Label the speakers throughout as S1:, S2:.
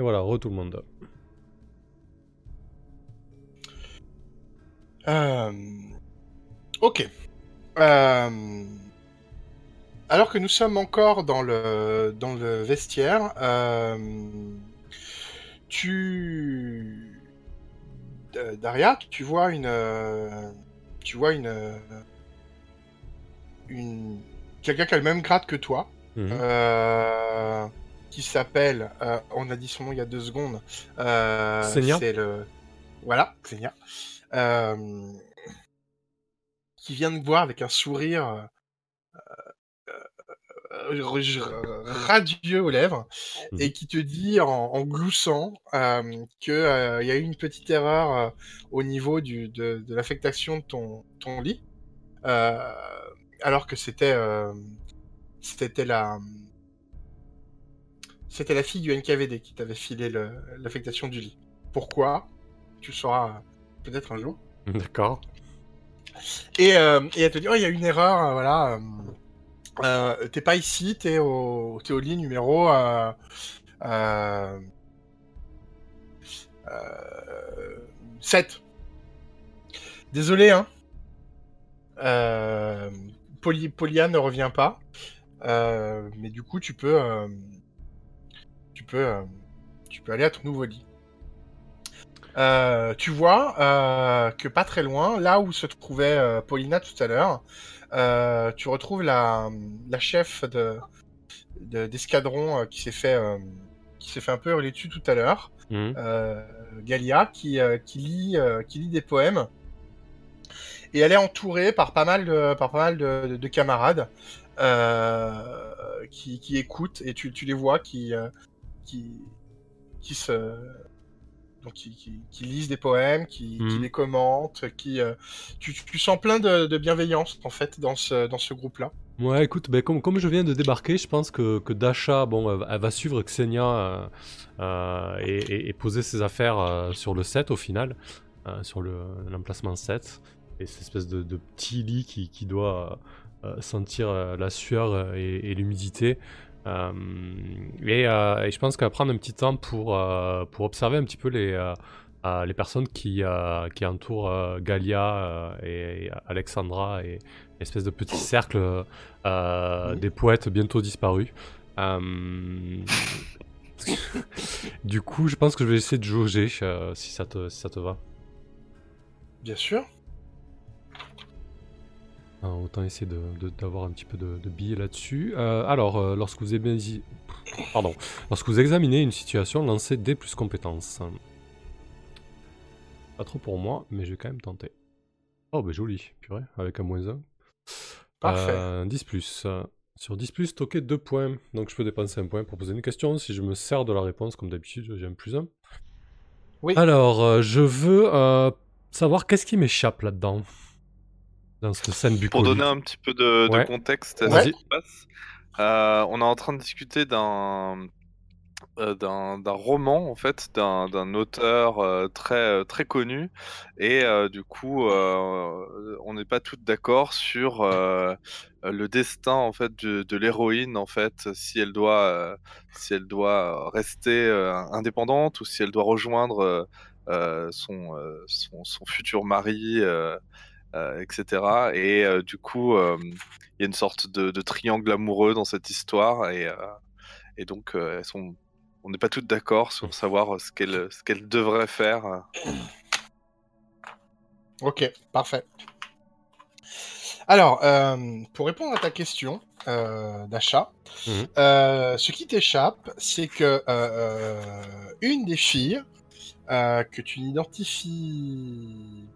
S1: Et voilà, re tout le monde.
S2: Euh, Ok. Euh, Alors que nous sommes encore dans le, dans le vestiaire, euh, tu... Daria, tu vois une... Tu vois une... une... Quelqu'un qui a le même grade que toi,
S1: Mhm.
S2: euh, qui s'appelle, euh, on a dit son nom il y a deux secondes, euh, c'est le, voilà, Xenia, euh, qui vient de voir avec un sourire euh, radieux aux lèvres
S1: Mhm.
S2: et qui te dit en, en gloussant euh, que euh, il y a eu une petite erreur au niveau du, de, de l'affectation de ton, ton lit, alors que c'était c'était la c'était la fille du NKVD qui t'avait filé l'affectation du lit. Pourquoi Tu le sauras peut-être un jour.
S1: D'accord.
S2: Et, euh, et elle te dit, oh, il y a une erreur, euh, voilà. euh, t'es pas ici, t'es au, t'es au lit numéro... Euh, euh, euh, 7. Désolé, hein. Poly, Polia ne revient pas. Mais du coup, tu peux... euh, tu peux... euh, tu peux aller à ton nouveau lit. Euh, tu vois euh, que pas très loin, là où se trouvait Paulina tout à l'heure, tu retrouves la, la chef de de- d'escadron qui s'est fait qui s'est fait un peu hurler dessus tout à l'heure,
S1: Mhm.
S2: Galia, qui, qui lit qui lit des poèmes et elle est entourée par pas mal de par pas mal de, de- de camarades euh, qui, qui écoutent et tu, tu les vois qui euh, qui qui se donc qui, qui, qui lisent des poèmes, qui, qui
S1: Mhm.
S2: les commentent, qui euh, tu, tu sens plein de, de bienveillance en fait dans ce dans ce groupe-là.
S1: Ouais, écoute, ben, comme, comme je viens de débarquer, je pense que, que Dasha, bon, elle, va suivre Xenia euh, euh, et, et- et poser ses affaires euh, sur le 7 au final, sur le- l'emplacement 7. Et cette espèce de, de petit lit qui, qui doit sentir la sueur et, et l'humidité. Euh, et, euh, et je pense qu'elle va prendre un petit temps pour, euh, pour observer un petit peu les, les personnes qui, euh, qui entourent euh, Galia euh, et, et Alexandra et espèce de petit cercle des poètes bientôt disparus. Euh, du coup, je pense que je vais essayer de jauger euh, si, ça te, si ça te va.
S2: Bien sûr.
S1: Euh, autant essayer de- de- d'avoir un petit peu de, de billes là-dessus. Euh, alors, euh, lorsque vous examinez... Pardon. Lorsque vous examinez une situation, lancez D plus compétences. Pas trop pour moi, mais je vais quand même tenter. Oh, bah joli, purée, avec un moins 1.
S2: Parfait.
S1: Euh, 10 plus. Sur 10 plus, stocker 2 points. Donc je peux dépenser un point pour poser une question. Si je me sers de la réponse, comme d'habitude, j'ai un plus 1.
S2: Oui.
S1: Alors, je veux savoir qu'est-ce qui m'échappe là-dedans. Dans cette scène
S3: Pour donner un petit peu de, de
S1: Ouais.
S3: contexte à
S2: Ouais.
S3: ce qui se passe, euh, on est en train de discuter d'un euh, d'un roman en fait d'un d'un auteur euh, très très connu et euh, du coup euh, on n'est pas toutes d'accord sur euh, le destin en fait de, de l'héroïne en fait si elle doit euh, si elle doit rester euh, indépendante ou si elle doit rejoindre euh, euh, son, euh, son son futur mari euh, euh, etc. Et euh, du coup, euh, il y a une sorte de, de triangle amoureux dans cette histoire, et, euh, et donc euh, elles sont, on n'est pas toutes d'accord sur savoir ce qu'elle ce qu'elle devrait faire.
S2: Ok, parfait. Alors, euh, pour répondre à ta question euh, d'achat,
S1: Mhm.
S2: euh, ce qui t'échappe, c'est que euh, une des filles euh, que tu n'identifies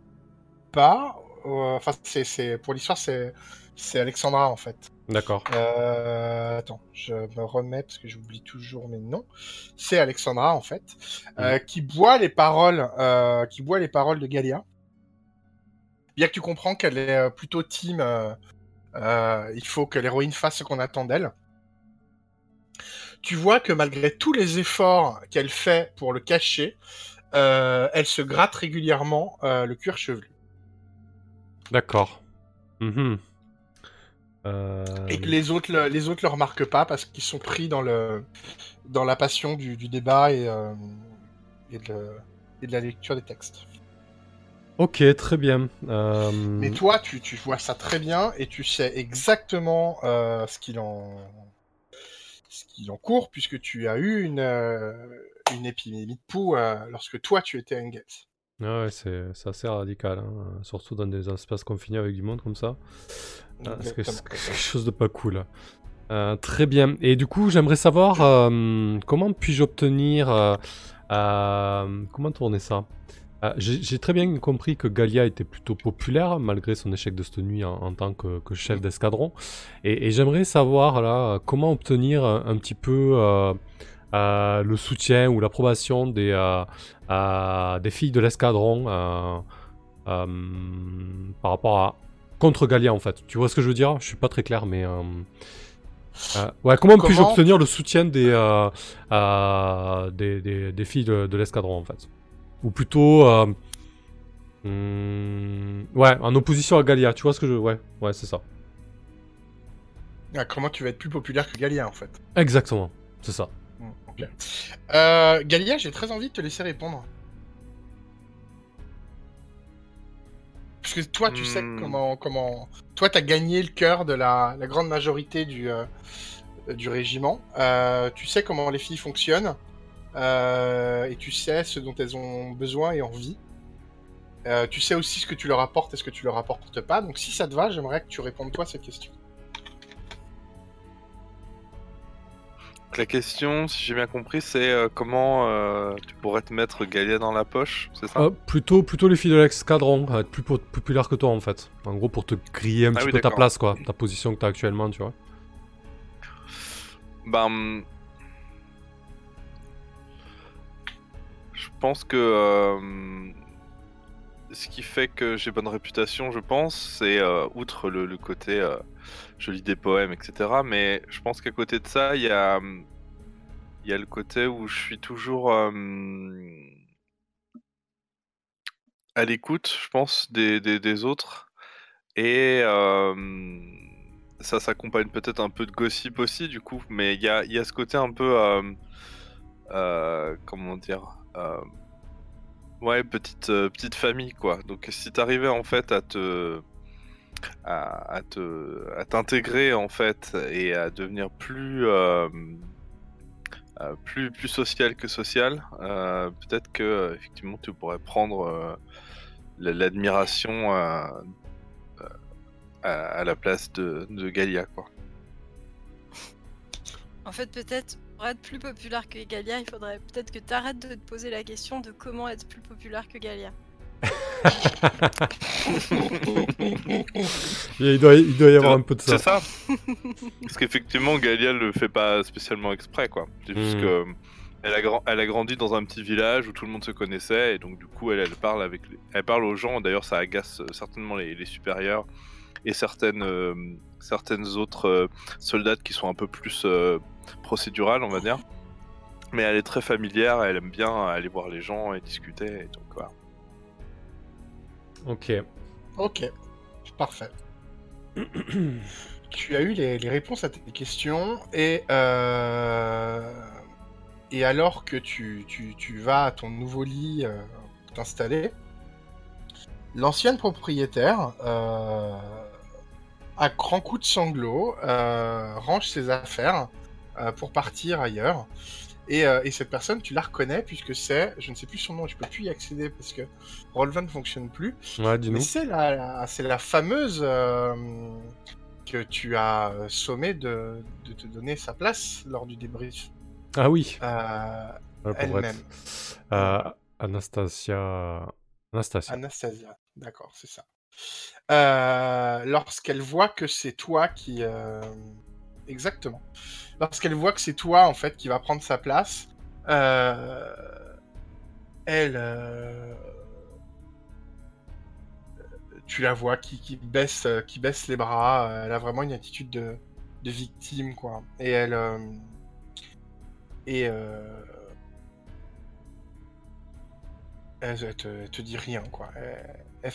S2: pas, enfin, c'est, pour l'histoire, c'est, c'est Alexandra en fait.
S1: D'accord.
S2: Euh, attends, je me remets parce que j'oublie toujours mes noms. C'est Alexandra en fait, euh, qui boit les paroles, euh, qui boit les paroles de Galia. Bien que tu comprends qu'elle est plutôt team, il faut que l'héroïne fasse ce qu'on attend d'elle. Tu vois que malgré tous les efforts qu'elle fait pour le cacher, elle se gratte régulièrement le cuir chevelu.
S1: D'accord. Mhm. Euh,
S2: Et que les autres, le, les autres le remarquent pas parce qu'ils sont pris dans le dans la passion du, du débat et, euh, et, de, et de la lecture des textes.
S1: Ok, très bien. Euh,
S2: Mais toi, tu, tu vois ça très bien et tu sais exactement euh, ce qu'il en ce qu'il en court puisque tu as eu une euh, une épidémie de poux euh, lorsque toi tu étais à Engels.
S1: Ah ouais, c'est assez radical, hein, surtout dans des espaces confinés avec du monde comme ça. Ah, c'est quelque chose de pas cool? Euh, très bien. Et du coup, j'aimerais savoir euh, comment puis-je obtenir. euh, comment tourner ça? J'ai j'ai très bien compris que Galia était plutôt populaire, malgré son échec de cette nuit en, en tant que, que chef d'escadron. Et, et j'aimerais savoir là comment obtenir un, un petit peu euh, le soutien ou l'approbation des, euh, euh, des filles de l'escadron par rapport à contre Galia en fait. Tu vois ce que je veux dire? Je suis pas très clair, mais ouais. Comment, puis-je obtenir le soutien des des, des- des filles de, de l'escadron en fait? Ou plutôt hmm, ouais, en opposition à Galia. Tu vois ce que je ouais ouais c'est ça.
S2: Ah, comment tu vas être plus populaire que Galia en fait?
S1: Exactement, c'est ça.
S2: Euh, Galia, j'ai très envie de te laisser répondre. Parce que toi, tu sais
S3: Hmm.
S2: comment, comment. Toi, t'as gagné le cœur de la, la grande majorité du, euh, du régiment. Euh, tu sais comment les filles fonctionnent. Et tu sais ce dont elles ont besoin et envie. Tu sais aussi ce que tu leur apportes et ce que tu leur apportes pas. Donc, si ça te va, j'aimerais que tu répondes toi à cette question.
S3: Donc, La question, si j'ai bien compris, c'est euh, comment euh, tu pourrais te mettre Galia dans la poche, c'est ça?
S1: Euh, plutôt, plutôt les filles de l'escadron, être plus po- populaire que toi en fait. En gros, pour te griller un
S3: Ah
S1: petit
S3: oui,
S1: peu ta place, quoi, ta position que tu as actuellement, tu vois.
S3: Ben, je pense que euh, ce qui fait que j'ai bonne réputation, je pense, c'est outre le, le côté je lis des poèmes, etc. Mais je pense qu'à côté de ça, il y a, y a le côté où je suis toujours euh, à l'écoute, je pense, des, des, autres. Et euh, ça s'accompagne peut-être un peu de gossip aussi, du coup, mais il y a, y a ce côté un peu. euh, comment dire Ouais, petite, petite famille, quoi. Donc, si t'arrivais en fait à te. À, te à t'intégrer en fait et à devenir plus euh, euh, plus plus social que social euh, peut-être que effectivement tu pourrais prendre l'admiration à, la place de, de Galia, quoi.
S4: En fait, peut-être, pour être plus populaire que Galia, il faudrait peut-être que tu arrêtes de te poser la question de comment être plus populaire que Galia.
S1: Il, doit, il doit y avoir un peu de ça.
S3: C'est ça Parce qu'effectivement, Galia le fait pas spécialement exprès, quoi. C'est juste que. Elle a, grand- elle a grandi dans un petit village où tout le monde se connaissait et donc du coup elle, elle parle avec les- elle parle aux gens d'ailleurs ça agace euh, certainement les, les supérieurs et certaines euh, certaines autres euh, soldates qui sont un peu plus euh, procédurales on va dire mais elle est très familière elle aime bien aller voir les gens et discuter et donc voilà
S1: Ok.
S2: Ok, parfait. tu as eu les, les réponses à tes questions et euh, et alors que tu, tu, vas à ton nouveau lit euh, t'installer, l'ancienne propriétaire, euh, à grand coup de sanglot, euh, range ses affaires pour partir ailleurs. Et, euh, et cette personne, tu la reconnais puisque c'est, je ne sais plus son nom, je peux plus y accéder parce que Roll20 ne fonctionne plus.
S1: Ouais,
S2: Mais
S1: dis-nous.
S2: c'est la, la- c'est la fameuse euh, que tu as euh, sommé de, de te donner sa place lors du débrief.
S1: Ah oui.
S2: Euh,
S1: Ouais,
S2: elle-même.
S1: Anastasia. Anastasia.
S2: Anastasia, d'accord, c'est ça. Lorsqu'elle voit que c'est toi qui... Exactement. Lorsqu'elle voit que c'est toi, en fait, qui va prendre sa place, euh, elle... euh, Tu la vois qui, baisse, les bras, elle a vraiment une attitude de, victime, quoi. Et elle... euh, Et... elle, te, dit rien, quoi. Elle, elle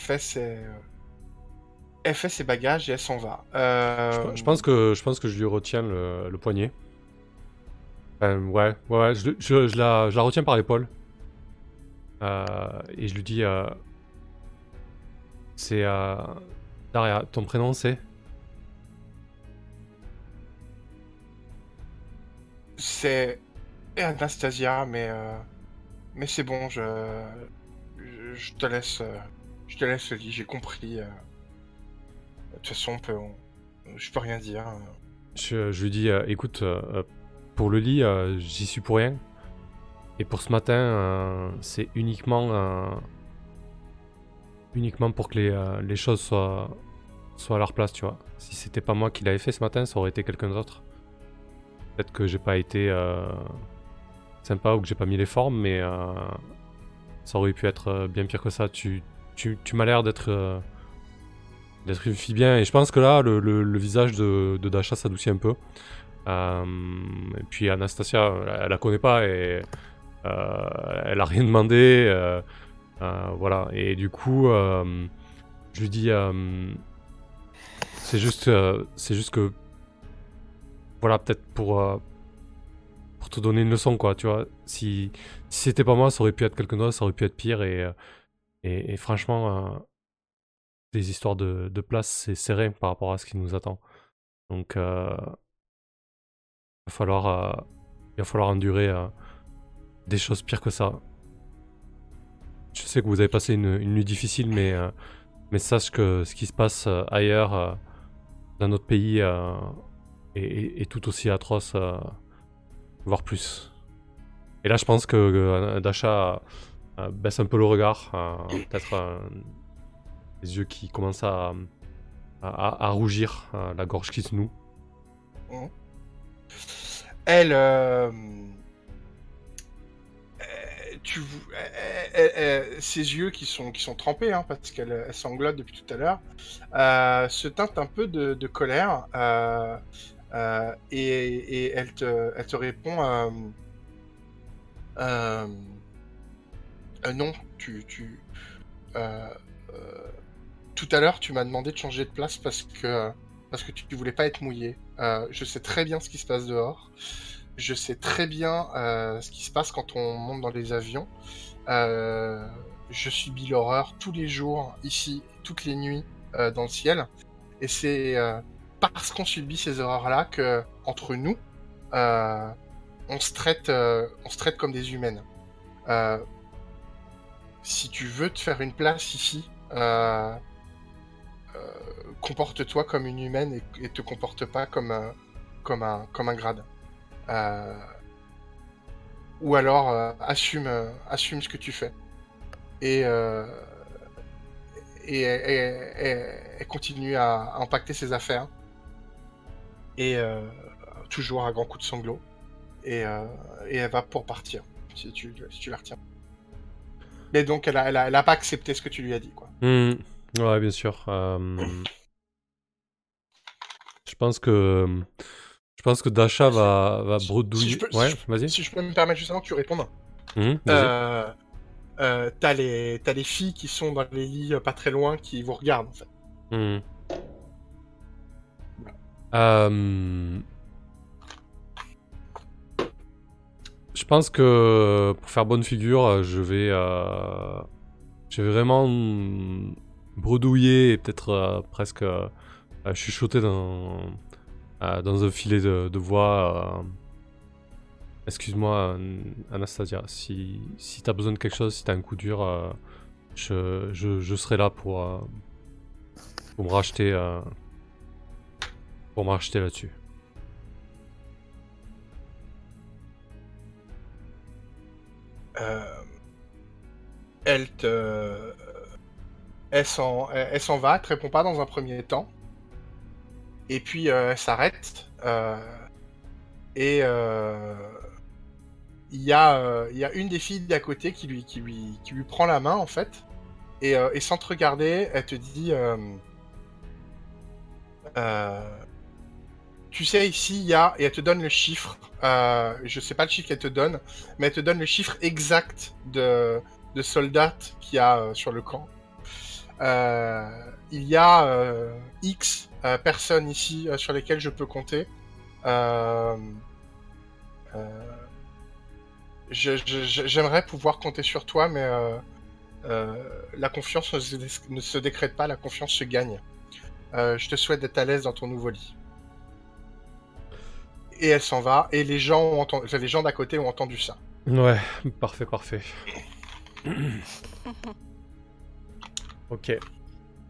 S2: Elle fait ses bagages et elle s'en va. Euh,
S1: Je, je pense que, je pense que je lui retiens le, le poignet. Enfin, ouais, ouais, ouais, je, je- je la, je la retiens par l'épaule. Euh, et je lui dis euh, C'est. Euh, Daria, ton prénom c'est?
S2: C'est Anastasia, mais euh, mais c'est bon, je... je te laisse euh, je te laisse le lit, j'ai compris. euh. De toute façon, je peux rien dire. euh.
S1: je, lui dis euh, Écoute, euh, euh, pour le lit, j'y suis pour rien. Et pour ce matin, c'est uniquement. uniquement pour que les, les choses soient, soient à leur place, tu vois. Si c'était pas moi qui l'avais fait ce matin, ça aurait été quelqu'un d'autre. Peut-être que j'ai pas été sympa ou que j'ai pas mis les formes, mais ça aurait pu être bien pire que ça. Tu, tu, tu m'as l'air d'être d'être une fille bien, et je pense que là, le, visage de, Dasha s'adoucit un peu. Euh, et puis Anastasia, elle, la connaît pas et euh, elle a rien demandé. euh, voilà, et du coup, je lui dis, c'est juste, c'est juste que, voilà, peut-être pour, pour te donner une leçon, quoi, tu vois. Si, c'était pas moi, ça aurait pu être quelqu'un d'autre, ça aurait pu être pire, et, et, franchement, les histoires de, place, c'est serré par rapport à ce qui nous attend. Donc, euh, il va falloir, euh, il va falloir endurer euh, des choses pires que ça. Je sais que vous avez passé une, nuit difficile, mais, mais sache que ce qui se passe ailleurs, dans notre pays, est, tout aussi atroce, voire plus. Et là, je pense que Dasha baisse un peu le regard, peut-être les yeux qui commencent à, à, rougir, euh, la gorge qui se noue.
S2: Elle, euh, euh, tu, elle- elle- ses yeux qui sont qui sont trempés, hein, parce qu'elle elle sanglote depuis tout à l'heure, euh, se teintent un peu de, colère euh, euh, et, elle te elle te répond. euh, euh, euh, non, tu tu euh, euh, tout à l'heure tu m'as demandé de changer de place parce que parce que tu, tu voulais pas être mouillé. Euh, je sais très bien ce qui se passe dehors. Je sais très bien euh, ce qui se passe quand on monte dans les avions. Euh, je subis l'horreur tous les jours, ici, toutes les nuits, dans le ciel. Et c'est parce qu'on subit ces horreurs-là que, entre nous, on, se traite, on se traite comme des humaines. Si tu veux te faire une place ici, comporte-toi comme une humaine et, et te comporte pas comme, euh, comme, un, comme un grade. Euh, ou alors euh, assume, euh, assume ce que tu fais. Et, euh, et, continue à, impacter ses affaires. Et euh, toujours à grands coups de sanglots. Et, euh, et elle va pour partir, si tu, si tu la retiens. Mais donc elle, a, elle a pas accepté ce que tu lui as dit, quoi.
S1: Hmm, Ouais, bien sûr. euh, Je pense que. Je pense que Dasha va, va bredouiller.
S2: si peux-
S1: ouais, vas-y.
S2: Si je peux me permettre justement que tu répondes.
S1: Vas-y.
S2: Euh, euh, t'as les, t'as les filles qui sont dans les lits pas très loin qui vous regardent en fait.
S1: Euh, Je pense que pour faire bonne figure, je vais, euh, je vais vraiment bredouiller et peut-être euh, presque euh, euh, chuchoter dans, dans un filet de, voix. Excuse-moi, Anastasia, si, si t'as besoin de quelque chose, si t'as un coup dur, je, je, serai là pour, pour me racheter, pour me racheter là-dessus.
S2: Elle te, elle s'en, va, elle te répond pas dans un premier temps. Et puis euh, elle s'arrête. euh, et euh, il y a, une des filles d'à côté qui lui, prend la main en fait. Et, sans te regarder, elle te dit. tu sais, ici, il y a. Et elle te donne le chiffre. euh, je sais pas le chiffre qu'elle te donne, mais elle te donne le chiffre exact de, de soldats qu'il y a sur le camp. Euh, il y a euh, X euh, personnes ici sur lesquelles je peux compter. J'aimerais pouvoir compter sur toi, mais la confiance ne se, décrète pas, la confiance se gagne. Je te souhaite d'être à l'aise dans ton nouveau lit. Et elle s'en va, et les gens, ont entendu, les gens d'à côté ont entendu ça.
S1: Ouais, parfait, parfait. ok.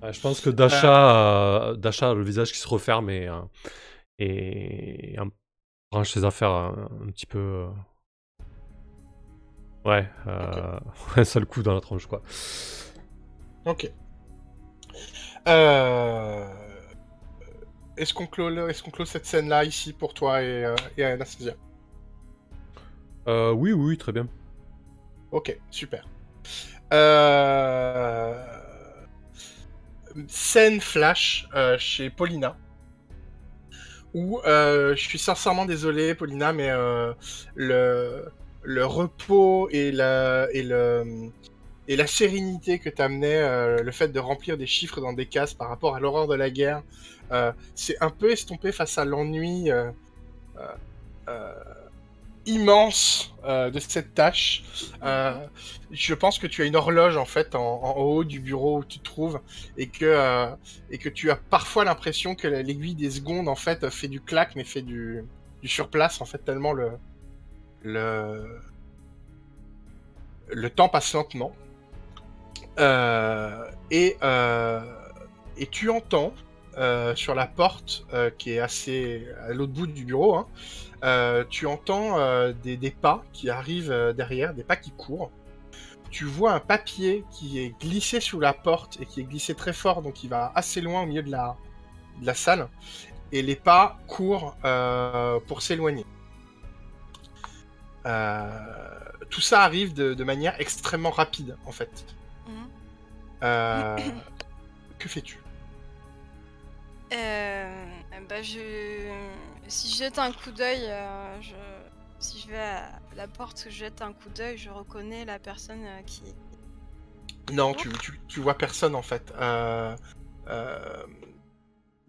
S1: Euh, je pense que Dasha, euh, Dasha a le visage qui se referme et, euh, et, euh, range ses affaires un, un petit peu. euh, Ouais, euh, un seul coup dans la tronche, quoi.
S2: Ok. Euh... Est-ce qu'on clôt, le- est-ce qu'on clôt cette scène-là ici pour toi et, euh, et Anastasia?
S1: Euh, oui, oui, très bien.
S2: Ok, super. Euh... Scène flash euh, chez Paulina. Où euh, je suis sincèrement désolé, Paulina, mais euh, le, repos et la, et le, et la sérénité que t'amenais, euh, le fait de remplir des chiffres dans des cases par rapport à l'horreur de la guerre, c'est un peu estompé face à l'ennui immense euh, de cette tâche. Euh, je pense que tu as une horloge en fait en, haut du bureau où tu te trouves et que, euh, et que tu as parfois l'impression que la- l'aiguille des secondes en fait fait du clac mais fait du, surplace en fait tellement le, le, le temps passe lentement. Et, et tu entends sur la porte qui est assez à l'autre bout du bureau, hein, euh, tu entends euh, des, des pas qui arrivent euh, derrière, des pas qui courent. Tu vois un papier qui est glissé sous la porte et qui est glissé très fort, donc il va assez loin au milieu de la, de la salle. Et les pas courent pour s'éloigner. Tout ça arrive de, de manière extrêmement rapide, en fait.
S4: Mhm.
S2: Que fais-tu?
S4: Euh, bah je... Si je jette un coup d'œil, euh, je... si je vais à la porte, je jette un coup d'œil, je reconnais la personne euh, qui...
S2: Non, tu, tu, tu vois personne en fait. Euh, euh,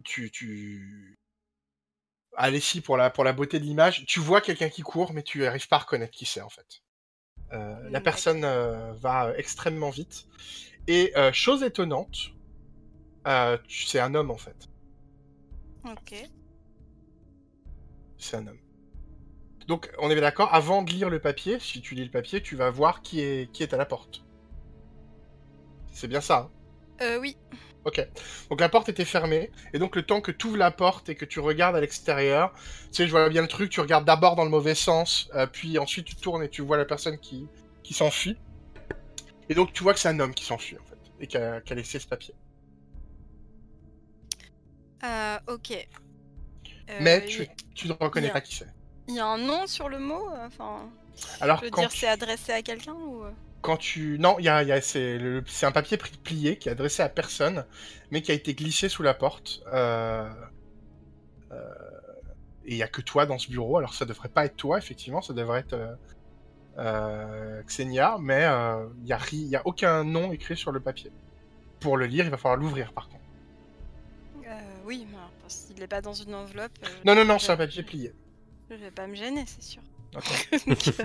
S2: tu, tu... Allez, si, pour la, pour la beauté de l'image, tu vois quelqu'un qui court, mais tu n'arrives pas à reconnaître qui c'est en fait. Euh, la personne euh, va extrêmement vite. Et euh, chose étonnante, euh, c'est un homme en fait.
S4: Ok.
S2: C'est un homme. Donc, on est bien d'accord, avant de lire le papier, si tu lis le papier, tu vas voir qui est, qui est à la porte. C'est bien ça, hein?
S4: Euh, oui.
S2: Ok. Donc la porte était fermée, et donc le temps que tu ouvres la porte et que tu regardes à l'extérieur, tu sais, je vois bien le truc, tu regardes d'abord dans le mauvais sens, euh, puis ensuite tu tournes et tu vois la personne qui, qui s'enfuit. Et donc tu vois que c'est un homme qui s'enfuit, en fait, et qui a, qui a laissé ce papier.
S4: Euh, ok. Euh,
S2: Mais tu, tu ne reconnais pas qui c'est.
S4: Il y a un nom sur le mot euh, Enfin,
S2: Alors
S4: je veux
S2: quand
S4: dire,
S2: tu-
S4: c'est adressé à quelqu'un ou... euh?
S2: Quand tu... Non, il y a, il y a- c'est le- un papier plié qui est adressé à personne, mais qui a été glissé sous la porte. Euh, euh, Et il n'y a que toi dans ce bureau, alors ça devrait pas être toi, effectivement, ça devrait être euh, Xenia, mais il n'y a, ri- y a aucun nom écrit sur le papier. Pour le lire, il va falloir l'ouvrir par contre.
S4: Oui, mais alors, s'il n'est pas dans une enveloppe... euh,
S2: Non, non, non,
S4: je-
S2: c'est un papier plié.
S4: Je vais pas me gêner, c'est sûr.
S2: Ok.
S4: Donc, euh,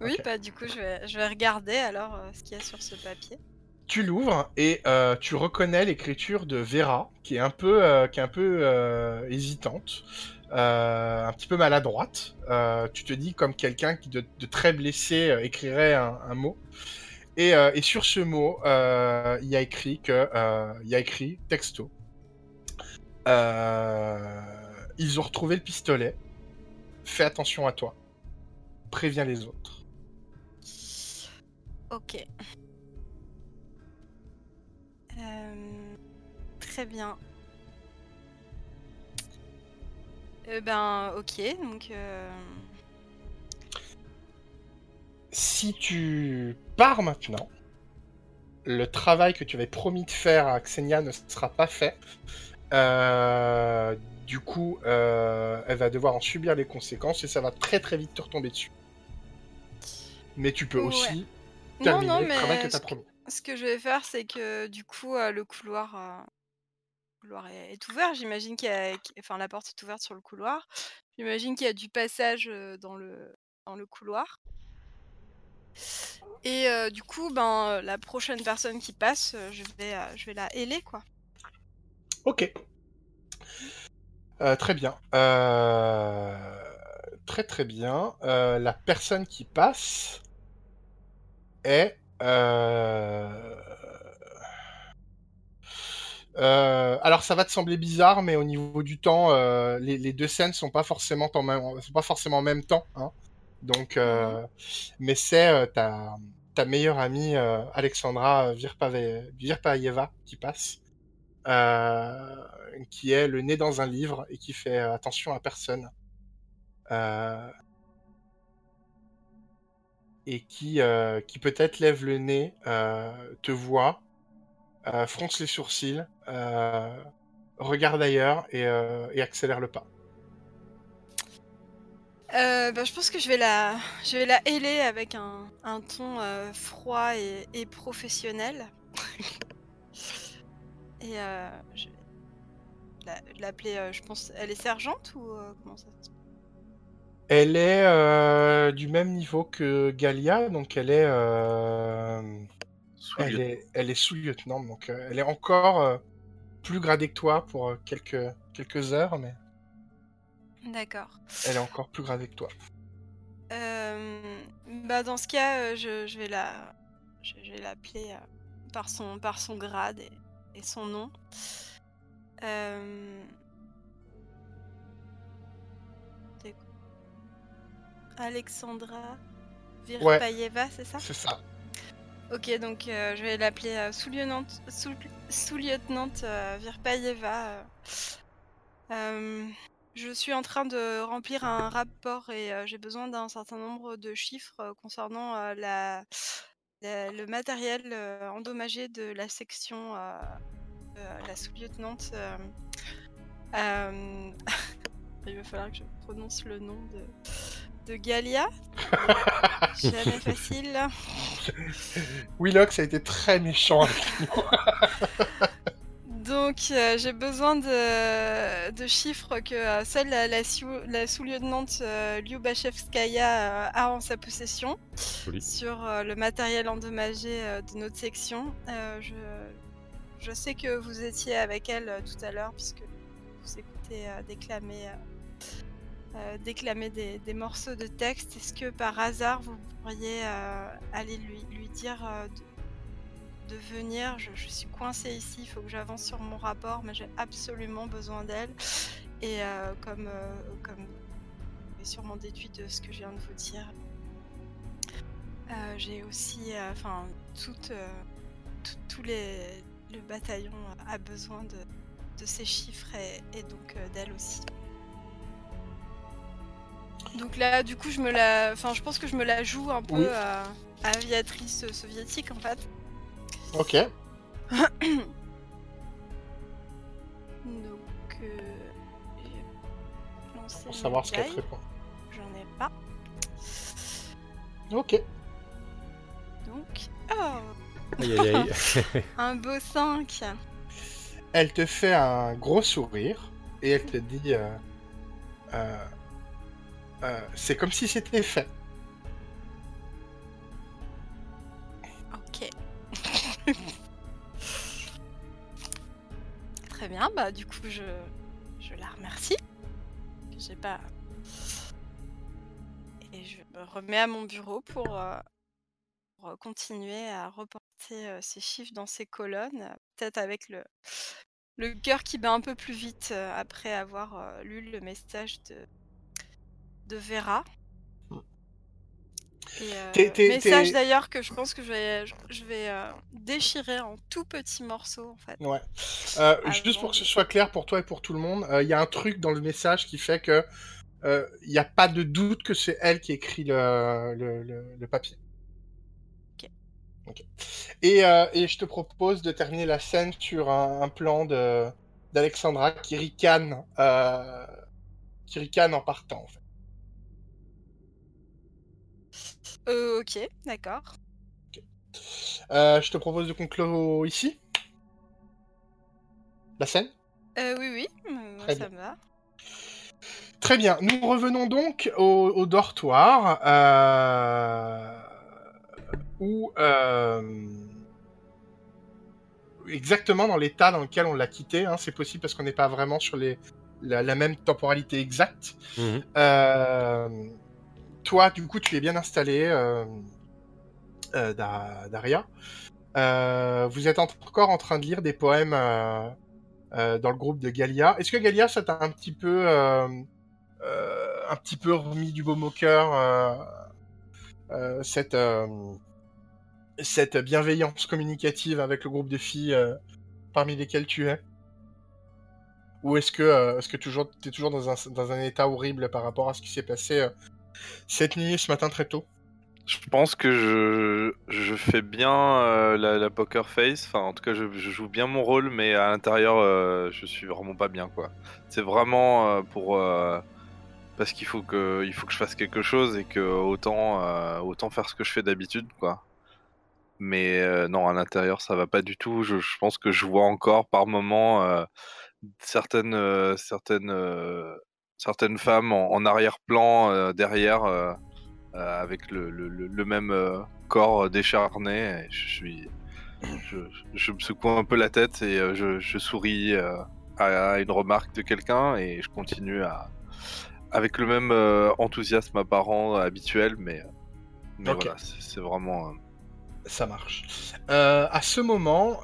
S4: oui,
S2: Ok.
S4: bah du coup, je vais, je vais regarder alors euh, ce qu'il y a sur ce papier.
S2: Tu l'ouvres et euh, tu reconnais l'écriture de Vera, qui est un peu, euh, qui est un peu euh, hésitante, euh, un petit peu maladroite. Euh, tu te dis comme quelqu'un qui de, de très blessé euh, écrirait un, un mot. Et, euh, et sur ce mot, euh, il y a écrit que, euh, il y a écrit texto. Euh, ils ont retrouvé le pistolet. Fais attention à toi. Préviens les autres.
S4: Ok. Euh, très bien. Euh, ben, ok, donc... euh,
S2: si tu pars maintenant, le travail que tu avais promis de faire à Xenia ne sera pas fait. Euh, du coup, euh, elle va devoir en subir les conséquences et ça va très très vite te retomber dessus. Mais tu peux
S4: Ouais.
S2: aussi
S4: Non,
S2: terminer
S4: non,
S2: le
S4: mais
S2: travail que tu
S4: ce
S2: as promis.
S4: ce que je vais faire, c'est que du coup, euh, le couloir, euh, le couloir est, est ouvert. J'imagine qu'il y a, qu'- enfin, la porte est ouverte sur le couloir. J'imagine qu'il y a du passage dans le, dans le couloir. Et du coup, ben, la prochaine personne qui passe, je vais, je vais la héler, quoi.
S2: Ok. Euh, très bien. Euh, Très très bien. Euh, la personne qui passe est... alors ça va te sembler bizarre, mais au niveau du temps, les, les deux scènes sont pas forcément en même, sont pas forcément en même temps. Hein. Donc, euh, mais c'est ta, ta meilleure amie Alexandra Virpave- Virpaeva qui passe, qui est le nez dans un livre et qui fait euh, attention à personne. Euh, et qui, euh, qui peut-être lève le nez, euh, te voit, euh, fronce les sourcils, euh, regarde ailleurs et, euh, accélère le pas.
S4: Euh, bah, je pense que je vais la, je vais la héler avec un, ton euh, froid et professionnel. et euh, je vais la- l'appeler, euh, je pense, elle est sergente ou euh, comment ça se passe?
S2: Elle est euh, du même niveau que Galia, donc elle est, euh, elle est, elle est sous-lieutenant, donc euh, elle est encore euh, plus gradée que toi pour euh, quelques, quelques heures, mais
S4: D'accord.
S2: elle est encore plus gradée que toi.
S4: Euh, bah dans ce cas, euh, je, je vais la, je, je vais l'appeler euh, par son, par son grade et, et son nom. Euh, Alexandra Virpaeva, c'est ça
S2: C'est ça.
S4: Ok, donc euh, je vais l'appeler euh, sous-lieutenant sous, euh. Euh, je suis en train de remplir un rapport et j'ai besoin d'un certain nombre de chiffres concernant la- le matériel euh, endommagé de la section euh, de la sous-lieutenante. euh, euh, Il va falloir que je prononce le nom de, de Galia. Jamais facile.
S2: Willox a été très méchant avec nous.
S4: Donc euh, j'ai besoin de, de chiffres que euh, seule la, la sous- la sous-lieutenante euh, Lyubachevskaya a en sa possession
S1: Joli.
S4: sur le matériel endommagé de notre section. Je, je sais que vous étiez avec elle tout à l'heure puisque vous écoutez déclamer, euh, déclamer des, des morceaux de texte. Est-ce que par hasard vous pourriez euh, aller lui, lui dire euh, de, venir je, je suis coincée ici, il faut que j'avance sur mon rapport, mais j'ai absolument besoin d'elle. Et euh, comme, euh, comme vous avez sûrement déduit de ce que je viens de vous dire, euh, j'ai aussi, enfin, tout, tout- tous les, le bataillon a besoin de, de ces chiffres et, et donc d'elle aussi. Donc là, du coup, je me la, enfin, je pense que je me la joue un peu
S2: Oui.
S4: à aviatrice soviétique en fait.
S2: Ok.
S4: Donc, euh, j'ai
S2: Pour savoir ce qu'elle te répond.
S4: J'en ai pas.
S2: Ok.
S4: Donc, oh,
S1: Aïe aïe aïe.
S4: un beau 5.
S2: Elle te fait un gros sourire et elle te dit euh, euh, euh, C'est comme si c'était fait.
S4: Très bien, bah du coup je, la remercie. J'ai pas. Et je me remets à mon bureau pour, euh, continuer à reporter euh, ces chiffres dans ces colonnes, peut-être avec le, le cœur qui bat un peu plus vite euh, après avoir lu le message de Vera. Et, euh, message d'ailleurs que je pense que je vais, je, je vais euh, déchirer en tout petits morceaux en fait.
S2: Ouais. Euh,
S4: Ah,
S2: juste pour que ce soit clair pour toi et pour tout le monde, euh, il y a un truc dans le message qui fait que il n'y a pas de doute que c'est elle qui écrit le, le, le- le papier.
S4: Ok.
S2: Ok. Et, et je te propose de terminer la scène sur un, un plan d'Alexandra qui ricane, qui ricane en partant. En fait.
S4: Euh, ok, d'accord.
S2: Euh, je te propose de conclure ici. La scène
S4: Euh, oui, oui, euh,
S2: Très
S4: ça me va.
S2: Très bien, nous revenons donc au, au dortoir, euh, où euh, exactement dans l'état dans lequel on l'a quitté, hein, c'est possible parce qu'on n'est pas vraiment sur les, la, la même temporalité exacte.
S1: Mhm.
S2: Euh, toi, du coup, tu es bien installé, euh, euh, Da- Daria. Euh, vous êtes encore en train de lire des poèmes dans le groupe de Galia. Est-ce que Galia, ça t'a un petit peu, un petit peu remis du baume au cœur cette, cette bienveillance communicative avec le groupe de filles parmi lesquelles tu es? Ou est-ce que, est-ce que tu es toujours dans un, dans un état horrible par rapport à ce qui s'est passé cette nuit ce matin très tôt
S3: Je pense que je, je fais bien euh, la, poker face. Enfin, en tout cas, je, joue bien mon rôle, mais à l'intérieur, euh, je suis vraiment pas bien, quoi. C'est vraiment euh, pour parce qu'il faut que il faut que je fasse quelque chose et que autant autant faire ce que je fais d'habitude, quoi. Mais non, à l'intérieur, ça va pas du tout. Je, je pense que je vois encore par moment certaines certaines certaines femmes en, en arrière-plan euh, derrière. euh, euh, avec le, le- le- le même corps décharné. Et je suis, je, je me secoue un peu la tête et je, je souris à, une remarque de quelqu'un et je continue à, avec le même euh, enthousiasme apparent habituel, mais, voilà, c'est vraiment. euh,
S2: Ça marche. Euh, à ce moment,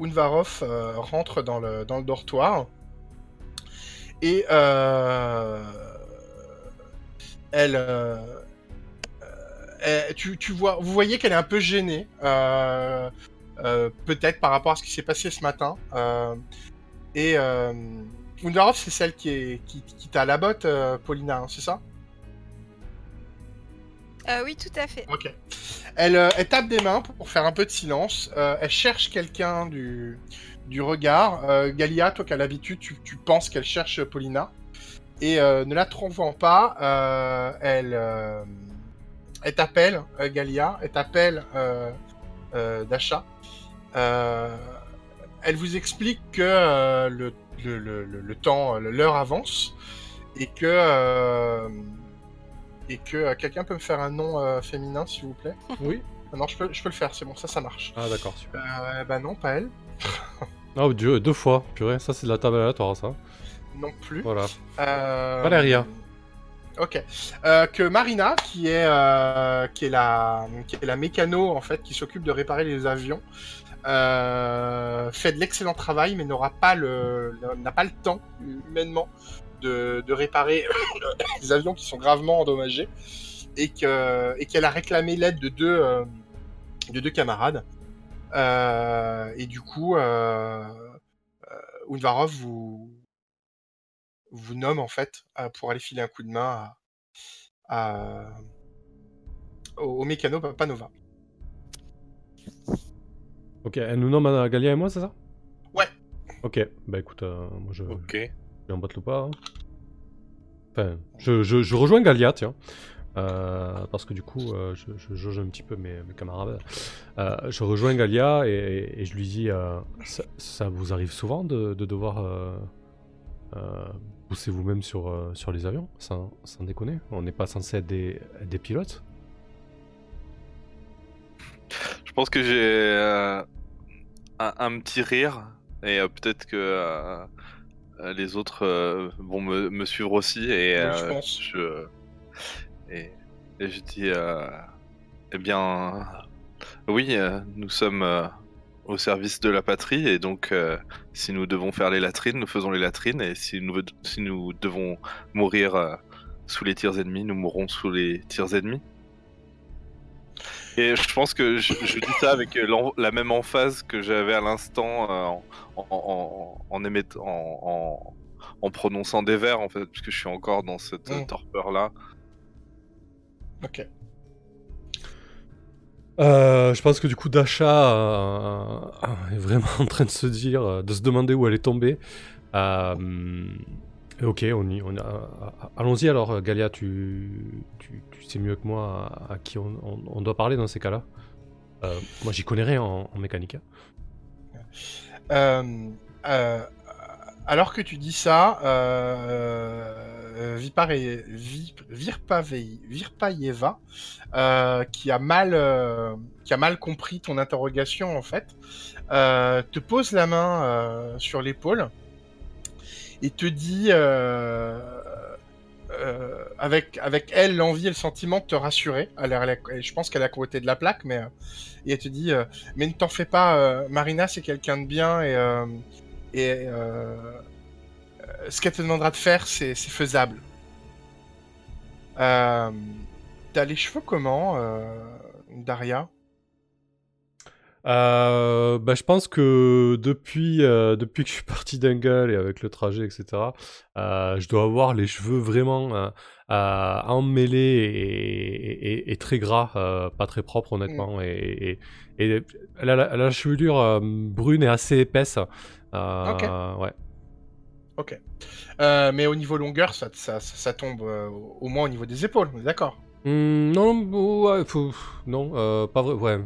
S2: Unvarov rentre dans le, dans le dortoir. Et euh, elle, euh, euh, elle- tu, tu vois, vous voyez qu'elle est un peu gênée, peut-être par rapport à ce qui s'est passé ce matin. Et Unvarov, c'est celle qui, est, qui, qui t'a la botte, Paulina, hein, c'est ça?
S4: Euh, oui, tout à fait.
S2: Ok. Elle, euh, elle tape des mains pour, pour faire un peu de silence. Euh, elle cherche quelqu'un du, du regard. Euh, Galia, toi qui as l'habitude, tu, tu penses qu'elle cherche Paulina. Et euh, ne la trouvant pas, euh, elle, elle t'appelle, Galia. Elle t'appelle Dasha. Elle vous explique que le, le, le, le- temps, l'heure avance. Et que... et que quelqu'un peut me faire un nom féminin, s'il vous plaît?
S1: Oui.
S2: Ah Non, je peux, je peux le faire, c'est bon, ça, ça marche.
S1: Ah d'accord, super.
S2: Bah non, pas elle,
S1: Ah, Dieu, deux fois, purée, ça c'est de la table aléatoire, ça.
S2: non plus.
S1: Voilà.
S2: Euh,
S1: Valéria.
S2: Ok. Euh, que Marina, qui est, euh, qui est la, qui est la mécano en fait, qui s'occupe de réparer les avions, euh, fait de l'excellent travail, mais n'aura pas le, n'a pas le temps humainement de, de réparer les avions qui sont gravement endommagés, et que, et qu'elle a réclamé l'aide de deux, de deux camarades. Euh, et du coup, euh, euh, Unvarov vous, vous nomme en fait euh, pour aller filer un coup de main à, à- au, au mécano Panova.
S1: Ok, elle nous nomme à Galia et moi, c'est ça?
S2: Ouais.
S1: Ok, bah écoute, euh, moi je,
S3: Ok.
S1: je vais en battre le pas. hein. Enfin, je, je, je rejoins Galia, tiens. Euh, parce que du coup, euh, je, je jauge un petit peu mes, mes camarades. Euh, je rejoins Galia et, et je lui dis euh, ça, ça vous arrive souvent de, de devoir euh, euh, pousser vous-même sur, euh, sur les avions sans, sans déconner? On n'est pas censé être des, des pilotes?
S3: Je pense que j'ai euh, un, un petit rire et euh, peut-être que les autres euh, vont me, me suivre aussi et
S2: Oui, je
S3: euh,
S2: pense.
S3: je et, et je dis euh, eh bien oui euh, nous sommes euh, au service de la patrie et donc euh, si nous devons faire les latrines nous faisons les latrines et si nous si nous devons mourir euh, sous les tirs ennemis nous mourrons sous les tirs ennemis et je pense que je, je dis ça avec la même emphase que j'avais à l'instant euh, en, en, en, prononçant des vers, en fait, puisque je suis encore dans cette
S2: Mm.
S3: torpeur-là.
S2: Ok.
S1: Euh, je pense que du coup Dasha euh, est vraiment en train de se dire, euh, de se demander où elle est tombée. Ok, on y, on y- allons-y alors, Galia, tu, tu, tu sais mieux que moi à, à qui on, on- on doit parler dans ces cas-là. Moi, j'y connais rien en, en mécanique. hein.
S2: Alors que tu dis ça, euh, Vipar et Vi- Virpavei- Virpaeva, euh, qui a mal, euh, qui a mal compris ton interrogation en fait, te pose la main sur l'épaule et te dit, avec avec elle l'envie et le sentiment de te rassurer. Elle, elle a- je pense qu'elle a côté de la plaque, mais et elle te dit. mais ne t'en fais pas, Marina, c'est quelqu'un de bien et, ce qu'elle te demandera de faire, c'est faisable. Euh, T'as les cheveux comment, euh, Daria?
S1: Euh, bah, je pense que depuis, euh, depuis que je suis parti d'Angle et avec le trajet, etc., euh, je dois avoir les cheveux vraiment euh, euh, emmêlés et, et- et très gras, euh, pas très propres honnêtement. Et, et- et la, la chevelure euh, brune et assez épaisse. Euh,
S2: Ok.
S1: Ouais.
S2: Ok. Euh, mais au niveau longueur, ça, ça, ça, ça tombe euh, au moins au niveau des épaules, on est d'accord
S1: Hmm, non, ouais, faut- non, euh, pas vrai, ouais.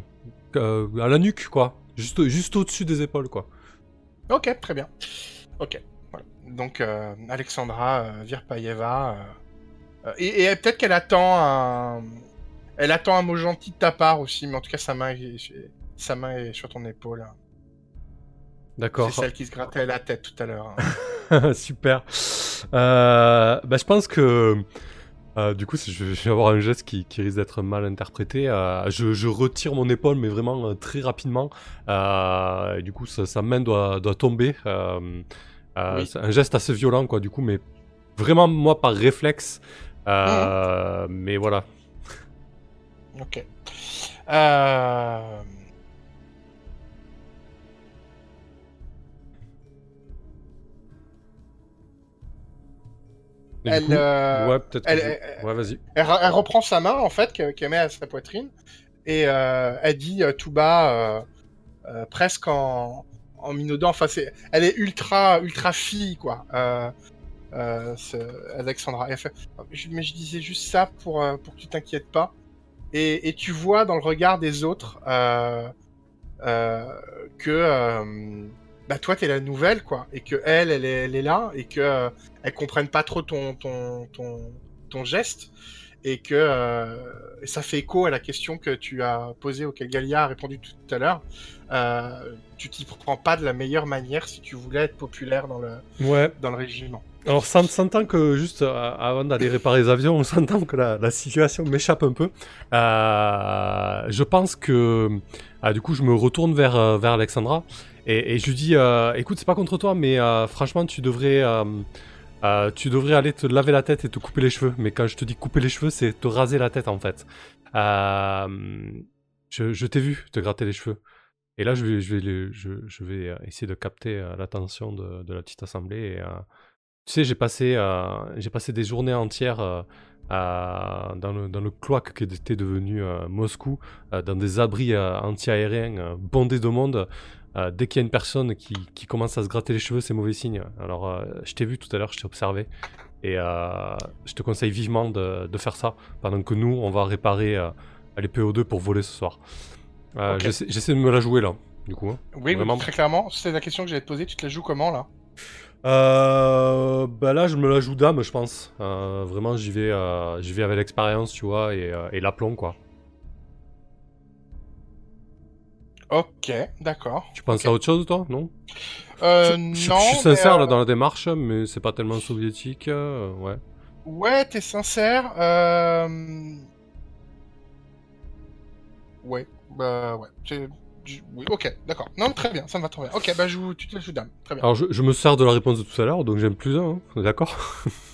S1: À la nuque, quoi. Juste, juste au-dessus des épaules, quoi.
S2: Ok, très bien. Ok. Voilà. Donc, Alexandra Virpaeva. et et peut-être qu'elle attend un. Elle attend un mot gentil de ta part aussi, mais en tout cas, sa main est, sa main est sur ton épaule. hein.
S1: D'accord.
S2: C'est celle qui se grattait la tête tout à l'heure. hein.
S1: Super. Euh, bah, je pense que euh, du coup, je, vais avoir un geste qui, qui risque d'être mal interprété. Euh, je, je retire mon épaule, mais vraiment très rapidement. Et du coup, sa, sa main doit, doit tomber.
S2: Oui.
S1: Un geste assez violent, quoi. Du coup, mais vraiment moi par réflexe. Euh, Mais voilà.
S2: Ok. Euh... Elle,
S1: coup,
S2: euh,
S1: ouais, peut-être. que
S2: elle-
S1: je-
S2: elle-
S1: Ouais, vas-y.
S2: Elle, re- elle reprend sa main en fait que- qu'elle met à sa poitrine et euh, elle dit euh, tout bas, euh, euh, presque en, en minaudant. Enfin, c'est, elle est ultra ultra fille quoi. Euh, euh, ce- Alexandra. Fait, mais je disais juste ça pour pour que tu t'inquiètes pas. Et, et tu vois dans le regard des autres euh, euh, que euh, bah toi t'es la nouvelle quoi et que elle elle est, elle est là et que euh, elle comprenne pas trop ton ton ton ton geste et que euh, ça fait écho à la question que tu as posée auquel Galia a répondu tout à l'heure. Euh, tu t'y prends pas de la meilleure manière si tu voulais être populaire dans le
S1: Ouais.
S2: dans le régiment.
S1: Alors, s'en- s'entend que juste euh, avant d'aller réparer les avions, on s'entend que la, la situation m'échappe un peu. Euh, je pense que ah, du coup, je me retourne vers, vers Alexandra et, je lui dis euh, écoute, c'est pas contre toi, mais euh, franchement, tu devrais. euh, tu devrais aller te laver la tête et te couper les cheveux. Mais quand je te dis couper les cheveux, c'est te raser la tête en fait. Je t'ai vu te gratter les cheveux. Et là, je vais, essayer de capter l'attention de, la petite assemblée. Tu sais, j'ai passé, des journées entières dans, le, dans le cloaque qui était devenu Moscou, dans des abris anti-aériens bondés de monde. Euh, dès qu'il y a une personne qui, qui commence à se gratter les cheveux, c'est mauvais signe. Alors, euh, je t'ai vu tout à l'heure, je t'ai observé. Et euh, je te conseille vivement de, de faire ça, pendant que nous, on va réparer les PO2 pour voler ce soir. J'essaie, de me la jouer là, du coup. hein.
S2: Oui,
S1: Vraiment.
S2: très clairement. C'est la question que j'allais te poser. Tu te la joues comment là?
S1: Euh, bah là, je me la joue dame, je pense. Euh, vraiment, j'y vais, euh, j'y vais avec l'expérience, tu vois, et, et l'aplomb, quoi.
S2: Ok, d'accord.
S1: Tu penses à autre chose, toi, non?
S2: Euh,
S1: je, je-
S2: non.
S1: je suis sincère
S2: euh,
S1: là dans la démarche, mais c'est pas tellement soviétique, euh, ouais.
S2: Ouais, t'es sincère. Euh... Ouais, bah ouais. Oui, ok, d'accord. Non, très bien, ça me va très bien. Ok, bah je vous... tu te dame. Très bien.
S1: Alors, je, je me sers de la réponse de tout à l'heure, donc j'aime plus un, hein, on est d'accord?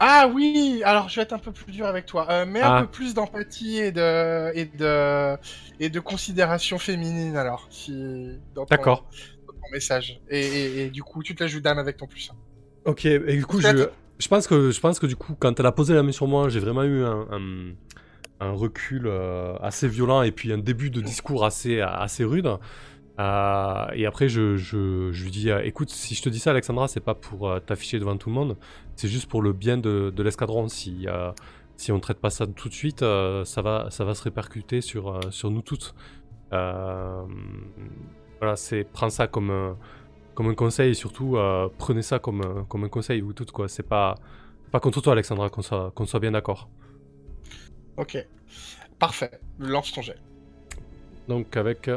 S2: Ah oui, alors je vais être un peu plus dur avec toi. Euh, mets
S1: Ah.
S2: un peu plus d'empathie et de... et de et de considération féminine alors, si dans ton,
S1: D'accord.
S2: dans ton message. Et, et- et du coup, tu te la joues dame avec ton plus.
S1: Ok, et du coup, je, je, pense que, je pense que du coup, quand elle a posé la main sur moi, j'ai vraiment eu un, un- un recul euh, assez violent et puis un début de discours assez, assez rude. Euh, et après, je, je, je lui dis euh, écoute, si je te dis ça, Alexandra, c'est pas pour euh, t'afficher devant tout le monde, c'est juste pour le bien de, de l'escadron. Si, si on traite pas ça tout de suite, ça, va, ça va se répercuter sur, sur nous toutes. Voilà, c'est prends ça comme, un- comme un conseil et surtout prenez ça comme, un- comme un conseil vous toutes quoi. C'est pas, pas contre toi Alexandra, qu'on soit, qu'on soit bien d'accord.
S2: Ok. Parfait. Lance ton jet.
S1: Donc avec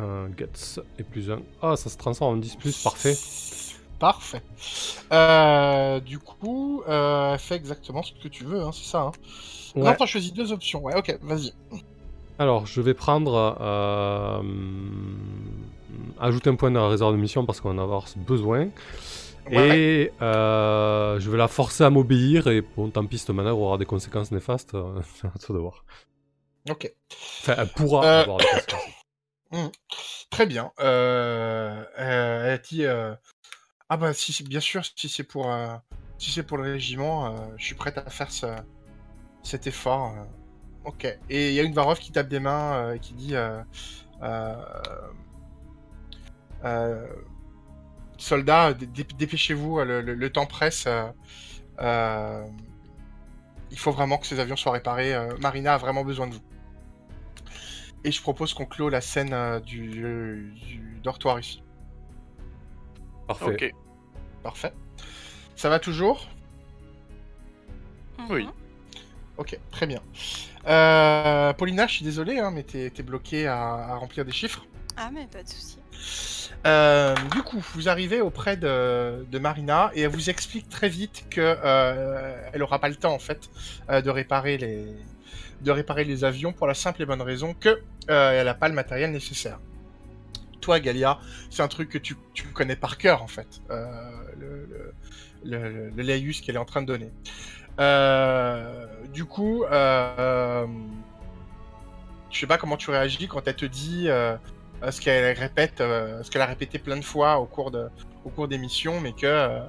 S1: un Guts et plus un. Ah, ça se transforme en 10 plus, parfait.
S2: Parfait. Euh, du coup, euh, fais exactement ce que tu veux, hein, c'est ça. Hein.
S1: Ouais.
S2: Non, t'as choisi deux options. Ouais, ok, vas-y.
S1: Alors, je vais prendre. euh, ajouter un point dans la réserve de mission parce qu'on en va avoir besoin.
S2: Ouais.
S1: Et euh, je vais la forcer à m'obéir. Et bon, tant pis, cette manœuvre aura des conséquences néfastes. C'est à toi de voir.
S2: Ok.
S1: Enfin, elle pourra avoir des conséquences.
S2: Très bien. Euh, euh, elle a dit euh, Ah bah si bien sûr si c'est pour si c'est pour le régiment, je suis prête à faire ce, cet effort. Ok. Et il y a une Varov qui tape des mains et qui dit Soldats, dé- dé- dépêchez-vous, le, temps presse. il faut vraiment que ces avions soient réparés. Marina a vraiment besoin de vous. Et je propose qu'on clôt la scène euh, du, du dortoir ici.
S1: Parfait.
S3: Ok.
S2: Parfait. Ça va toujours?
S3: Oui.
S2: Ok, très bien. Euh, Paulina, je suis désolé, hein, mais t'es t'es bloqué à, à remplir des chiffres.
S4: Ah, mais pas de souci.
S2: Euh, du coup, vous arrivez auprès de, de Marina et elle vous explique très vite que euh, elle aura pas le temps en fait euh, de réparer les de réparer les avions pour la simple et bonne raison que euh, elle a pas le matériel nécessaire. Toi, Galia, c'est un truc que tu, connais par cœur en fait, euh, le, le, qu'elle est en train de donner. Euh, du coup, euh, je sais pas comment tu réagis quand elle te dit ce qu'elle répète, ce qu'elle a répété plein de fois au cours des missions, mais que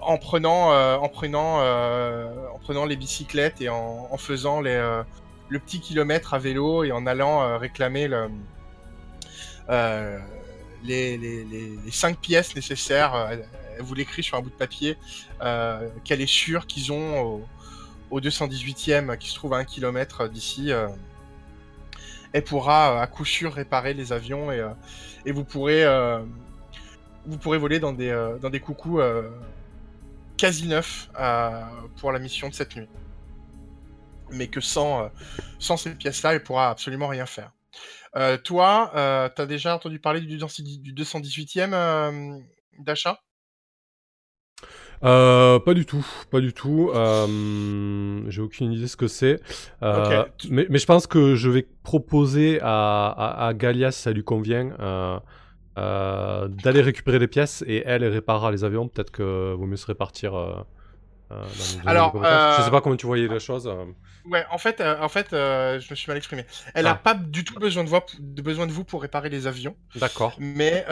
S2: en prenant, euh, en prenant, euh, en prenant les bicyclettes et en, faisant les, euh, le petit kilomètre à vélo et en allant euh, réclamer le, euh, les, les, cinq pièces nécessaires, euh, elle, vous l'écrit sur un bout de papier, euh, qu'elle est sûre qu'ils ont au, au 218e qui se trouve à un kilomètre d'ici. euh, elle pourra euh, à coup sûr réparer les avions et, euh, et vous pourrez euh, vous pourrez voler dans des euh, dans des coucous euh, quasi neufs euh, pour la mission de cette nuit. Mais que sans euh, sans ces pièces-là, elle pourra absolument rien faire. Toi, t'as déjà entendu parler du, 210 du 218e euh, d'achat?
S1: Euh, pas du tout, pas du tout. Euh, J'ai aucune idée ce que c'est. Euh, mais je pense que je vais proposer à, à, à Galia, si ça lui convient, euh, d'aller récupérer les pièces et elle, réparera les avions. Peut-être que vaut mieux se répartir. Euh, euh, dans
S2: Alors,
S1: de. Je sais pas comment tu voyais les choses.
S2: Ouais, en fait, en fait, je me suis mal exprimé. Elle a
S1: Ah.
S2: pas du tout besoin de, de besoin de vous pour réparer les avions.
S1: D'accord.
S2: mais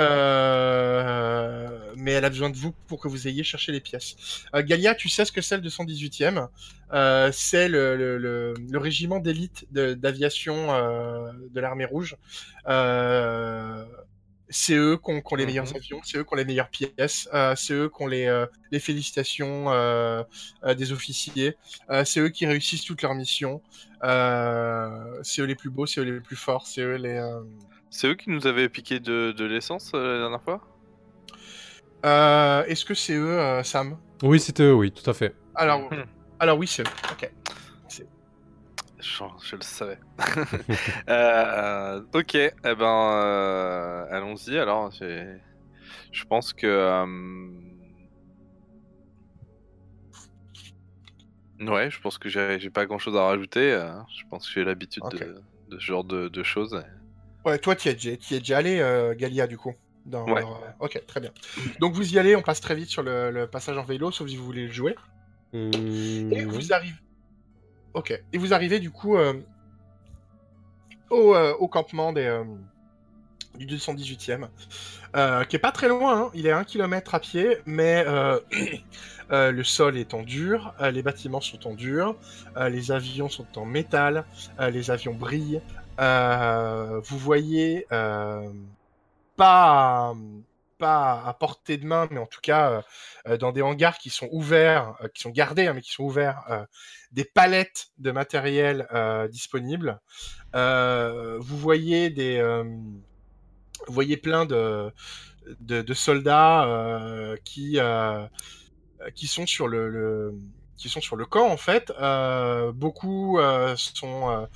S2: mais elle a besoin de vous pour que vous ayez cherché les pièces. Galia, tu sais ce que c'est le 218e euh, C'est le, le, le, le régiment d'élite de- d'aviation euh, de l'armée rouge. Euh, c'est eux qui ont, qui ont les
S1: Mhm.
S2: meilleurs avions, c'est eux qui ont les meilleures pièces, euh, c'est eux qui ont les, euh, les félicitations euh, euh, des officiers, euh, c'est eux qui réussissent toutes leurs missions, euh, c'est eux les plus beaux, c'est eux les plus forts, c'est eux les... euh,
S3: C'est eux qui nous avaient piqué de, de l'essence euh, la dernière fois?
S2: Euh, Est-ce que c'est eux, euh, Sam?
S1: Oui, c'était eux, oui, tout à fait.
S2: Alors,
S3: Hmm.
S2: alors oui, c'est eux. Ok.
S3: Je, je le savais. Euh, ok, eh ben, euh, allons-y. Alors, je pense que. euh, Ouais, je pense que j'ai j'ai pas grand chose à rajouter. euh, Je pense que j'ai l'habitude de, de ce genre de, de choses.
S2: Ouais, toi, tu y es déjà, t'y es déjà allé, euh, Galia, du coup. Dans,
S3: Ouais.
S2: Ok, très bien. Donc vous y allez, on passe très vite sur le, le passage en vélo, sauf si vous voulez le jouer.
S1: Hum,
S2: Et vous arrivez. Ok. Et vous arrivez du coup euh, au, euh, au campement des, euh, du 218e, euh, qui est pas très loin. hein. Il est à un kilomètre à pied, mais le sol est en dur, les bâtiments sont en dur, les avions sont en métal, les avions brillent. Vous voyez pas à portée de main, mais en tout cas euh, dans des hangars qui sont ouverts, qui sont gardés, hein, mais qui sont ouverts, des palettes de matériel disponibles. vous voyez des, vous voyez plein de, de, soldats qui qui sont sur le, qui sont sur le camp en fait. beaucoup sont euh,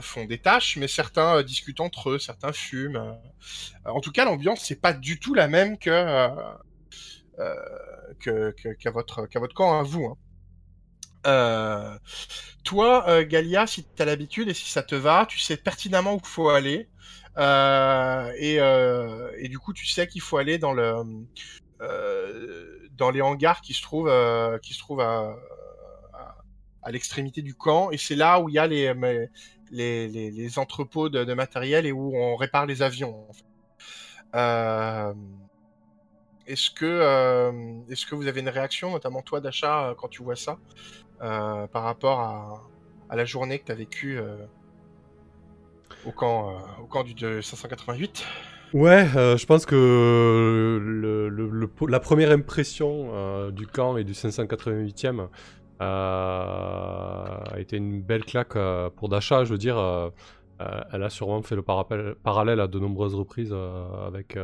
S2: font des tâches, mais certains euh, discutent entre eux, certains fument. Euh. en tout cas, l'ambiance c'est pas du tout la même que qu'à votre qu'à votre camp à vous. Hein. toi, Galia, si tu as l'habitude et si ça te va, tu sais pertinemment où il faut aller. et, et, du coup, tu sais qu'il faut aller dans le dans les hangars qui se trouvent qui se trouvent à, à l'extrémité du camp, et c'est là où il y a les, les, entrepôts de, matériel et où on répare les avions. Euh, est-ce que, euh, est-ce que vous avez une réaction, notamment toi d'achat, euh, quand tu vois ça, par rapport à, la journée que tu as vécue au camp, au camp du 588
S1: Ouais, je pense que le, la première impression du camp et du 588e, a été une belle claque euh, pour Dasha. Je veux dire, euh, euh, elle a sûrement fait le parallèle à de nombreuses reprises avec,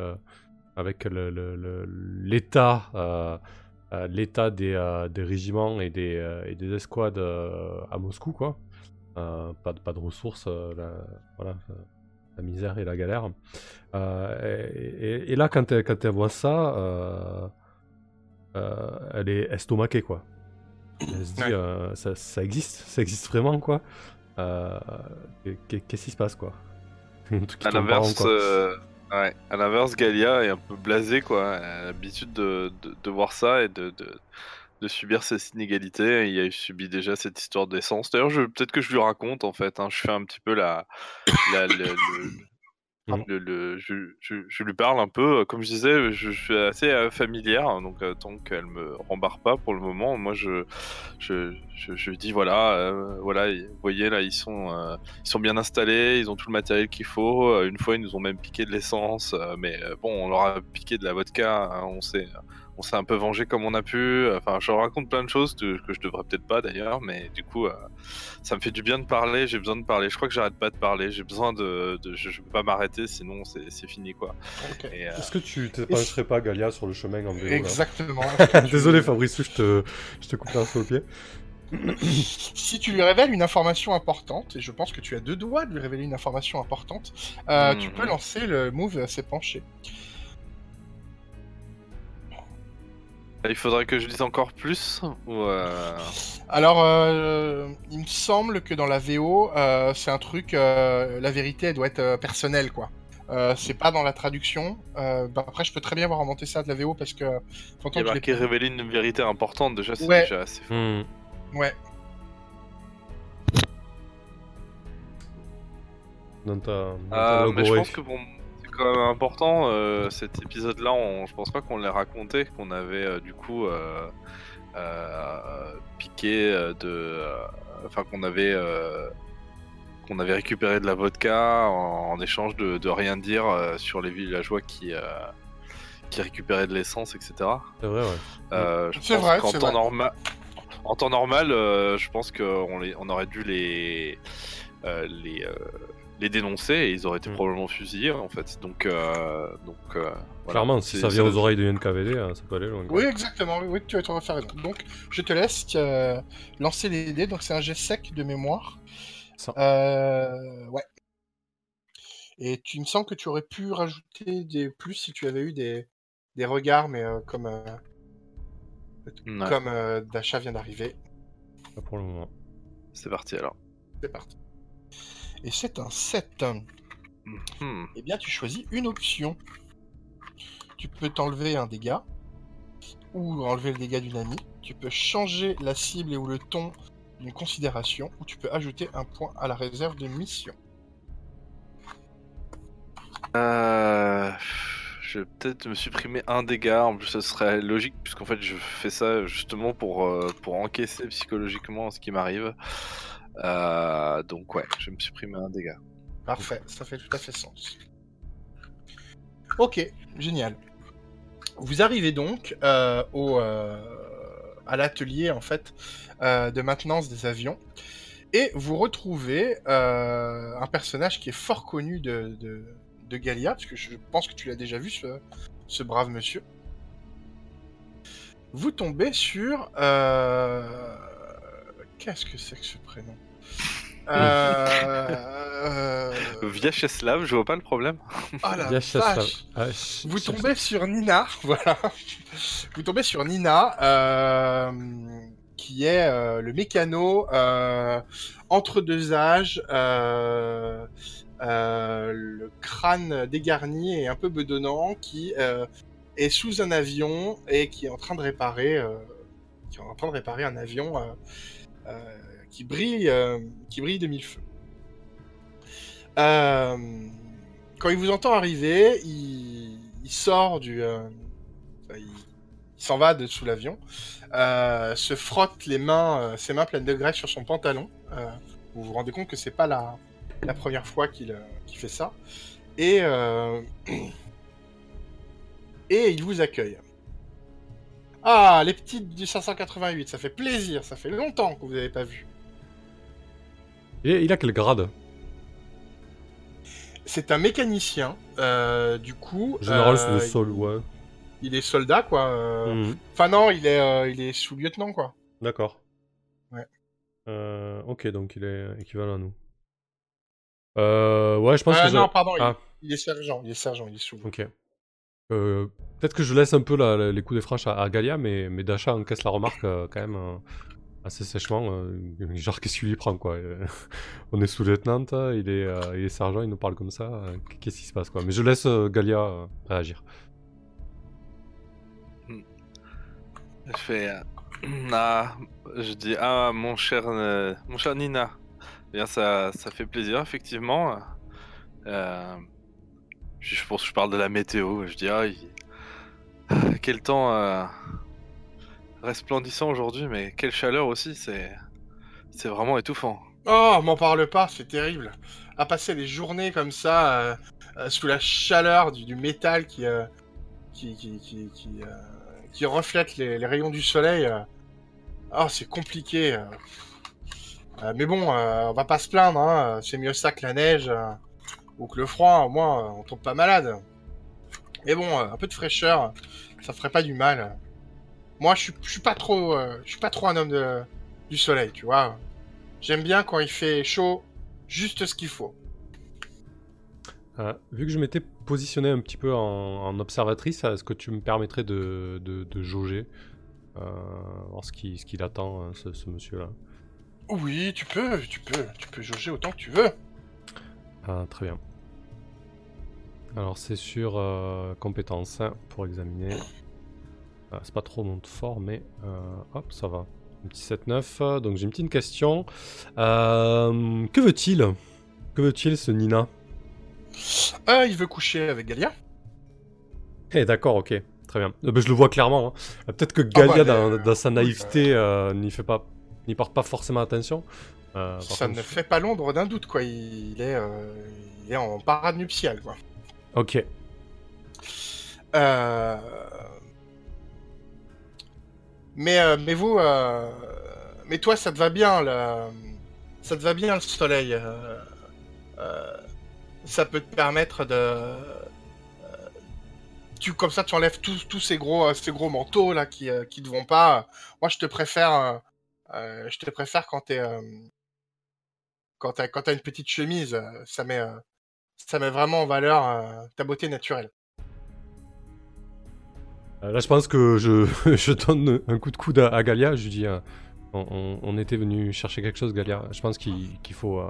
S1: avec l'état l'état des, régiments et des, et des escouades à Moscou, quoi. pas, de, pas de ressources, la, voilà, la misère et la galère. Et, là, quand elle, quand elle voit ça, elle est estomaquée, quoi. Elle se dit, euh, ça, existe, ça existe vraiment, quoi. Euh, qu'est-ce qui se passe, quoi?
S3: À l'inverse, euh, ouais. à l'inverse, Galia est un peu blasée, quoi. Elle a l'habitude de, de, voir ça et de, de, subir ces inégalités. Il a subi déjà cette histoire d'essence. D'ailleurs, peut-être que je lui raconte, en fait. Hein. Je fais un petit peu la, la le. Le, je, je, lui parle un peu, euh, comme je disais, je, suis assez euh, familière, hein, donc euh, tant qu'elle me rembarre pas pour le moment, moi je, je, je, dis voilà, voilà, vous voyez là, ils sont, ils sont bien installés, ils ont tout le matériel qu'il faut. une fois, ils nous ont même piqué de l'essence, mais bon, on leur a piqué de la vodka, hein, on sait on s'est un peu vengé comme on a pu. Enfin, je raconte plein de choses que je devrais peut-être pas d'ailleurs, mais du coup, euh, ça me fait du bien de parler. J'ai besoin de parler. Je crois que j'arrête pas de parler. J'ai besoin de, je, je, peux pas m'arrêter, sinon c'est fini quoi.
S1: Euh, Est-ce que tu te pencherais pas, Galia, sur le chemin en vélo
S2: Exactement.
S1: Désolé, Fabrice, je te, je te coupe un peu au pied.
S2: si tu lui révèles une information importante, et je pense que tu as deux doigts de lui révéler une information importante, euh, tu peux mhm. lancer le move s'est penché.
S3: Il faudrait que je lise encore plus euh,
S2: Alors, euh, il me semble que dans la VO, euh, c'est un truc, la vérité, elle doit être personnelle, quoi. c'est pas dans la traduction. Bah, après, je peux très bien voir remonter ça de la VO parce que.
S3: Il y a marqué révéler une vérité importante, déjà, c'est déjà assez fort. Hmm.
S2: Ouais.
S1: Dans ta,
S3: mais je pense que bon, quand même important. Euh, cet épisode-là, on... je pense pas qu'on l'ait raconté, qu'on avait euh, du coup euh, piqué de, enfin qu'on avait qu'on avait récupéré de la vodka en, échange de, rien dire sur les villageois qui qui récupéraient de l'essence, etc.
S1: C'est vrai,
S2: ouais. c'est vrai,
S3: en temps normal. En temps normal, je pense qu'on on aurait dû les les les dénoncer et ils auraient été mm. probablement fusillés en fait. Donc, euh, donc euh,
S1: clairement, si ça vient aux oreilles de NKVD, hein, ça peut aller loin.
S2: Oui, exactement. Oui, tu vas faire raison. Donc, je te laisse euh, lancer les dés. Donc, c'est un jet sec de mémoire. ouais. Et tu me sens que tu aurais pu rajouter des plus si tu avais eu des, des regards, mais comme comme Dasha vient d'arriver.
S1: Pas pour le moment.
S3: C'est parti alors.
S2: C'est parti et c'est un 7. Mhm. Eh bien, tu choisis une option. Tu peux t'enlever un dégât ou enlever le dégât d'une amie. Tu peux changer la cible et ou le ton d'une considération ou tu peux ajouter un point à la réserve de mission.
S3: Euh, je vais peut-être me supprimer un dégât. En plus, ce serait logique puisqu'en fait, je fais ça justement pour, euh, pour encaisser psychologiquement ce qui m'arrive. Euh, donc ouais, je me supprimer un dégât.
S2: Parfait, ça fait tout à fait sens. Ok, génial. Vous arrivez donc euh, au, euh, à l'atelier en fait de maintenance des avions et vous retrouvez un personnage qui est fort connu de, de, de Galia, parce que je pense que tu l'as déjà vu, ce, brave monsieur. Vous tombez sur... Qu'est-ce que c'est que ce prénom? Euh...
S3: Vyacheslav, je vois pas le problème.
S2: Oh la
S1: Vyacheslav.
S2: vache
S1: Ah, ch-
S2: Vous tombez sur Nina, voilà. Vous tombez sur Nina, euh, qui est euh, le mécano euh, entre deux âges, euh, euh, le crâne dégarni et un peu bedonnant, qui euh, est sous un avion et qui est en train de réparer, euh, qui est en train de réparer un avion euh, euh, qui brille, euh, qui brille de mille feux. Euh, quand il vous entend arriver, il, sort du. euh, il s'en va de sous l'avion, se frotte les mains, ses mains pleines de graisse sur son pantalon. vous vous rendez compte que c'est pas la, première fois qu'il fait ça. Et, et il vous accueille. Ah, les petites du 588, ça fait plaisir, ça fait longtemps que vous n'avez pas vu.
S1: Il, il a quel grade
S2: C'est un mécanicien, euh, du coup.
S1: Général
S2: euh,
S1: sous le sol, ouais.
S2: Il est soldat, quoi. euh,
S1: Mhm.
S2: Enfin non, il est, euh, il est sous-lieutenant, quoi.
S1: D'accord.
S2: Ouais.
S1: Euh, ok, donc il est équivalent à nous. Euh, ouais, je pense
S2: Euh,
S1: que
S2: non, pardon, il-
S1: Ah.
S2: il, est sergent, il est sergent, il est sous.
S1: Ok. Euh, Peut-être que je laisse un peu la- la- les coups des franches à, à Galia, mais, mais Dasha encaisse la remarque euh, quand même euh, assez sèchement. euh, genre, qu'est-ce qu'il lui prend, quoi euh, On est sous-lieutenant, il, est, euh, il est sergent, il nous parle comme ça. qu'est-ce qui se passe, quoi Mais je laisse Galia réagir.
S3: Je fais. ah, je dis ah mon cher, mon cher Nina. Eh Bien ça, ça fait plaisir effectivement. Je, pense que je parle de la météo. Je dis ah, il- ah, quel temps resplendissant aujourd'hui, mais quelle chaleur aussi. C'est, vraiment étouffant.
S2: Oh, m'en parle pas, c'est terrible. À passer des journées comme ça, euh, euh, sous la chaleur du, métal qui, euh, reflète les, rayons du soleil. Oh, c'est compliqué. mais bon, on va pas se plaindre, hein. c'est mieux ça que la neige ou que le froid, au moins on tombe pas malade. Mais bon, un peu de fraîcheur, ça ferait pas du mal. Moi, je suis- je suis pas trop, euh, je suis pas trop un homme de, du soleil, tu vois. J'aime bien quand il fait chaud, juste ce qu'il faut.
S1: Euh, vu que je m'étais positionné un petit peu en, en observatrice, est-ce que tu me permettrais de, de, de jauger euh, voir ce qu'il ce qu'il attend, hein, ce, ce monsieur-là?
S2: Oui, tu peux, tu peux, tu peux jauger autant que tu veux.
S1: Ah, très bien. Alors, c'est sur euh, compétences hein, pour examiner. Ah, c'est pas trop mon fort, mais euh, hop, ça va. Un petit 7-9. Donc, j'ai une petite question. Euh, que veut-il? Que veut-il, ce Nina?
S2: Ah, il veut coucher avec Galia.
S1: Eh, d'accord, ok. Très bien. Euh, ben, je le vois clairement. hein. Euh, Peut-être que Galia,
S2: bah,
S1: dans,
S2: euh,
S1: dans sa naïveté, euh, n'y fait pas, n'y porte pas forcément attention. Euh,
S2: Ça
S1: contre,
S2: ne fait pas l'ombre d'un doute, quoi. Il est, euh, il est en parade nuptiale, quoi.
S1: Ok.
S2: Mais, euh, mais vous, euh, mais toi, ça te va bien, le... ça te va bien le soleil. euh, Ça peut te permettre de, tu comme ça, tu enlèves tous, tous ces gros, ces gros manteaux là qui, qui te vont pas. Moi, je te préfère, je te préfère quand t'es, quand t'as, quand t'as une petite chemise. Ça met, ça met vraiment en valeur ta beauté naturelle.
S1: Euh, Là, je pense que je, je donne un coup de coude à, à Galia. Je lui dis euh, on, on- on était venu chercher quelque chose, Galia. Je pense qu'il faut, euh,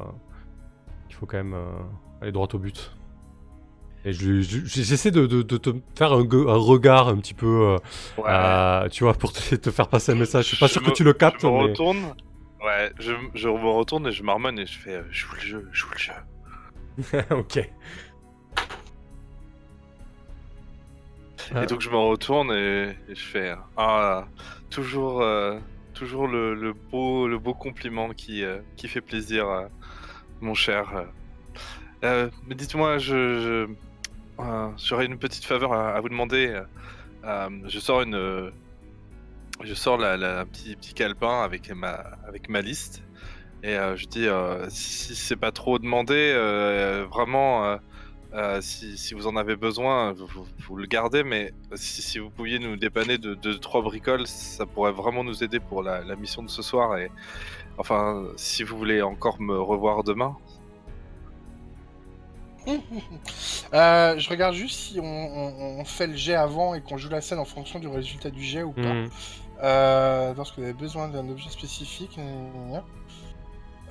S1: faut quand même euh, aller droit au but. Et je je- j'essaie de, de- de te faire un, regard un petit peu, euh, tu vois, pour te, te faire passer un message. Je suis pas
S3: Je
S1: sûr
S3: me-
S1: que tu le captes,
S3: Je me
S1: mais...
S3: retourne. Ouais, je, je me retourne et je marmonne et je fais euh, joue le jeu, joue le jeu.
S1: ok. Ah.
S3: Et donc je me retourne et, et je fais ah toujours euh, toujours le, le beau le beau compliment qui euh, qui fait plaisir euh, mon cher. mais dites-moi je j'aurais une petite faveur à, à vous demander. je sors une, je sors la, la- petit, petit calepin avec ma, avec ma liste et je dis si c'est pas trop demandé, vraiment, euh, si, si vous en avez besoin, vous, vous- vous le gardez, mais si, si vous pouviez nous dépanner de 2-3 bricoles, ça pourrait vraiment nous aider pour la, la mission de ce soir. Et enfin, si vous voulez encore me revoir demain,
S2: Euh, je regarde juste si on, on- on fait le jet avant et qu'on joue la scène en fonction du résultat du jet ou pas.
S1: Hmm.
S2: Euh, lorsque vous avez besoin d'un objet spécifique.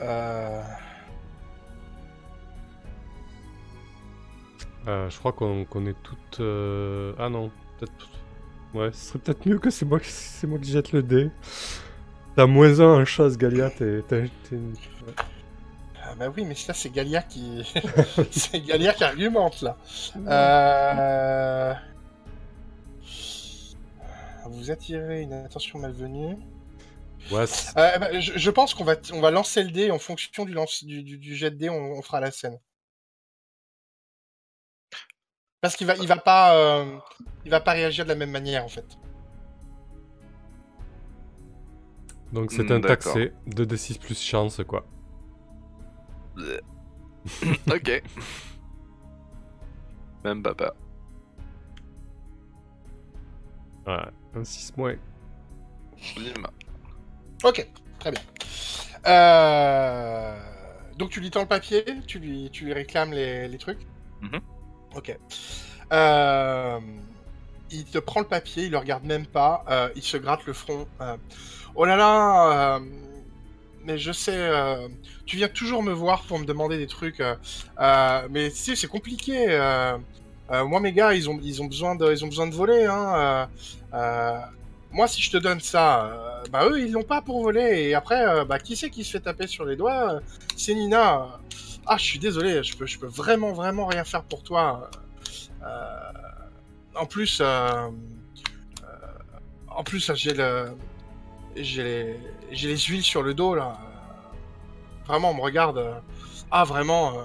S2: Euh,
S1: Euh, je crois qu'on est toutes. euh, Ah non, peut-être. Ouais, ce serait peut-être mieux que c'est moi, qui- moi qui jette le dé. T'as moins un en chasse, Galia. T'es. ouais.
S2: ah bah oui, mais là c'est Galia qui, c'est Galia qui argumente là. Euh... Vous attirez une attention malvenue.
S1: Ouais,
S2: Euh, bah, je, je pense qu'on va, on va lancer le dé en fonction du, lance, du, du- du jet de dé, on, on fera la scène. Parce qu'il va, il va pas, euh, il va pas réagir de la même manière en fait.
S1: Donc c'est
S3: Hmm,
S1: un
S3: d'accord.
S1: taxé. 2d6 plus chance, quoi.
S3: ok. Même papa.
S1: Ouais, un 6 moins.
S3: Bim.
S2: Ok, très bien. Euh, Donc tu lui tends le papier, tu lui, tu lui réclames les, les trucs.
S3: Mhm.
S2: Ok. Euh, Il te prend le papier, il le regarde même pas, euh, il se gratte le front. euh, Oh là là, mais je sais, tu viens toujours me voir pour me demander des trucs, mais tu sais, c'est compliqué. moi, mes gars, ils ont, besoin de, ils ont besoin de voler. Hein, moi, si je te donne ça, bah eux, ils l'ont pas pour voler. Et après, bah qui c'est qui se fait taper sur les doigts C'est Nina. Ah, je suis désolé, je peux, vraiment, vraiment rien faire pour toi. Euh, en plus, euh, euh, en plus, j'ai le, j'ai les, huiles sur le dos là. Vraiment, on me regarde. Ah, vraiment,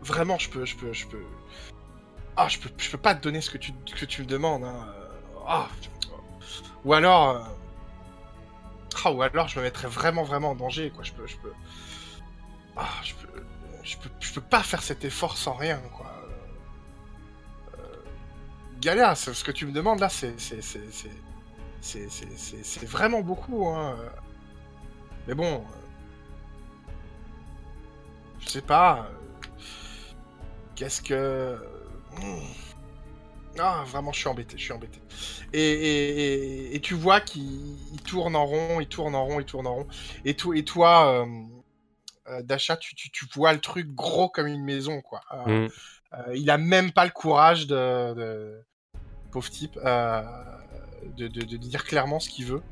S2: vraiment, je peux, je peux, je peux. Ah, je peux, je peux pas te donner ce que tu, me demandes. hein. Ah, ou alors, ah, ou alors, je me mettrais vraiment, vraiment en danger, quoi. Je peux, je peux. Ah, je peux, je peux, je peux pas faire cet effort sans rien, quoi. Euh, ce que tu me demandes là, c'est, c'est, vraiment beaucoup, hein. Mais bon, euh, je sais pas. euh, Qu'est-ce que. Hmm. Ah, vraiment, je suis embêté, je suis embêté. Et, et, et- tu vois qu'il il tourne en rond, il tourne en rond, il tourne en rond. Et, et toi, euh, Dasha, tu, tu, tu vois le truc gros comme une maison, quoi. Euh,
S1: Hmm.
S2: euh, il a même pas le courage de, de- pauvre type, euh, de, de- de dire clairement ce qu'il veut.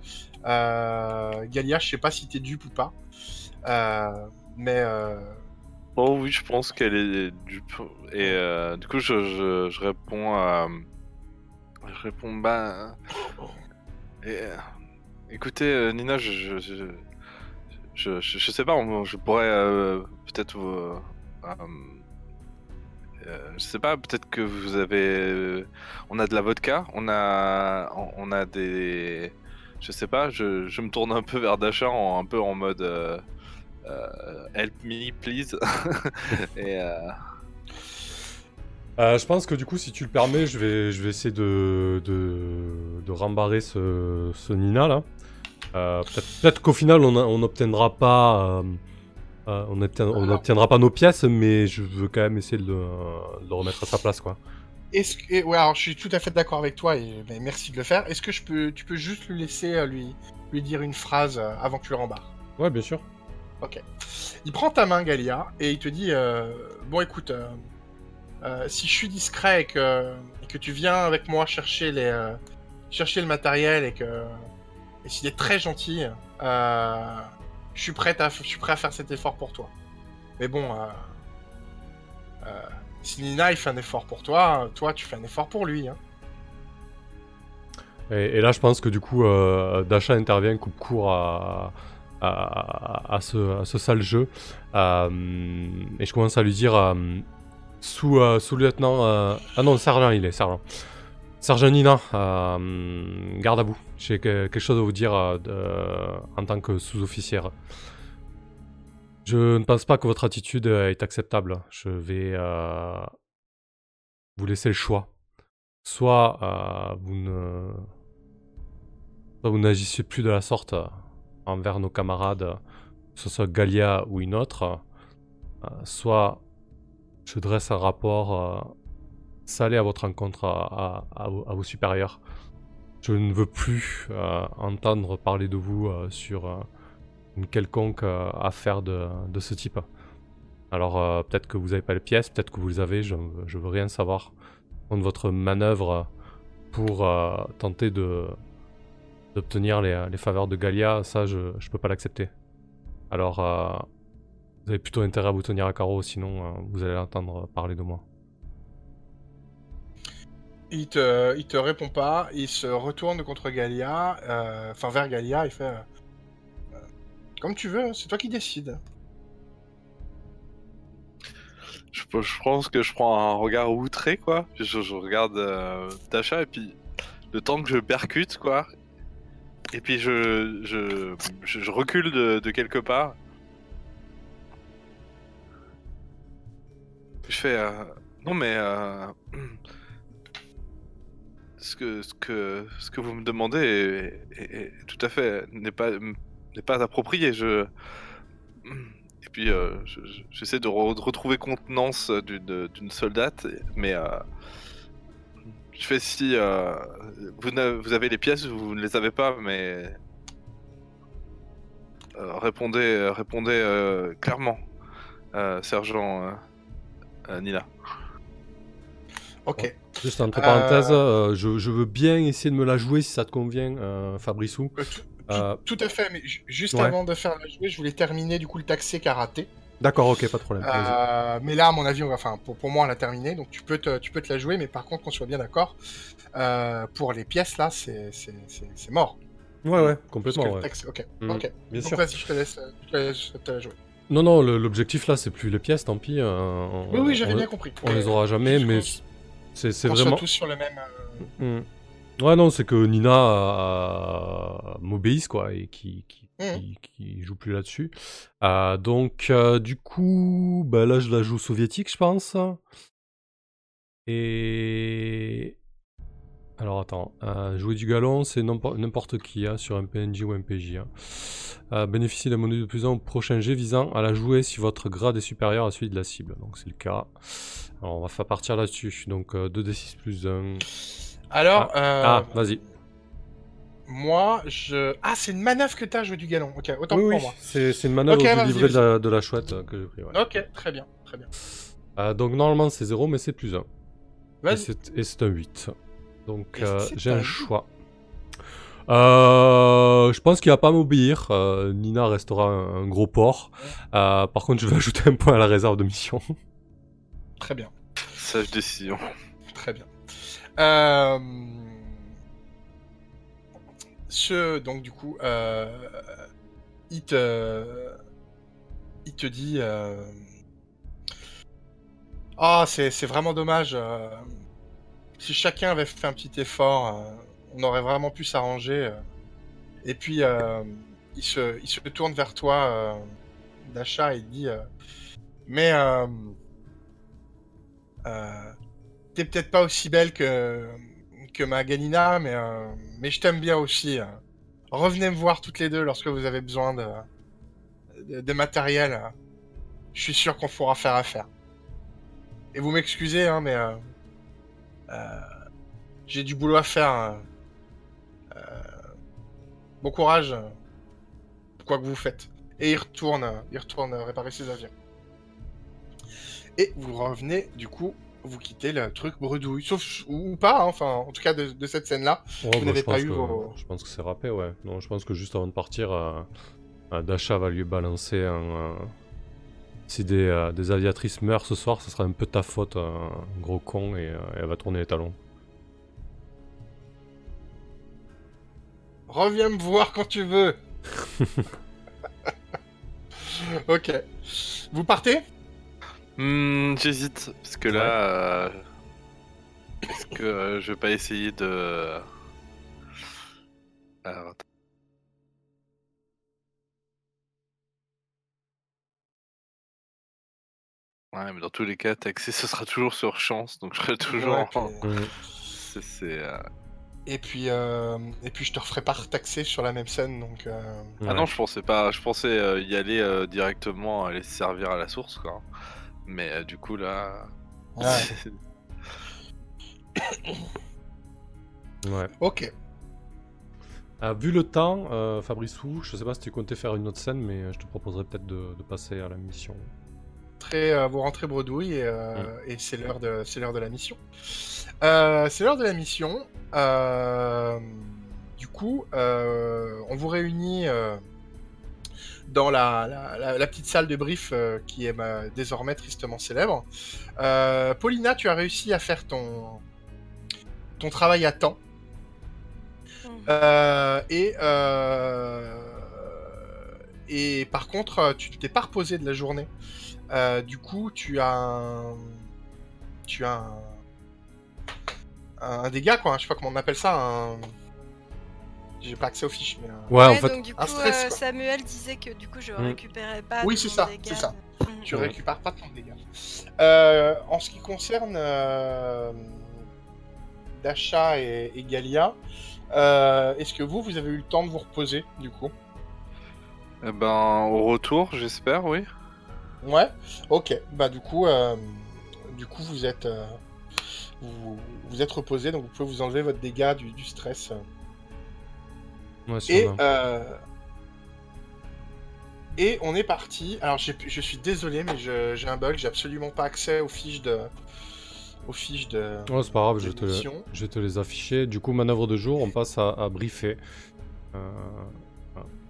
S2: Euh, Galia, je sais pas si t'es dupe ou pas, Euh, mais euh,
S3: Oh oui, je pense qu'elle est dupe. Et euh, du coup, je, je, je réponds à. Je réponds, bah. et, écoutez, Nina, je. Je, je, sais pas, je pourrais euh, peut-être vous. euh, euh, je sais pas, peut-être que vous avez. on a de la vodka, on a. On, a des. Je sais pas, je, me tourne un peu vers Dasha, un peu en mode. help me, please.
S1: Je pense que du coup, si tu le permets, je vais, je vais essayer de, de, de rembarrer ce Nina là. Euh, Peut-être peut-être qu'au final, on n'obtiendra pas, euh, euh, on n'obtiendra pas nos pièces, mais je veux quand même essayer de le, de le remettre à sa place, quoi.
S2: est-ce que, ouais, alors je suis tout à fait d'accord avec toi et mais merci de le faire. Est-ce que je peux, tu peux juste lui laisser euh, lui, lui dire une phrase euh, avant que tu le rembarres?
S1: Ouais, bien sûr.
S2: Ok. Il prend ta main, Galia, et il te dit euh, Bon, écoute, euh, euh, si je suis discret et que, et que tu viens avec moi chercher, les, euh, chercher le matériel et que. Et s'il est très gentil, euh, je, suis prêt à, faire cet effort pour toi. Mais bon, euh, euh, si Nina fait un effort pour toi, toi tu fais un effort pour lui. Hein.
S1: Et, là, je pense que du coup, euh, Dasha intervient, coupe court à, ce, sale jeu. Et je commence à lui dire euh, sous, euh, sous-lieutenant. euh, Ah non, sergent, il est sergent. Sergent Nina, euh, garde à vous. J'ai que- quelque chose à vous dire euh, en tant que sous-officière. Je ne pense pas que votre attitude euh, est acceptable. Je vais vous laisser le choix. Soit vous ne, soit vous n'agissez plus de la sorte envers nos camarades, que ce soit Galia ou une autre, soit je dresse un rapport salé à votre rencontre à, vos, supérieurs. Je ne veux plus euh, entendre parler de vous euh, sur euh, une quelconque affaire de, ce type. Alors peut-être que vous n'avez pas les pièces, peut-être que vous les avez, je, je veux rien savoir. Contre votre manœuvre pour tenter d'obtenir les, les faveurs de Galia, ça je, je peux pas l'accepter. Alors vous avez plutôt intérêt à vous tenir à carreau, sinon vous allez entendre parler de moi.
S2: Il te, il te répond pas, il se retourne contre Galia, euh, enfin vers Galia, il fait euh, euh, Comme tu veux, c'est toi qui décides.
S3: Je, je pense que je prends un regard outré, quoi. Je, je regarde euh, Tasha et puis le temps que je percute, quoi. Et puis je, je, je, recule de, de quelque part. Je fais. non, mais. Ce, que, vous me demandez est, tout à fait. n'est pas, approprié. Et puis, euh, je- je- j'essaie de, re- de retrouver contenance d'une soldate, mais euh, je fais si euh, vous, avez les pièces, vous ne les avez pas, mais répondez, répondez clairement, sergent Nina.
S2: Ok.
S1: Juste entre
S2: Euh,
S1: parenthèses, euh, je, je veux bien essayer de me la jouer si ça te convient, euh, Fabrissou.
S2: Euh, tout, à fait, mais ju- juste
S1: ouais.
S2: avant de faire la jouer, je voulais terminer du coup le taxé karaté.
S1: D'accord, ok, pas de problème.
S2: Euh, mais là, à mon avis, on va, enfin, pour, pour moi, on l'a terminé, donc tu peux, te, tu peux te la jouer, mais par contre, qu'on soit bien d'accord, euh, pour les pièces là, c'est mort.
S1: Ouais, ouais, complètement. ouais.
S2: taxi- Ok,
S1: Mhm,
S2: ok.
S1: Bien
S2: donc
S1: sûr.
S2: vas-y, je te laisse, je te laisse te la jouer.
S1: Non, non, l'objectif là, c'est plus les pièces, tant pis. euh, on-
S2: Oui, oui, j'avais bien compris.
S1: On les aura jamais, mais c'est c'est vraiment.
S2: tous sur le même. euh,
S1: Hmm. Ouais, non, c'est que Nina euh, m'obéisse, quoi, et qui, qui, qui, qui joue plus là-dessus. Euh, donc, euh, du coup, bah, là, je la joue soviétique, je pense. Et. Alors, attends. euh, jouer du galon, c'est n'importe qui, hein, sur un PNJ ou un PJ. hein. Euh, bénéficier d'un bonus de plus 1 au prochain jet visant à la jouer si votre grade est supérieur à celui de la cible. Donc, c'est le cas. Alors, on va faire partir là-dessus. Donc, 2d6 plus 1.
S2: Alors, euh,
S1: Ah, vas-y.
S2: moi, je. Ah, c'est une manœuvre que t'as joué du galon. Ok, autant
S1: Oui,
S2: pour
S1: oui,
S2: moi.
S1: c'est c'est une manœuvre
S2: Ok,
S1: du livret de la, de la chouette euh, que j'ai pris. ouais.
S2: Ok, très bien, très bien.
S1: Euh, donc normalement c'est 0, mais c'est plus 1. Et
S2: Vas-y.
S1: et c'est un 8. Donc euh, j'ai
S2: un
S1: choix. Euh, je pense qu'il va pas m'obéir. Euh, Nina restera un, un gros porc. Euh, par contre, je vais ajouter un point à la réserve de mission.
S2: Très bien,
S3: Sage décision.
S2: très bien. Euh... Ce, donc du coup, euh... il te, il te dit, euh... ah, c'est c'est vraiment dommage. Si chacun avait fait un petit effort, euh, on aurait vraiment pu s'arranger. euh. Et puis, euh, il se, tourne vers toi, d'achat, et dit, mais t'es peut-être pas aussi belle que que ma Ganina, mais mais je t'aime bien aussi. Revenez me voir toutes les deux lorsque vous avez besoin de de, matériel. Je suis sûr qu'on pourra faire affaire. Et vous m'excusez, hein, mais j'ai du boulot à faire. euh. Euh, bon courage, euh, quoi que vous faites? Et il retourne, euh, il retourne euh, réparer ses avions. Et vous revenez, du coup, vous quittez le truc bredouille. Sauf, ou pas, hein, enfin, en tout cas de, de cette scène-là. Vous n'avez
S1: je
S2: pas eu vos-
S1: Je pense que c'est râpé, ouais. Non, je pense que juste avant de partir, euh, euh, Dasha va lui balancer un. Si des, euh, des aviatrices meurent ce soir, ce sera un peu ta faute, gros con, et, euh, et elle va tourner les talons.
S2: Reviens me voir quand tu veux. ok. Vous partez?
S3: Hmm, J'hésite, parce que là, euh, Est-ce que euh, je vais pas essayer de. Alors, attends. Ouais, mais dans tous les cas, taxer, ce sera toujours sur chance, donc je serai toujours.
S2: Ouais,
S3: en-
S2: puis-.
S3: C'est. c'est, euh,
S2: Et puis, euh, et puis je te referai pas retaxer sur la même scène, donc. euh,
S3: Ah
S1: Ouais.
S3: non, je pensais pas. Je pensais euh, y aller euh, directement, aller se servir à la source, quoi. Mais euh, du coup, là.
S2: ouais.
S1: Ouais.
S2: Ok.
S1: Ah, vu le temps, euh, Fabricou, je sais pas si tu comptais faire une autre scène, mais je te proposerais peut-être de, de passer à la mission.
S2: Euh, vous rentrez bredouille et, euh,
S1: Mm.
S2: et c'est l'heure de, c'est l'heure de la mission. Euh, c'est l'heure de la mission. Euh, du coup, euh, on vous réunit euh, dans la, la- la- la petite salle de brief euh, qui est bah, désormais tristement célèbre. Euh, Paulina, tu as réussi à faire ton, ton travail à temps. Euh, et, euh, et par contre, tu t'es pas reposé de la journée. Euh, du coup, tu as un, tu as un, un dégât quoi. Je sais pas comment on appelle ça. Un... J'ai pas accès aux fiches, mais. un-
S1: Ouais, en fait,
S4: donc du coup,
S2: un stress,
S4: euh. Samuel disait que du coup je
S1: Mm.
S4: récupérais pas.
S2: Oui, c'est ça, c'est ça.
S4: de-
S2: Tu.
S1: Ouais.
S2: récupères pas ton dégât. Euh, en ce qui concerne euh, Dasha et, et Galia, euh, est-ce que vous, vous avez eu le temps de vous reposer du coup?
S3: Eh ben, au retour, j'espère, oui.
S2: Ouais. Ok. Bah du coup, euh, du coup vous êtes, euh, vous, vous êtes reposé, donc vous pouvez vous enlever votre dégât du, du stress.
S1: ouais,
S2: Et euh, et on est parti. Alors je suis désolé, mais je- j'ai un bug. J'ai absolument pas accès aux fiches de, aux fiches de.
S1: Ouais, c'est pas grave, je te,
S2: mission.
S1: je vais te les afficher. Du coup, manœuvre de jour, on passe à, à briefer.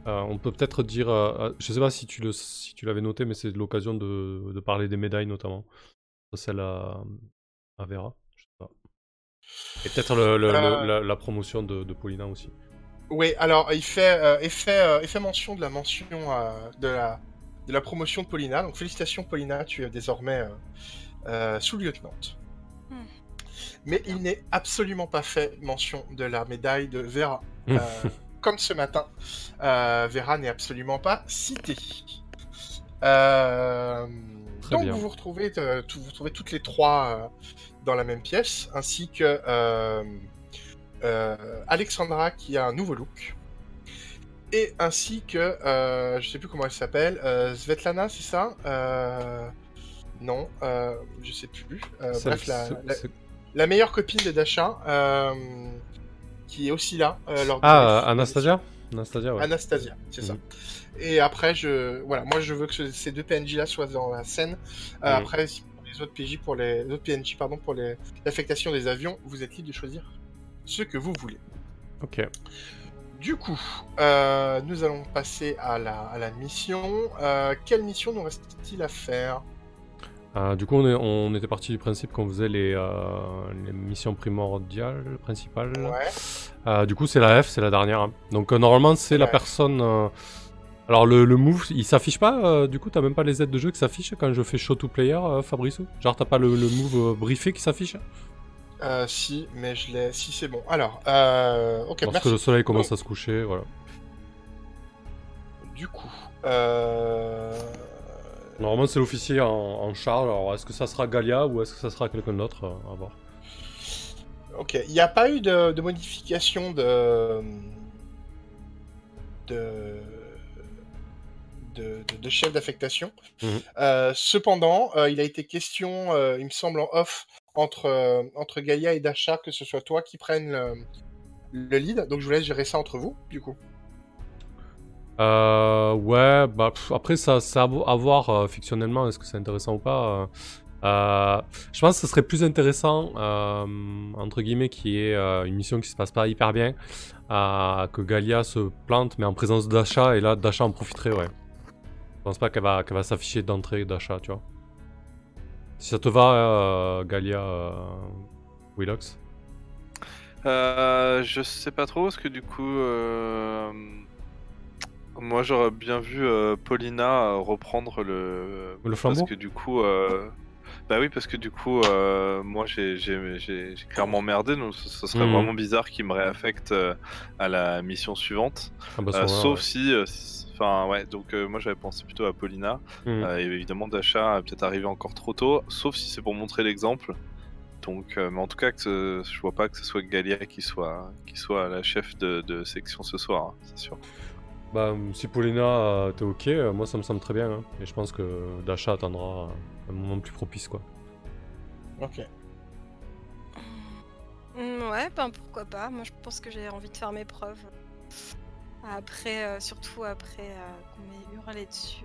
S1: Euh, euh, on peut peut-être dire, euh, euh, je sais pas si tu le, si tu l'avais noté, mais c'est l'occasion de, de parler des médailles notamment. Celle à, à Vera. Je sais pas. Et peut-être le- le- le-
S2: Euh.
S1: la, la promotion de, de Paulina aussi.
S2: Oui, alors il fait, euh, il fait, euh, il fait mention de la mention euh, de la de la promotion de Paulina. Donc félicitations Paulina, tu es désormais euh, euh, sous-lieutenant.
S4: Hmm.
S2: Mais il n'est absolument pas fait mention de la médaille de Vera. Comme ce matin, euh, Vera n'est absolument pas citée. Euh, donc
S1: bien.
S2: vous vous retrouvez, euh, tout- vous retrouvez toutes les trois dans la même pièce, ainsi que Alexandra qui a un nouveau look, et ainsi que je sais plus comment elle s'appelle, Svetlana, c'est ça? Non, je sais plus. Bref, la, la- meilleure copine de Dasha, qui est aussi là euh, lors
S1: Ah,
S2: la-
S1: Anastasia Anastasia, ouais.
S2: Anastasia, c'est ça.
S1: Mhm.
S2: Et après, je, voilà, moi je veux que ce- ces deux PNJ là soient dans la scène. Euh,
S1: Mhm.
S2: Après, pour les autres PJ, pour les, les autres PNJ, pardon, pour les- l'affectation des avions, vous êtes libre de choisir ce que vous voulez.
S1: Ok.
S2: Du coup, euh, nous allons passer à la, à la mission. Euh, quelle mission nous reste-t-il à faire?
S1: Euh, du coup, on, est- on était parti du principe qu'on faisait les, euh, les missions primordiales, principales.
S2: Ouais.
S1: Euh, du coup, c'est la F, c'est la dernière. hein. Donc, normalement, c'est la personne. Alors, le, le move, il s'affiche pas Du coup, t'as même pas les aides de jeu qui s'affichent quand je fais show to player, Fabrice Genre, t'as pas le, le move briefé qui s'affiche?
S2: Euh, si, mais je l'ai. Si, c'est bon. Alors, euh, ok,
S1: Parce
S2: merci.
S1: que le soleil commence à se coucher, voilà.
S2: Du coup, euh...
S1: Normalement, c'est l'officier en, en charge. Alors, est-ce que ça sera Galia ou est-ce que ça sera quelqu'un d'autre euh, À voir.
S2: Ok, il n'y a pas eu de, de modification de... de... de, de- de chef d'affectation.
S1: Mhm.
S2: Euh, cependant, euh, il a été question, euh, il me semble en off, entre, entre Gaïa et Dasha, que ce soit toi qui prenne le, le lead. Donc je vous laisse gérer ça entre vous, du coup.
S1: Euh, ouais, bah après ça, ça à voir euh, fictionnellement, est-ce que c'est intéressant ou pas. euh. Euh, je pense que ce serait plus intéressant, euh, entre guillemets, qui est une mission qui se passe pas hyper bien, euh, que Galia se plante, mais en présence d'Asha, et là Dasha en profiterait, ouais. Je pense pas qu'elle va, qu'elle va s'afficher d'entrée d'Asha, tu vois. Si ça te va, euh, Galia euh, Willox.
S3: Euh, je sais pas trop, parce que du coup, euh, moi j'aurais bien vu euh, Paulina euh, reprendre le.
S1: Le flambeau
S3: Parce que du coup, euh, Bah oui, parce que du coup, euh, moi j'ai clairement merdé, donc ce serait
S1: Mhm.
S3: vraiment bizarre qu'il me réaffecte euh, à la mission suivante.
S1: Ah bah,
S3: Euh, sauf
S1: ouais.
S3: si. euh, Enfin, ouais, donc euh, moi j'avais pensé plutôt à Paulina. Euh, et évidemment, Dasha a peut-être arrivé encore trop tôt, sauf si c'est pour montrer l'exemple. Donc, euh, mais en tout cas, que ce- je vois pas que ce soit Galia qui soit, qui soit la chef de, de section ce soir, hein, c'est sûr.
S1: Bah, si Paulina, euh, t'es ok, euh, moi ça me semble très bien. hein. Et je pense que Dasha attendra un moment plus propice, quoi.
S2: Ok.
S4: Mm, Ouais, ben pourquoi pas. Moi, je pense que j'ai envie de faire mes preuves. Après, euh, surtout après euh, qu'on m'ait hurlé dessus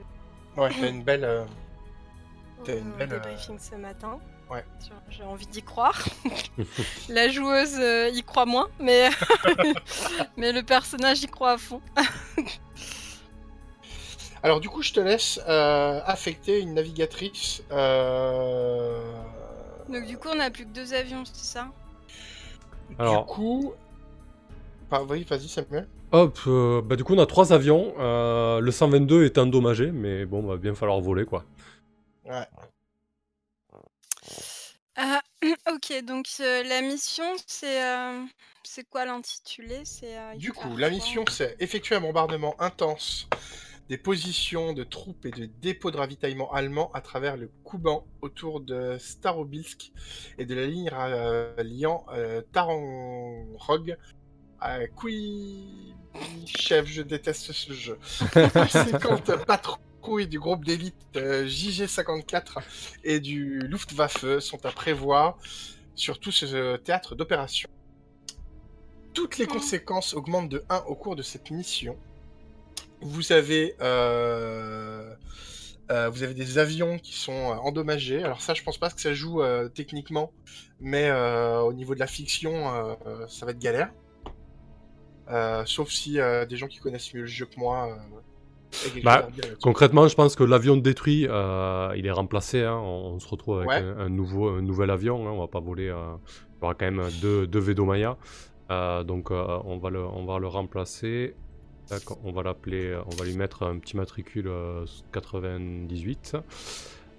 S2: Ouais, t'as une belle. euh, T'as une belle, euh,
S4: débriefing ce matin.
S2: Ouais.
S4: J'ai envie d'y croire. La joueuse euh, y croit moins, mais... mais le personnage y croit à fond.
S2: Alors du coup, je te laisse euh, affecter une navigatrice. euh,
S4: Donc du coup, on n'a plus que deux avions, c'est ça?
S1: Alors-
S2: Du coup... Bah, oui, vas-y Samuel.
S1: Hop, euh, bah du coup on a trois avions. euh, le 122 est endommagé, mais bon, va bien falloir voler, quoi.
S2: Ouais.
S4: Ah, Ok, donc euh, la mission, c'est... euh, C'est quoi l'intitulé? C'est euh, il
S2: Du
S4: faut
S2: coup,
S4: faire
S2: la
S4: quoi
S2: mission, c'est effectuer un bombardement intense des positions de troupes et de dépôts de ravitaillement allemands à travers le Kouban autour de Starobilsk et de la ligne euh, liant euh, Taranrog à Kouichev. Je déteste ce jeu. 50 patrouilles du groupe d'élite euh, JG54 et du Luftwaffe sont à prévoir sur tout ce théâtre d'opération. Toutes les
S4: Oh.
S2: conséquences augmentent de 1 au cours de cette mission. Vous avez, euh, euh, vous avez des avions qui sont euh, endommagés. Alors ça, je pense pas que ça joue euh, techniquement, mais euh, au niveau de la fiction, euh, euh, ça va être galère. Euh, sauf si euh, des gens qui connaissent mieux le jeu que moi. Euh,
S1: Bah. Concrètement, je pense que l'avion détruit, euh, il est remplacé. hein. On, on se retrouve avec
S2: Ouais.
S1: un, un nouveau, un nouvel avion. hein. On va pas voler. euh, Il y aura quand même deux, deux Vedomaya. Euh, donc euh, on, va le, on va le remplacer. On va l'appeler, euh, on va lui mettre un petit matricule euh, 98.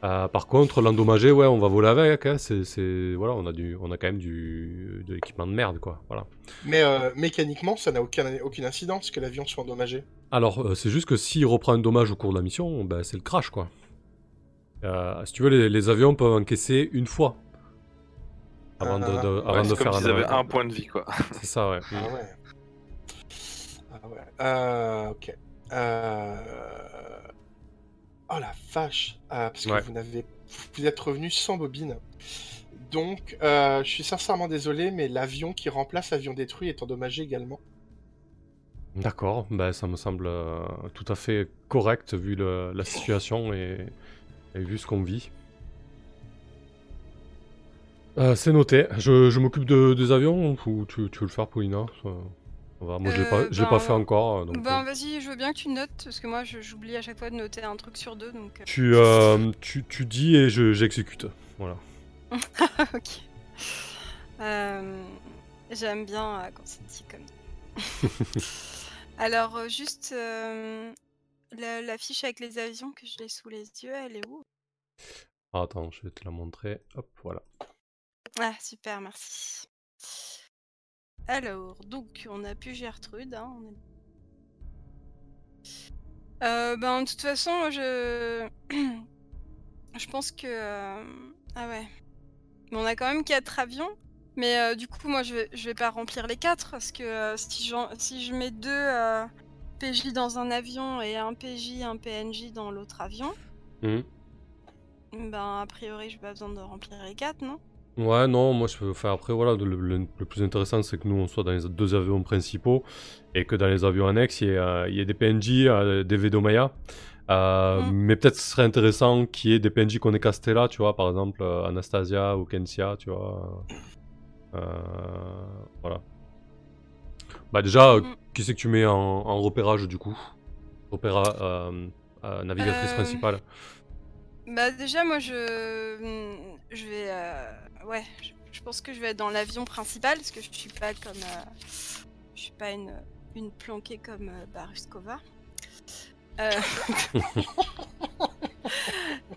S1: Euh, par contre, l'endommagé, ouais, on va voler avec. hein. C'est, c'est- voilà, on a du, on a quand même du, de l'équipement de merde, quoi. Voilà.
S2: Mais euh, mécaniquement, ça n'a aucun, aucune incidence que l'avion soit endommagé.
S1: Alors, euh, c'est juste que s'il reprend un dommage au cours de la mission, ben, c'est le crash, quoi. Euh, si tu veux, les, les avions peuvent encaisser une fois. Avant de,
S2: Ah,
S1: de-
S2: ouais,
S1: avant
S3: Ouais,
S1: de
S3: c'est
S1: faire
S3: comme s'ils
S1: un
S3: avaient
S1: dommage.
S3: un point de vie, quoi.
S1: C'est ça, ouais.
S2: Ah ouais. Ah ouais. Euh, ok. Euh... Oh la vache. Ah, parce que
S1: Ouais.
S2: vous n'avez, vous êtes revenu sans bobine. Donc, euh, je suis sincèrement désolé, mais l'avion qui remplace l'avion détruit est endommagé également.
S1: D'accord, ben, ça me semble euh, tout à fait correct vu le- la situation et, et vu ce qu'on vit. Euh, c'est noté. Je, je m'occupe de, des avions ou tu, tu veux le faire, Paulina? Moi, je l'ai pas,
S4: Euh,
S1: pas
S4: ben-
S1: fait encore. Donc,
S4: Ben
S1: euh,
S4: vas-y, je veux bien que tu notes, parce que moi je- j'oublie à chaque fois de noter un truc sur deux, donc... euh,
S1: tu, euh, tu, tu dis et je- j'exécute. Voilà.
S4: ok. Euh, J'aime bien quand c'est dit comme. Alors, juste la, la fiche avec les avions que je l'ai sous les yeux, elle est où?
S1: Ah, attends, je vais te la montrer. Hop, voilà.
S4: Ah, super, merci. Alors, donc, on a pu Gertrude. Hein, on est- Euh, ben, de toute façon, moi, je... je pense que... euh, Ah ouais. Mais on a quand même quatre avions. Mais euh, du coup, moi, je vais, je vais pas remplir les quatre. Parce que si, je mets deux PJ dans un avion et un PJ, un PNJ dans l'autre avion,
S1: Mhm.
S4: ben, a priori, j'ai pas besoin de remplir les quatre, non?
S1: Ouais, non, moi je peux faire après. Voilà, le, le- le plus intéressant c'est que nous on soit dans les deux avions principaux et que dans les avions annexes il y ait, euh, il y ait des PNJ, euh, des Vedomaya. Euh,
S4: Mm.
S1: Mais peut-être ce serait intéressant qu'il y ait des PNJ qu'on ait castés là, tu vois, par exemple euh, Anastasia ou Kensia, tu vois. Euh, voilà. Bah, déjà,
S4: Mm.
S1: qui c'est que tu mets en, en repérage du coup? Repéra, navigatrice principale.
S4: Bah déjà moi je je vais ouais je, je pense que je vais être dans l'avion principal parce que je suis pas comme euh, je suis pas une une planquée comme euh, Baruskova. Euh,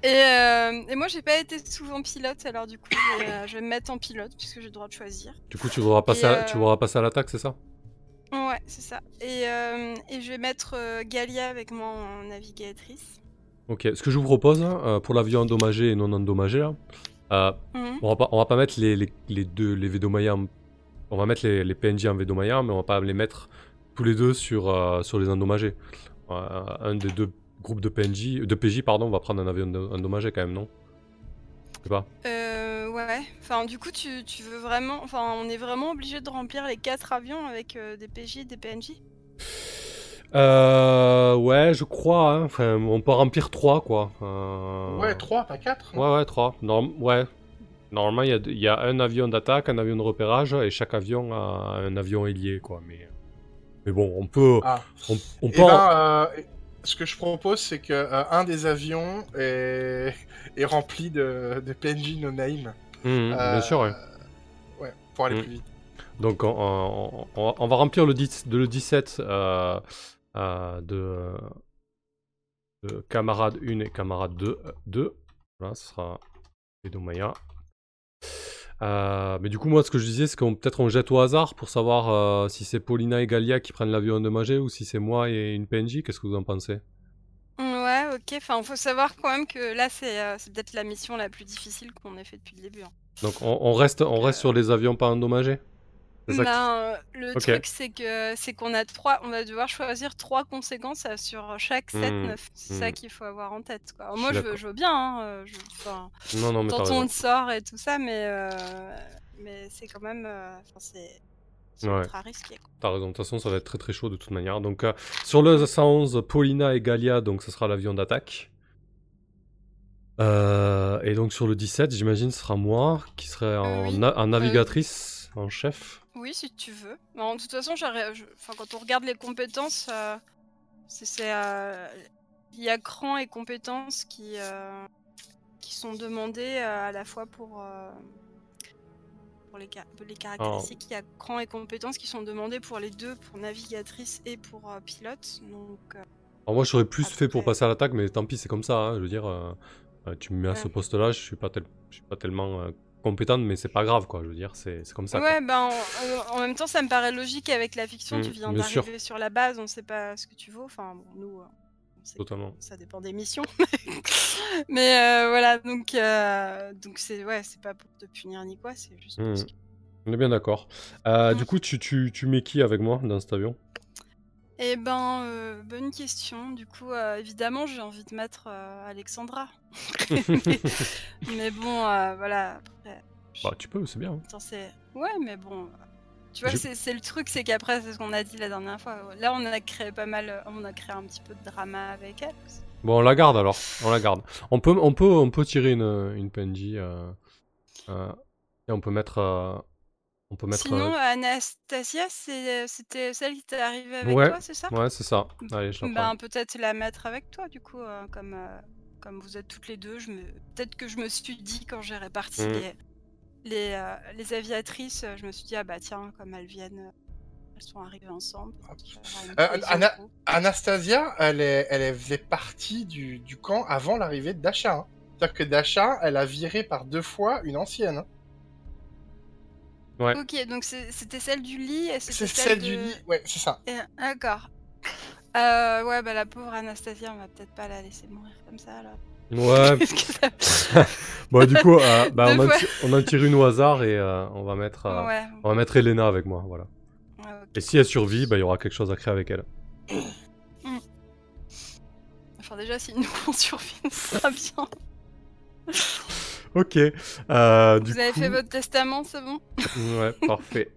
S4: Et, et moi, j'ai pas été souvent pilote, alors du coup, je vais, me mettre en pilote puisque j'ai le droit de choisir.
S1: Du coup, tu voudras passer, à, tu voudras passer à l'attaque, c'est ça?
S4: Ouais, c'est ça. Et, euh, et je vais mettre euh, Galia avec moi en navigatrice.
S1: Ok, ce que je vous propose, euh, pour l'avion endommagé et non endommagé, là, euh, on, va pas, on va pas mettre les, les, les deux, les Vedomaya On va mettre les, les PNJ en mais on va pas les mettre tous les deux sur, euh, sur les endommagés. Euh, un des deux groupes de PNJ, de PJ, pardon, on va prendre un avion endo- endommagé quand même, non? Je sais pas.
S4: Euh, ouais. Enfin, du coup, tu, tu veux vraiment. Enfin, on est vraiment obligé de remplir les quatre avions avec des PJ et des PNJ
S1: Euh, ouais, je crois. hein. Enfin, on peut remplir 3, quoi. Euh,
S2: Ouais, 3, pas 4.
S1: Ouais, ouais, 3. ouais. Normalement, il y a, y a un avion d'attaque, un avion de repérage, et chaque avion a un avion ailier, quoi. Mais, mais bon, on peut.
S2: Ah.
S1: On, on
S2: Et
S1: peut en-
S2: ben, euh, ce que je propose, c'est que euh, un des avions est, est rempli de, de PNJ no name.
S1: Mhm,
S2: Euh,
S1: Bien sûr, ouais.
S2: Ouais, pour aller
S1: Mm.
S2: plus vite.
S1: Donc, on, on- va remplir le, 10 de le 17 euh, euh, de, de camarade 1 et camarade 2. 2. Voilà, ce sera. Euh, mais du coup, moi, ce que je disais, c'est qu'on peut-être on jette au hasard pour savoir euh, si c'est Paulina et Galia qui prennent l'avion endommagé ou si c'est moi et une PNJ. Qu'est-ce que vous en pensez?
S4: Ouais, ok. Enfin, faut savoir quand même que là, c'est euh, c'est peut-être la mission la plus difficile qu'on ait fait depuis le début. hein.
S1: Donc, on, on reste, on reste sur les avions pas endommagés?
S4: Ben, euh, le truc, c'est que c'est qu'on a trois, on va devoir choisir trois conséquences euh, sur chaque 7
S1: Hmm,
S4: 9 C'est ça
S1: hmm.
S4: qu'il faut avoir en tête. Quoi. Moi, je veux,
S1: d'accord.
S4: je veux bien. Hein, euh, je,
S1: Non, non, mais
S4: on le sort et tout ça, mais euh, mais c'est quand même, c'est
S1: Ouais.
S4: ultra risqué. quoi.
S1: T'as raison, de toute façon, ça va être très très chaud de toute manière. Donc, euh, sur le 111, Paulina et Galia, donc ce sera l'avion d'attaque. Euh, et donc, sur le 17, j'imagine, ce sera moi qui serai en,
S4: oui.
S1: na- en navigatrice, en chef.
S4: Oui, si tu veux. Mais de toute façon, je- enfin, quand on regarde les compétences, euh, c'est euh, il y a cran et compétences qui euh, qui sont demandées à la fois pour pour les, ca- les caractéristiques. Il y a cran et compétences qui sont demandées pour les deux, pour navigatrice et pour pilote. Donc
S1: Alors, moi, j'aurais plus fait pour passer à l'attaque, mais tant pis, c'est comme ça. hein, je veux dire, tu me mets à ce poste-là, je suis pas, tel- je suis pas tellement compétente, mais c'est pas grave, quoi. Je veux dire, c'est comme ça.
S4: ouais, ben en, même temps, ça me paraît logique avec la fiction.
S1: Mm,
S4: tu viens d'arriver sur la base, on sait pas ce que tu vaux. Enfin, bon, nous, euh,
S1: Totalement.
S4: ça dépend des missions. Mais euh, voilà, donc euh, donc c'est ouais, c'est pas pour te punir ni quoi, c'est juste. parce
S1: Mhm.
S4: que-
S1: On est bien d'accord. Euh,
S4: Mm.
S1: Du coup, tu, tu, tu mets qui avec moi dans cet avion?
S4: Eh ben, euh, bonne question. Du coup, euh, évidemment, j'ai envie de mettre euh, Alexandra. mais, mais bon, voilà. Après,
S1: Bah, tu peux, c'est bien. hein.
S4: Attends, c'est- Ouais, mais bon. Tu vois, c'est c'est le truc, c'est qu'après, c'est ce qu'on a dit la dernière fois. Là, on a créé pas mal, on a créé un petit peu de drama avec elle.
S1: Bon, on la garde alors. On la garde. On peut, on peut, on peut tirer une, une PNJ. et on peut mettre. On peut mettre.
S4: Sinon,
S1: euh,
S4: Anastasia, c'était celle qui t'est arrivée avec
S1: Ouais,
S4: toi, c'est ça?
S1: Ouais, c'est ça. Allez, je.
S4: Ben, peut-être la mettre avec toi, du coup, euh, comme, euh, comme vous êtes toutes les deux. Je me... Peut-être que je me suis dit, quand j'ai réparti
S1: Mm.
S4: les, les, euh, les aviatrices, je me suis dit, ah bah tiens, comme elles viennent, elles sont arrivées ensemble. une
S2: Euh,
S4: groupe.
S2: Anastasia, elle, est, elle faisait partie du, du camp avant l'arrivée de Dasha. hein. C'est-à-dire que Dasha, elle a viré par deux fois une ancienne. hein.
S1: Ouais.
S4: Ok, donc c'était celle du lit et
S2: C'est
S4: c'était
S2: celle
S4: de...
S2: du lit. Ouais, c'est ça.
S4: D'accord. Euh, ouais, bah la pauvre Anastasia, on va peut-être pas la laisser mourir comme ça, là.
S1: Ouais.
S4: Ça-
S1: bon, du coup, euh, bah, on, en on en tire une au hasard et euh, on va mettre. euh,
S4: Ouais,
S1: On va mettre Elena avec moi, voilà. Et si elle survit, bah, il y aura quelque chose à créer avec elle.
S4: Enfin, déjà, si nous on survit, ce sera bien.
S1: Ok. euh, du
S4: Vous avez
S1: coup-
S4: fait votre testament, c'est bon
S1: Ouais, parfait.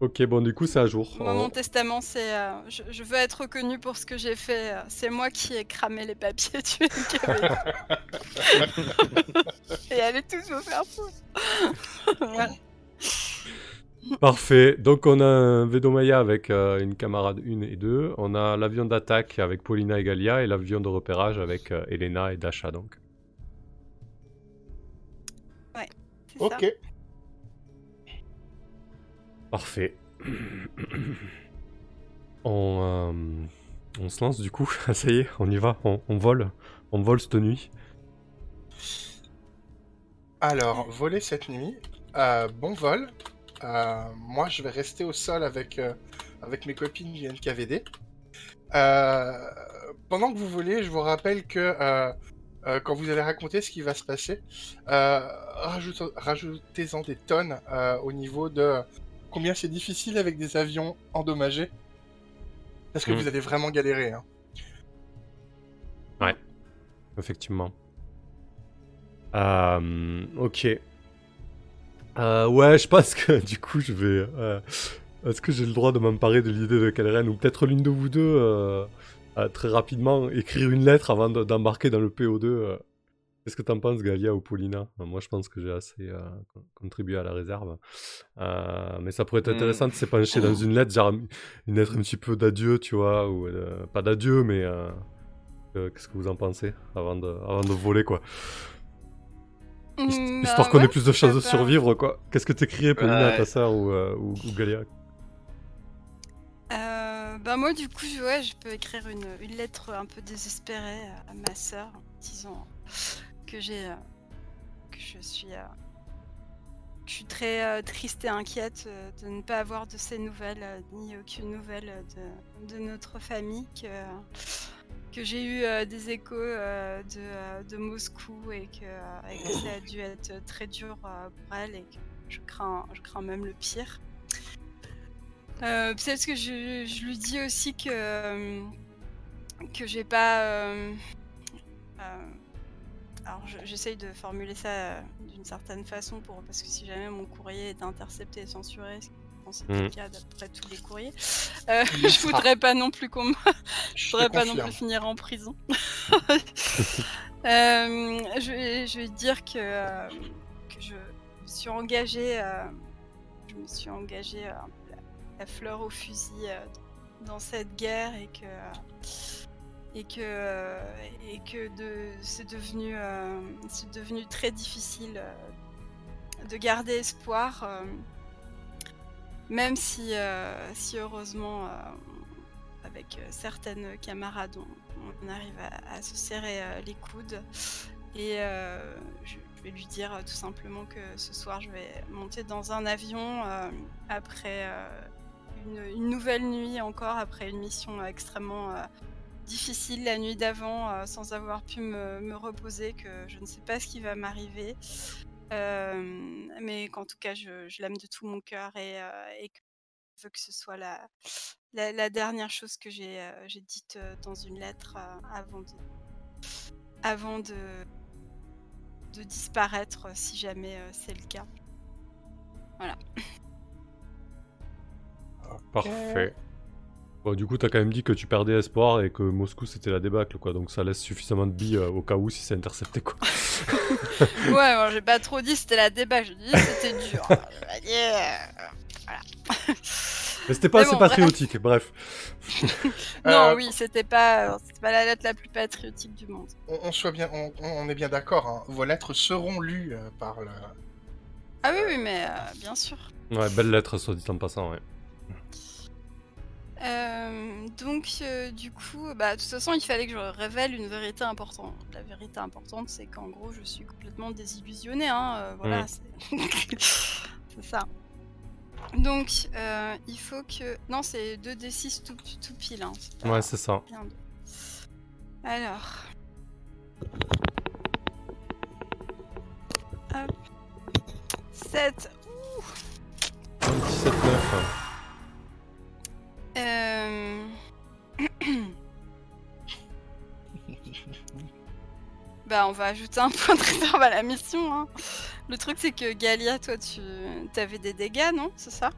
S1: Ok, bon, du coup, c'est à jour.
S4: Moi,
S1: On-
S4: mon testament, c'est. euh, je, je veux être reconnu pour ce que j'ai fait. euh, C'est moi qui ai cramé les papiers du. Et allez tous me faire foutre. Voilà.
S1: Parfait. Donc, on a un Vedomaya avec euh, une camarade 1 et 2. On a l'avion d'attaque avec Paulina et Galia et l'avion de repérage avec euh, Elena et Dasha, donc.
S4: C'est ça.
S2: Ok.
S1: Parfait. on, euh, on se lance du coup. Ça y est, on y va, on, on vole. on vole cette nuit
S2: Alors, voler cette nuit, euh, bon vol. Euh, moi, je vais rester au sol avec, euh, avec mes copines du NKVD. Euh, pendant que vous volez, je vous rappelle que euh, quand vous allez raconter ce qui va se passer, euh, rajoute- rajoutez-en des tonnes euh, au niveau de combien c'est difficile avec des avions endommagés. Parce que
S1: Mm.
S2: vous allez vraiment galérer. Hein.
S1: Effectivement. Euh, ok. Euh, ouais, je pense que du coup, je vais. euh, Est-ce que j'ai le droit de m'emparer de l'idée de Kaleren ou peut-être l'une de vous deux euh, très rapidement écrire une lettre avant de- d'embarquer dans le PO2 euh. Qu'est-ce que t'en penses, Galia ou Paulina? Euh, Moi, je pense que j'ai assez euh, con- contribué à la réserve. Mais ça pourrait être
S3: Hmm.
S1: intéressant de s'épancher dans une lettre, genre une lettre un petit peu d'adieu, tu vois, ou pas d'adieu, mais qu'est-ce que vous en pensez avant de, avant de voler, quoi? Hist-
S4: Mm,
S1: Histoire
S4: bah
S1: qu'on ait plus de chances de survivre, quoi. Qu'est-ce que t'écrirais, Paulina, à ta sœur ou, ou, ou Galia?
S4: Bah moi du coup ouais, je peux écrire une, une lettre un peu désespérée à, ma sœur disant que j'ai euh, que je suis euh, que je suis très euh, triste et inquiète de ne pas avoir de ces nouvelles ni aucune nouvelle de, de notre famille que j'ai eu des échos de, de Moscou et que, et que ça a dû être très dur pour elle et que je crains je crains même le pire. Euh, Peut-être que je, je lui dis aussi que euh, que j'ai pas. euh, euh, alors je- j'essaye de formuler ça d'une certaine façon pour parce que si jamais mon courrier est intercepté et censuré, ce qui est le cas d'après tous les courriers, euh, je voudrais pas non plus qu'on me
S2: Je
S4: voudrais pas non plus finir en prison. Euh, je, vais, je vais dire que, euh, que je me suis engagée, euh, je me suis engagée euh, un peu fleur au fusil euh, dans cette guerre et que et que euh, et que de c'est devenu euh, c'est devenu très difficile de garder espoir. même si, heureusement, avec certaines camarades, on, arrive à, se serrer les coudes. Et je, vais lui dire tout simplement que ce soir, je vais monter dans un avion après une, nouvelle nuit encore, après une mission euh, extrêmement euh, difficile la nuit d'avant, euh, sans avoir pu me, reposer, que je ne sais pas ce qui va m'arriver. Mais qu'en tout cas, je, l'aime de tout mon cœur et, que je veux que ce soit la, dernière chose que j'ai euh, dite dans une lettre avant de, disparaître, si jamais c'est le cas.
S1: Parfait. Bon, du coup, t'as quand même dit que tu perdais espoir et que Moscou c'était la débâcle, quoi. Donc ça laisse suffisamment de billes euh, au cas où si c'est intercepté, quoi.
S4: ouais, bon, j'ai pas trop dit c'était la débat, j'ai dit c'était dur. Euh, voilà.
S1: Mais c'était pas
S4: Mais
S1: assez
S4: bon,
S1: patriotique, bref.
S4: non,
S2: Euh,
S4: oui, c'était pas, c'était pas la lettre la plus patriotique du monde.
S2: on, on soit bien, on, on est bien d'accord. hein. Vos lettres seront lues euh, par le.
S4: Ah oui, oui, mais euh, bien sûr.
S1: Ouais, belle lettre, soit dit en passant, ouais.
S4: Euh, donc, euh, du coup, bah, de toute façon, il fallait que je révèle une vérité importante. La vérité importante, c'est qu'en gros, je suis complètement désillusionnée. Hein, euh, voilà,
S1: Mm.
S4: c'est c'est ça. Donc, euh, il faut que. Non, c'est 2d6 tout, tout pile. Hein, c'est pas
S1: Ouais, c'est ça.
S4: rien de- Alors. Hop. 7.
S1: 17 9.
S4: Euh... bah, on va ajouter un point de réserve à la mission. Hein. Le truc, c'est que Galia, toi, tu avais des dégâts, non? C'est ça?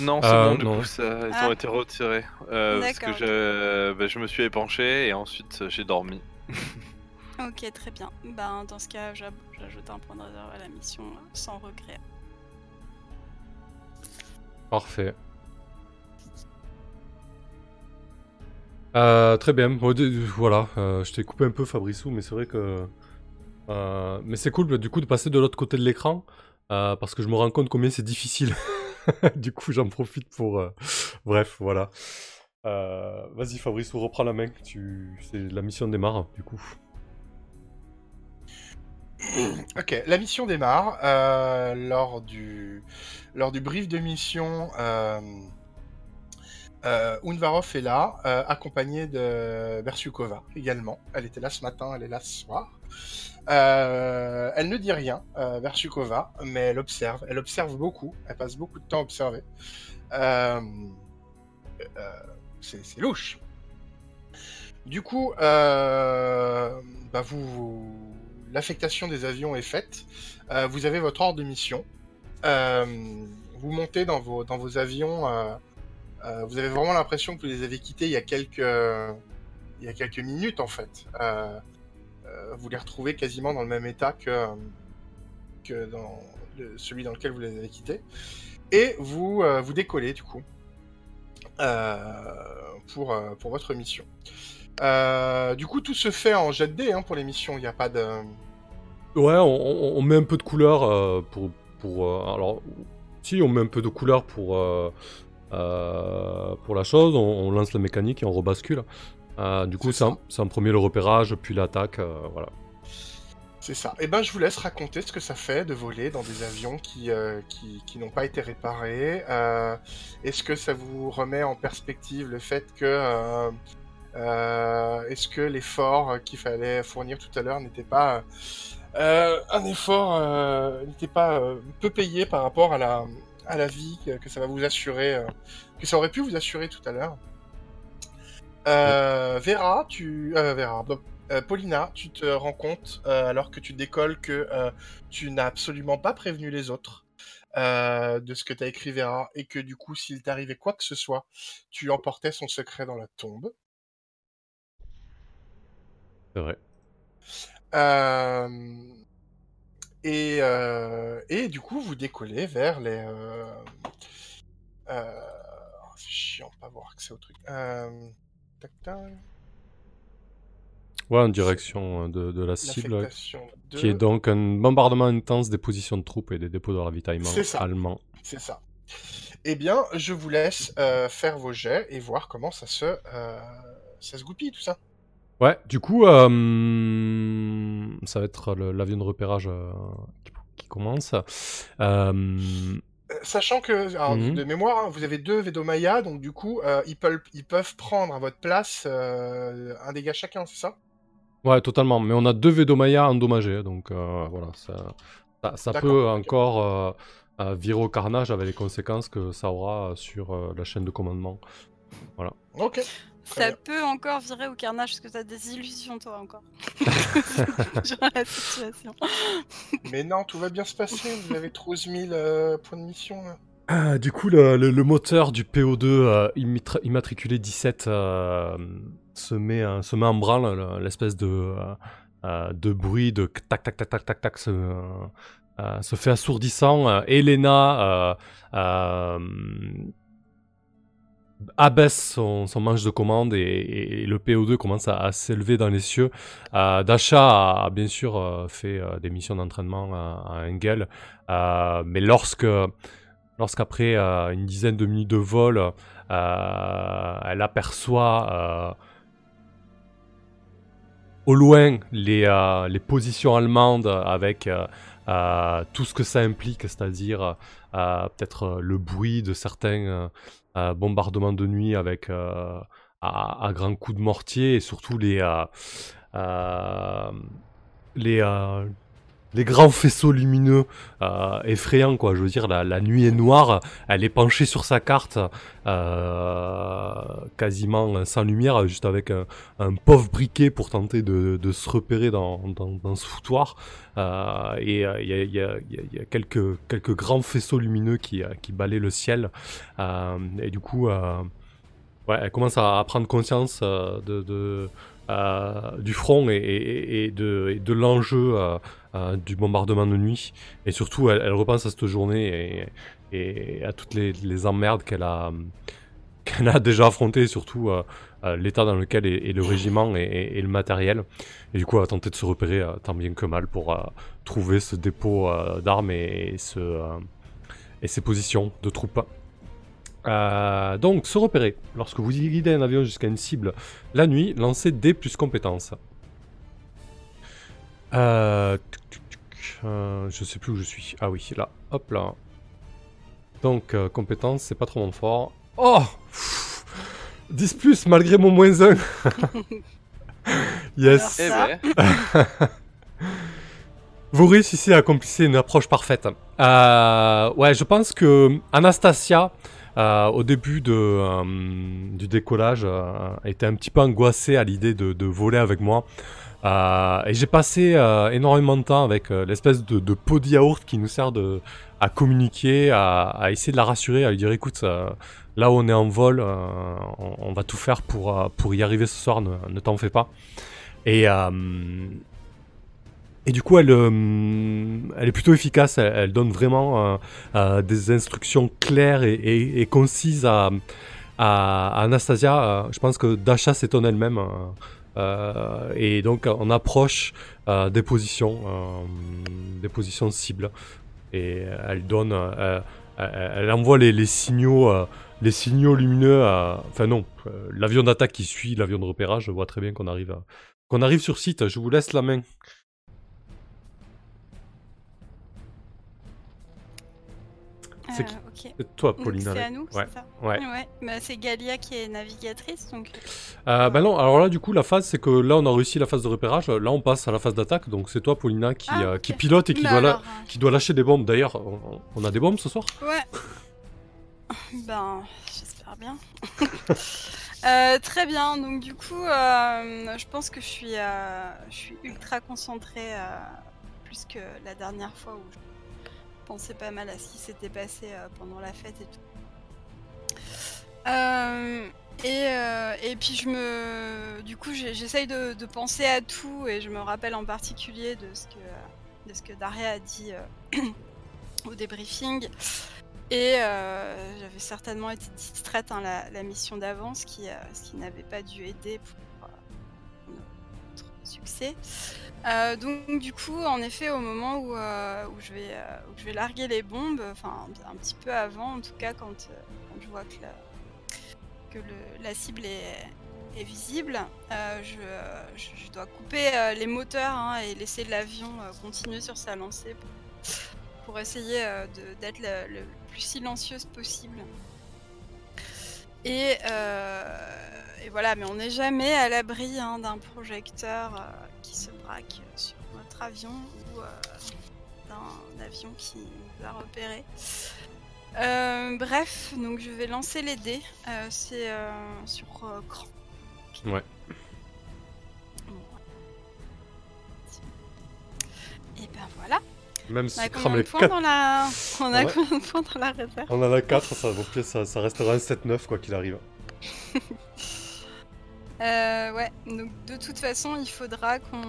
S3: Non, c'est
S1: Euh,
S3: bon, du
S1: non.
S3: coup, ça, ils
S4: Ah.
S3: ont été retirés. Euh, parce que je, bah, je me suis épanché et ensuite j'ai dormi.
S4: Ok, très bien. Bah, dans ce cas, j'ab- j'ajoute un point de réserve à la mission euh, sans regret.
S1: Parfait. Euh, très bien. Voilà, euh, je t'ai coupé un peu, Fabrissou, mais c'est vrai que. euh, mais c'est cool, du coup, de passer de l'autre côté de l'écran, parce que je me rends compte combien c'est difficile. du coup, j'en profite pour. Bref, voilà. Vas-y Fabrice, reprends la main. Tu... La mission démarre du coup.
S2: Ok, la mission démarre. Euh, lors, du... lors du brief de mission, euh... Euh, Unvarov est là, euh, accompagné de Bersukova également. Elle était là ce matin, elle est là ce soir. Elle ne dit rien, Bersukova, mais elle observe. Elle observe beaucoup. Elle passe beaucoup de temps à observer. C'est louche. Du coup, bah vous- l'affectation des avions est faite. Euh, vous avez votre ordre de mission. Euh, vous montez dans vos, avions. euh, vous avez vraiment l'impression que vous les avez quittés il y a quelques, minutes en fait. Vous les retrouvez quasiment dans le même état que, dans celui dans lequel vous les avez quittés. Et vous, vous décollez du coup pour, pour votre mission. Du coup, tout se fait en jet de dés hein, pour les missions. Il n'y a pas de.
S1: Ouais, on, met un peu de couleur euh, pour, pour euh, alors si on met un peu de couleur pour euh, pour la chose, on, on lance la mécanique et on rebascule. Du coup,
S2: C'est
S1: en, premier le repérage, puis l'attaque, voilà.
S2: C'est ça. Et ben, je vous laisse raconter ce que ça fait de voler dans des avions qui, euh, qui, qui n'ont pas été réparés. Euh, Est-ce que ça vous remet en perspective le fait que. euh, Est-ce que l'effort qu'il fallait fournir tout à l'heure n'était pas. Euh, un effort. euh, n'était pas euh, peu payé par rapport à la, vie que, ça va vous assurer. que ça aurait pu vous assurer tout à l'heure. Vera, tu. Vera, Paulina, tu te rends compte, alors que tu décolles, que tu n'as absolument pas prévenu les autres de ce que t'as écrit Vera, et que du coup, s'il t'arrivait quoi que ce soit, tu emportais son secret dans la tombe.
S1: C'est vrai.
S2: Euh, et, euh, et du coup, vous décollez vers les... Euh, oh, c'est chiant pas avoir accès au truc. Tac, tac,
S1: Ouais, en direction de, de la cible,
S2: de-
S1: qui est donc un bombardement intense des positions de troupes et des dépôts de ravitaillement allemands.
S2: C'est ça. Eh bien, je vous laisse euh, faire vos jets et voir comment ça se, euh, ça se goupille, tout ça.
S1: Ouais, du coup, euh, ça va être l'avion de repérage euh, qui, qui commence. Euh,
S2: Sachant que, alors,
S1: Mhm.
S2: de mémoire, hein, vous avez deux Vedomaya, donc du coup, ils, peuvent, ils peuvent prendre à votre place un dégât chacun, c'est ça?
S1: Ouais, totalement. Mais on a deux Vedomaya endommagés, donc voilà, ça, ça, ça
S2: D'accord,
S1: peut encore virer au carnage avec les conséquences que ça aura sur la chaîne de commandement.
S2: Ok.
S4: Ça
S2: bien.
S4: peut encore virer au carnage parce que t'as des illusions toi encore. Sur la situation.
S2: Mais non, tout va bien se passer. Vous avez 12 000 euh, points de mission. là.
S1: Ah, du coup, le, le- le moteur du PO2 euh, immatriculé 17 euh, se, met, euh, se met en branle, le- l'espèce de, euh, euh, de bruit de tac tac tac tac tac tac se, euh, euh, se fait assourdissant. Euh, Elena euh, euh, abaisse son, son manche de commande et, le PO2 commence à, s'élever dans les cieux. Euh, Dasha a, bien sûr euh, fait euh, des missions d'entraînement à, Engel, euh, mais lorsque lorsqu'après une dizaine de minutes de vol, elle aperçoit au loin les, les positions allemandes avec euh, tout ce que ça implique, c'est-à-dire euh, peut-être euh, le bruit de certains bombardements de nuit avec à, à grands coups de mortier et surtout les les les grands faisceaux lumineux euh, effrayants quoi. Je veux dire la, nuit est noire elle est penchée sur sa carte euh, quasiment sans lumière juste avec un, pauvre briquet pour tenter de, se repérer dans, ce foutoir. Euh, et il y, a, quelques, grands faisceaux lumineux qui, qui balaient le ciel. Et du coup ouais, elle commence à, prendre conscience du front et, de, l'enjeu euh, du bombardement de nuit. Et surtout, elle, repense à cette journée et, à toutes les, emmerdes qu'elle a, a déjà affrontées, surtout euh, euh, l'état dans lequel est, le régiment et, le matériel. Et du coup, elle va tenter de se repérer tant bien que mal pour trouver ce dépôt d'armes et, ce, et ses positions de troupes. Donc, se repérer. Lorsque vous guidez un avion jusqu'à une cible la nuit, lancez D plus compétences. Euh. Euh, je sais plus où je suis. Ah oui, là. Hop là. Donc, euh, compétences, c'est pas trop mon fort. Oh Pff 10 plus malgré mon moins 1. yes.
S3: Eh ben,
S1: Vous réussissez à accomplir une approche parfaite. Euh, ouais, je pense que Anastasia, euh, au début de, euh, du décollage, était un petit peu angoissée à l'idée de, de voler avec moi. Euh, et j'ai passé euh, énormément de temps avec euh, l'espèce de, pot de yaourt qui nous sert à communiquer, à, essayer de la rassurer, à lui dire écoute, là où on est en vol, on, va tout faire pour, pour y arriver ce soir, ne, t'en fais pas. Et, et du coup, elle, est plutôt efficace. Elle, donne vraiment des instructions claires et, concises à, à- Anastasia. Je pense que Dasha s'étonne elle-même. Euh, et donc, on approche euh, des positions, euh, des positions cibles. Et elle donne, elle, envoie les, les signaux, les signaux lumineux. à- Enfin non, l'avion d'attaque qui suit l'avion de repérage. Je vois très bien qu'on arrive, à- qu'on arrive sur site. Je vous laisse la main. C'est qui? C'est toi,
S4: Donc,
S1: Pauline.
S4: C'est à nous,
S1: Ouais.
S4: c'est ça
S1: Ouais.
S4: Ouais, bah, c'est Galia qui est navigatrice, donc
S1: Euh, bah non, alors là, du coup, la phase, c'est que là, on a réussi la phase de repérage. Là, on passe à la phase d'attaque. Donc, c'est toi, Paulina, qui,
S4: Ah,
S1: euh, qui pilote et qui
S4: Bah
S1: doit, la-
S4: alors, euh,
S1: qui doit lâcher des bombes. D'ailleurs, on, on a des bombes ce soir?
S4: Ouais. Ben, j'espère bien. Euh, très bien, donc du coup, euh, je pense que je suis, euh, je suis ultra concentrée, euh, plus que la dernière fois où je pensais pas mal à ce qui s'était passé euh, pendant la fête et tout. Euh, et, euh, et puis je me, du coup, j'essaye de, penser à tout et je me rappelle en particulier de ce que, de ce que Daria a dit au débriefing. Et j'avais certainement été distraite hein, la, mission d'avant, ce qui, qui n'avait pas dû aider pour succès. Euh, donc du coup, en effet, au moment où, euh, où, je, vais, euh, où je vais larguer les bombes, enfin un, petit peu avant, en tout cas quand, je vois que la, que la cible est, est visible, je, je- dois couper les moteurs hein, et laisser l'avion continuer sur sa lancée pour, pour essayer d'être le, le plus silencieuse possible. Et, et voilà, mais on n'est jamais à l'abri hein, d'un projecteur euh, qui se braque sur notre avion ou euh, d'un avion qui nous a repéré. Euh, bref, donc je vais lancer les dés. Euh, C'est euh, sur euh, cran.
S1: Ouais.
S4: Et ben voilà.
S1: Même
S4: On
S1: si
S4: a
S1: tu
S4: combien
S1: crames
S4: de
S1: les
S4: points
S1: 4.
S4: dans la... On a
S1: Ouais.
S4: combien de points dans la réserve?
S1: On en a 4, ça, ça, ça restera un 7-9, quoi qu'il arrive.
S4: Euh, ouais, donc de toute façon, il faudra qu'on.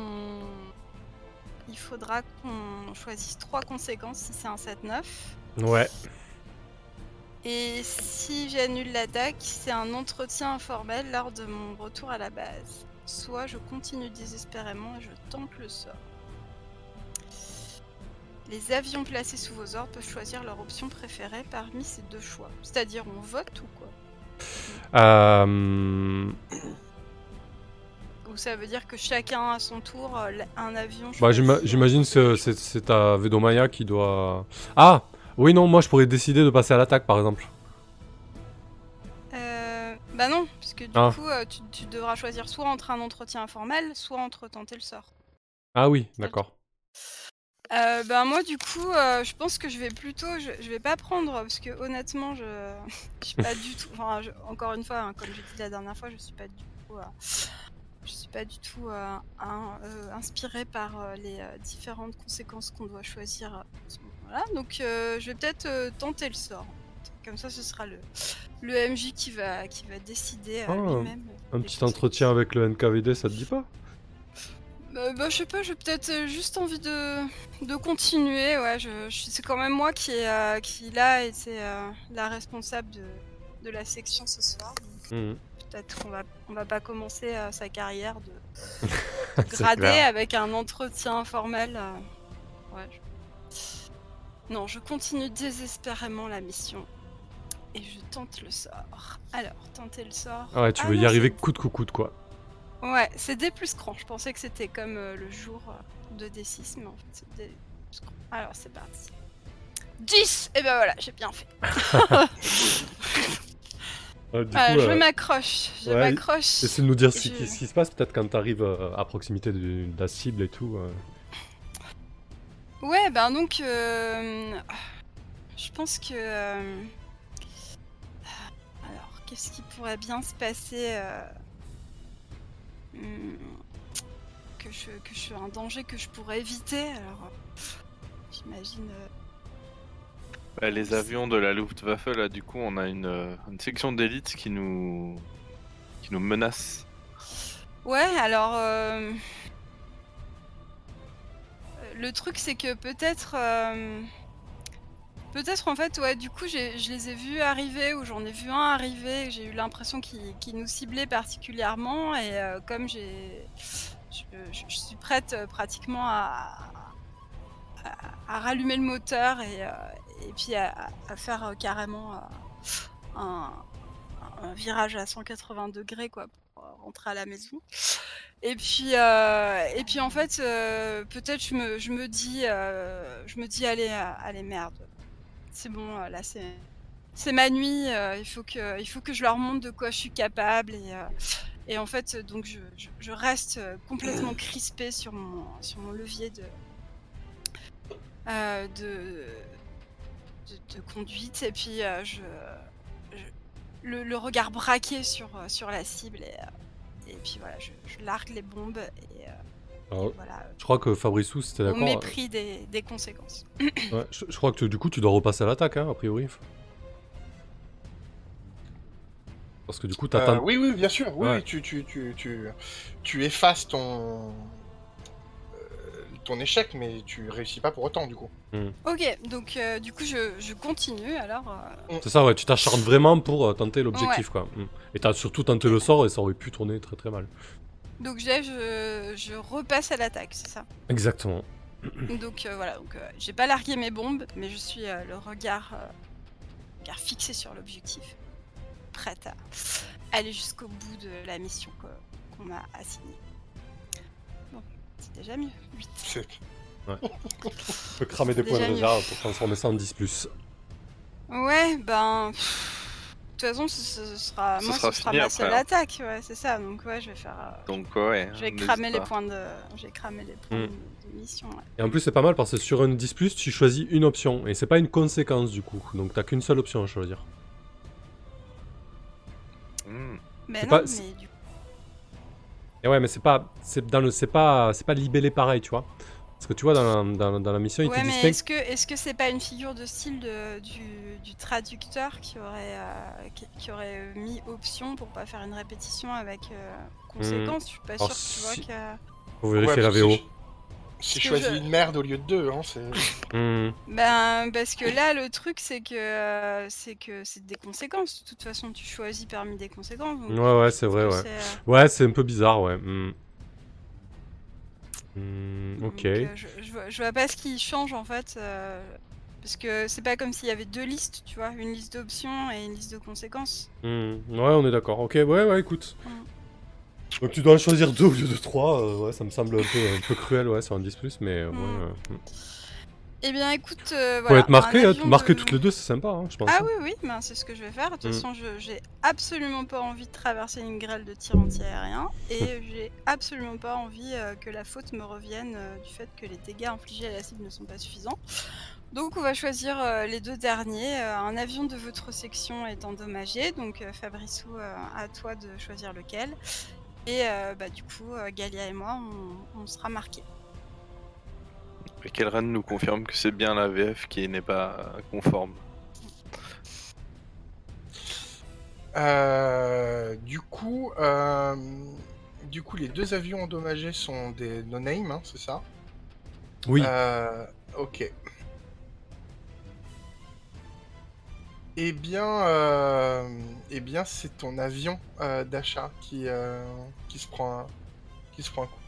S4: Il faudra qu'on choisisse trois conséquences si c'est un 7-9.
S1: Ouais.
S4: Et si j'annule l'attaque, c'est un entretien informel lors de mon retour à la base. Soit je continue désespérément et je tente le sort. Les avions placés sous vos ordres peuvent choisir leur option préférée parmi ces deux choix. C'est-à-dire on vote ou quoi?
S1: Euh...
S4: Ou ça veut dire que chacun à son tour, euh, un avion
S1: Bah,
S4: choisit,
S1: j'imagine que c'est- c'est ta Vedomaya qui doit. Ah Oui, non, moi je pourrais décider de passer à l'attaque par exemple.
S4: Euh, bah non, puisque du
S1: Ah.
S4: coup, euh, tu, tu devras choisir soit entre un entretien informel, soit entre tenter le sort.
S1: Ah oui, d'accord.
S4: Euh, bah moi, du coup, euh, je pense que je vais plutôt, je, je vais pas prendre, parce que honnêtement, je, je suis pas du tout, enfin, je- encore une fois, hein, comme j'ai dit la dernière fois, je suis pas du tout, euh, je suis pas du tout euh, un- euh, inspirée par euh, les euh, différentes conséquences qu'on doit choisir à ce moment-là. Donc, euh, je vais peut-être euh, tenter le sort. Comme ça, ce sera le, le MJ qui va, qui va décider euh,
S1: Ah,
S4: lui-même.
S1: Un petit entretien avec le NKVD, ça te dit pas?
S4: Euh, bah, je sais pas, j'ai peut-être euh, juste envie de, de continuer. Ouais, je, je- c'est quand même moi qui, est, euh, qui là était euh, la responsable de, de la section ce soir. donc
S1: Mhm.
S4: Peut-être qu'on va, on va pas commencer euh, sa carrière de, de
S1: clair.
S4: avec un entretien informel. euh, ouais. je- Non, je continue désespérément la mission. et je tente le sort. Alors, tenter le sort.
S1: Ah ouais, tu
S4: Ah
S1: veux y arriver
S4: c'est-
S1: coûte que coûte, quoi.
S4: Ouais, c'est D plus cran. Je pensais que c'était comme euh, le jour de D6, mais en fait c'est D plus cran. Alors c'est parti. 10 Et ben voilà, j'ai bien fait.
S1: Euh, du
S4: Ah,
S1: coup,
S4: je
S1: euh,
S4: m'accroche, je
S1: ouais,
S4: m'accroche.
S1: essaie de nous dire ce, qui, ce qui se passe peut-être quand t'arrives euh, à proximité de, de la cible et tout.
S4: Ouais, ben donc, euh, je pense que. alors, qu'est-ce qui pourrait bien se passer hmm, que, je, que je un danger que je pourrais éviter Alors, j'imagine.
S3: Bah, les avions de la Luftwaffe, là, du coup, on a une, euh, section d'élite qui nous, qui nous menace.
S4: Ouais, alors. euh, Le truc, c'est que peut-être. euh, Peut-être en fait, ouais, du coup, je les ai vus arriver ou j'en ai vu un arriver. J'ai eu l'impression qu'il nous ciblait particulièrement et comme j'ai. Je, suis prête pratiquement à, à, rallumer le moteur et, et puis à, faire euh, carrément euh, un, virage à 180 degrés quoi, pour euh, rentrer à la maison. Et puis, et puis en fait, peut-être je me, je me dis, je me dis, allez, allez merde, c'est bon, là c'est, c'est ma nuit, il faut que, il faut que je leur montre de quoi je suis capable et, et en fait, donc je, je, reste complètement crispée sur mon, sur mon levier de, de, de, de conduite et puis euh, je, je- le, le regard braqué sur, euh, sur la cible et, euh, et puis voilà, je, je largue les bombes et euh,
S1: Alors,
S4: voilà,
S1: je crois que Fabricou, c'était
S4: au
S1: d'accord.
S4: mépris des, des conséquences.
S1: Ouais, je, je crois que tu- du coup, tu dois repasser à l'attaque, hein, a priori. Parce que du coup,
S2: Euh,
S1: t'attends.
S2: oui, oui, bien sûr. Oui,
S1: Ouais.
S2: tu, tu, tu, tu, tu effaces ton, euh, ton échec, mais tu réussis pas pour autant, du coup.
S4: Ok, donc euh, du coup je, je continue alors. euh,
S1: C'est ça, ouais, tu t'acharnes vraiment pour euh, tenter l'objectif, quoi. Mm. Et t'as surtout tenté le sort et ça aurait pu tourner très très mal.
S4: donc là je, je repasse à l'attaque, c'est ça?
S1: Exactement.
S4: Donc euh, voilà, donc euh, j'ai pas largué mes bombes, mais je suis euh, le regard, euh, regard fixé sur l'objectif, prête à aller jusqu'au bout de la mission qu'on m'a assignée. Bon, c'est déjà mieux. 8.
S2: C'est-
S1: Tu peux cramer des points de réserve pour transformer ça en 10.
S4: Ouais, ben. De toute façon, ce, ce sera,
S3: Ce
S4: moi,
S3: sera
S4: ce sera ma
S3: après,
S4: seule
S3: hein.
S4: attaque, ouais, c'est ça. Donc ouais, je vais faire. euh,
S3: Donc, ouais.
S4: Je vais cramer les points de, je vais cramer les points
S1: Mm.
S4: de, de mission. ouais.
S1: Et en plus, c'est pas mal parce que sur un 10, tu choisis une option. Et c'est pas une conséquence du coup. Donc t'as qu'une seule option à choisir.
S3: Hmm.
S4: Mais
S1: C'est
S4: non,
S1: pas-
S4: mais du
S1: Et ouais, mais c'est pas, c'est dans le, c'est pas, c'est pas libellé pareil, tu vois. Parce que tu vois dans la, dans, dans la mission, il
S4: Ouais,
S1: te
S4: mais est-ce que est-ce que c'est pas une figure de style de- du, du traducteur qui aurait euh, qui, qui aurait mis option pour pas faire une répétition avec euh, conséquence? Je suis pas sûre, tu
S1: si-
S4: vois que.
S1: Faut vérifier
S2: Ouais,
S1: la VO.
S2: Si, si je une merde au lieu de deux, hein, c'est.
S1: Hmm.
S4: Ben parce que là le truc c'est que euh, c'est que c'est des conséquences. De toute façon, tu choisis parmi des conséquences. donc
S1: Ouais, ouais, c'est vrai, ouais.
S4: c'est, euh,
S1: Ouais, c'est un peu bizarre, ouais. Hmm. Hmm,
S4: Donc,
S1: ok.
S4: euh, je, je vois, je vois pas ce qui change en fait. euh, parce que c'est pas comme s'il y avait deux listes, tu vois, une liste d'options et une liste de conséquences.
S1: Ouais, on est d'accord. Ok, ouais, ouais, écoute. Donc tu dois en choisir deux au lieu de trois. euh, ouais, ça me semble un peu, un peu cruel, ouais, sur un 10 mais euh, ouais.
S4: Mm.
S1: euh, hmm.
S4: Eh bien, écoute, euh,
S1: Faut
S4: voilà.
S1: être marqué,
S4: un
S1: hein,
S4: avion de-
S1: toutes les deux, c'est sympa, hein, je pense.
S4: Ah
S1: hein.
S4: oui, oui, ben, c'est ce que je vais faire. De toute
S1: Mm.
S4: façon, je- j'ai absolument pas envie de traverser une grêle de tirs antiaériens et j'ai absolument pas envie euh, que la faute me revienne euh, du fait que les dégâts infligés à la cible ne sont pas suffisants. Donc, on va choisir euh, les deux derniers. Euh, un avion de votre section est endommagé, donc euh, Fabrissou, euh, à toi de choisir lequel. Et euh, bah, du coup, euh, Galia et moi, on, on sera marqués.
S3: Et Kelren nous confirme que c'est bien la VF qui n'est pas conforme.
S2: Euh, du coup, euh, du coup, les deux avions endommagés sont des no-name, hein, c'est ça?
S1: Oui.
S2: Euh, ok. Eh bien, euh, eh bien, c'est ton avion euh, d'achat qui, euh, qui se prend, qui se prend un coup.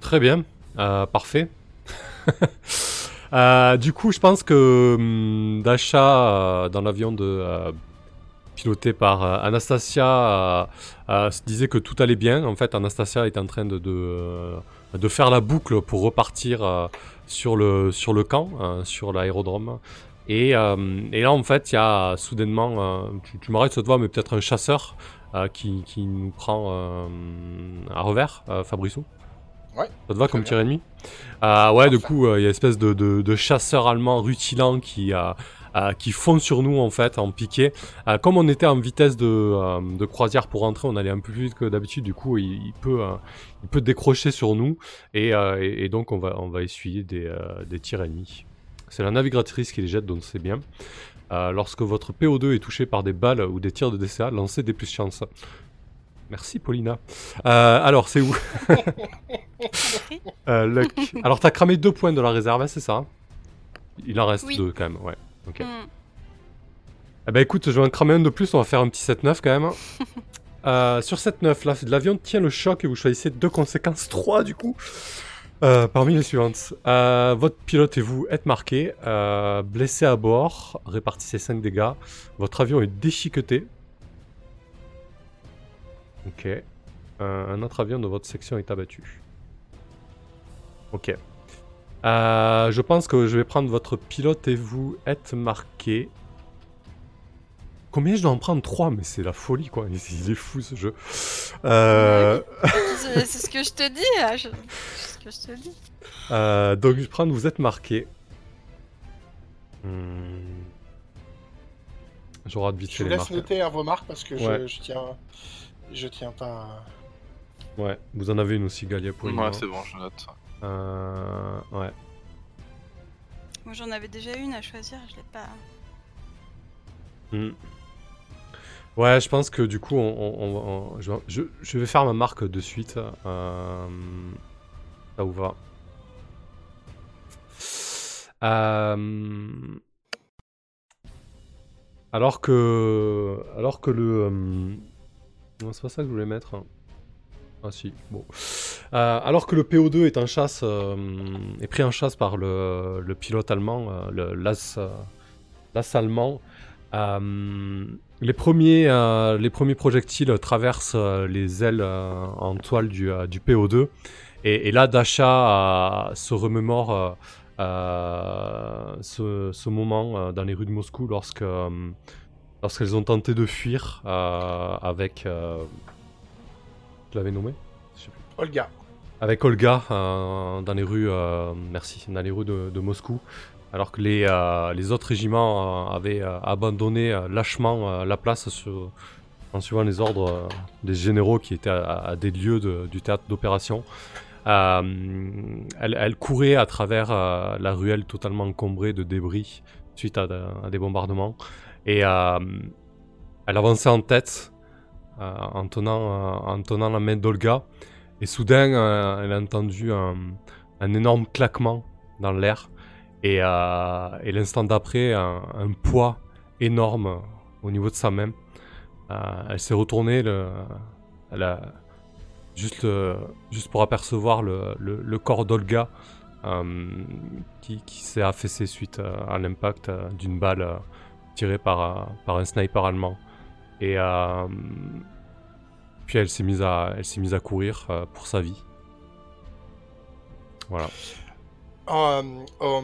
S1: Très bien, parfait. Du coup, je pense que hum, Dasha, euh, dans l'avion de piloté par Anastasia, disait que tout allait bien. En fait, Anastasia est en train de, faire la boucle pour repartir sur, le, camp, euh, sur l'aérodrome. Et, euh, et là, en fait, il y a soudainement, euh, tu, tu m'arrêtes cette voix, mais peut-être un chasseur euh, qui, qui nous prend à revers, Fabriceau.
S2: Ouais,
S1: Ça te va comme tir ennemi? Euh, Ouais, du coup, euh, il y a une espèce de, de, de chasseurs allemands rutilants qui, euh, qui font sur nous, en fait, en piqué. Comme on était en vitesse de, de croisière pour rentrer, on allait un peu plus vite que d'habitude, du coup, il, il peut, il peut décrocher sur nous, et, et, et donc on va, on va essuyer des, des tirs ennemis. C'est la navigatrice qui les jette, donc c'est bien. Euh, lorsque votre PO2 est touché par des balles ou des tirs de DCA, lancez des plus chance. Merci Paulina. Euh, alors c'est où? Euh, Luck. Alors t'as cramé deux points de la réserve, hein, c'est ça Il en reste
S4: Oui.
S1: deux quand même, ouais. Ok.
S4: Hmm.
S1: Eh ben écoute, je vais en cramer un de plus, on va faire un petit 7-9 quand même. Euh, sur 7-9, là, l'avion tient le choc et vous choisissez deux conséquences 3 du coup. Euh, parmi les suivantes. Euh, votre pilote et vous êtes marqués, euh, blessé à bord, répartissez 5 dégâts. Votre avion est déchiqueté. Ok. Euh, un autre avion de votre section est abattu. Ok. Je pense que je vais prendre votre pilote et vous êtes marqués. Combien je dois en prendre? 3 Mais c'est la folie quoi, il est fou ce jeu. Euh,
S4: C'est ce que je te dis. je- C'est ce que je te dis.
S1: euh, donc je prends, vous êtes marqués. Hmm. J'aurai de vite
S2: Je vous
S1: les
S2: laisse
S1: marques.
S2: noter hein, vos marques parce que
S1: Ouais.
S2: je, je tiens, je tiens pas. à-
S1: Ouais, vous en avez une aussi, Galia, pour
S3: Ouais, c'est bon, je note.
S1: euh, Ouais.
S4: Moi j'en avais déjà une à choisir, je l'ai pas.
S1: Hmm. Ouais, je pense que du coup, on, je, vais faire ma marque de suite. Euh, ça où va. Euh, alors que, alors que le, euh, non, c'est pas ça que je voulais mettre. Ah si, bon. Alors que le PO2 est chasse, est pris en chasse par le, pilote allemand, le l'as, l'as allemand. Euh, les, premiers, euh, les premiers projectiles traversent euh, les ailes en toile du, euh, du PO2. Et, et là, Dasha se remémore ce, ce moment dans les rues de Moscou lorsque, lorsqu'elles ont tenté de fuir avec. Je l'avais nommé Je sais plus
S2: Olga.
S1: avec Olga dans les rues, merci, dans les rues de, de Moscou, alors que les, euh, les autres régiments euh, avaient euh, abandonné lâchement la place en suivant les ordres des généraux qui étaient à, des lieux du théâtre d'opération. Elle, courait à travers la ruelle totalement encombrée de débris suite à, de- à des bombardements et elle avançait en tête en, tenant, en tenant la main d'Olga. Et soudain, elle a entendu un énorme claquement dans l'air. Et, euh, et l'instant d'après, un, poids énorme au niveau de sa main. Euh, elle s'est retournée, juste, le- juste pour apercevoir le, corps d'Olga euh, qui, s'est affaissé suite euh, à l'impact euh, d'une balle euh, tirée par, euh, un sniper allemand. Et euh, puis elle s'est mise à, courir euh, pour sa vie. Voilà.
S2: Euh, euh,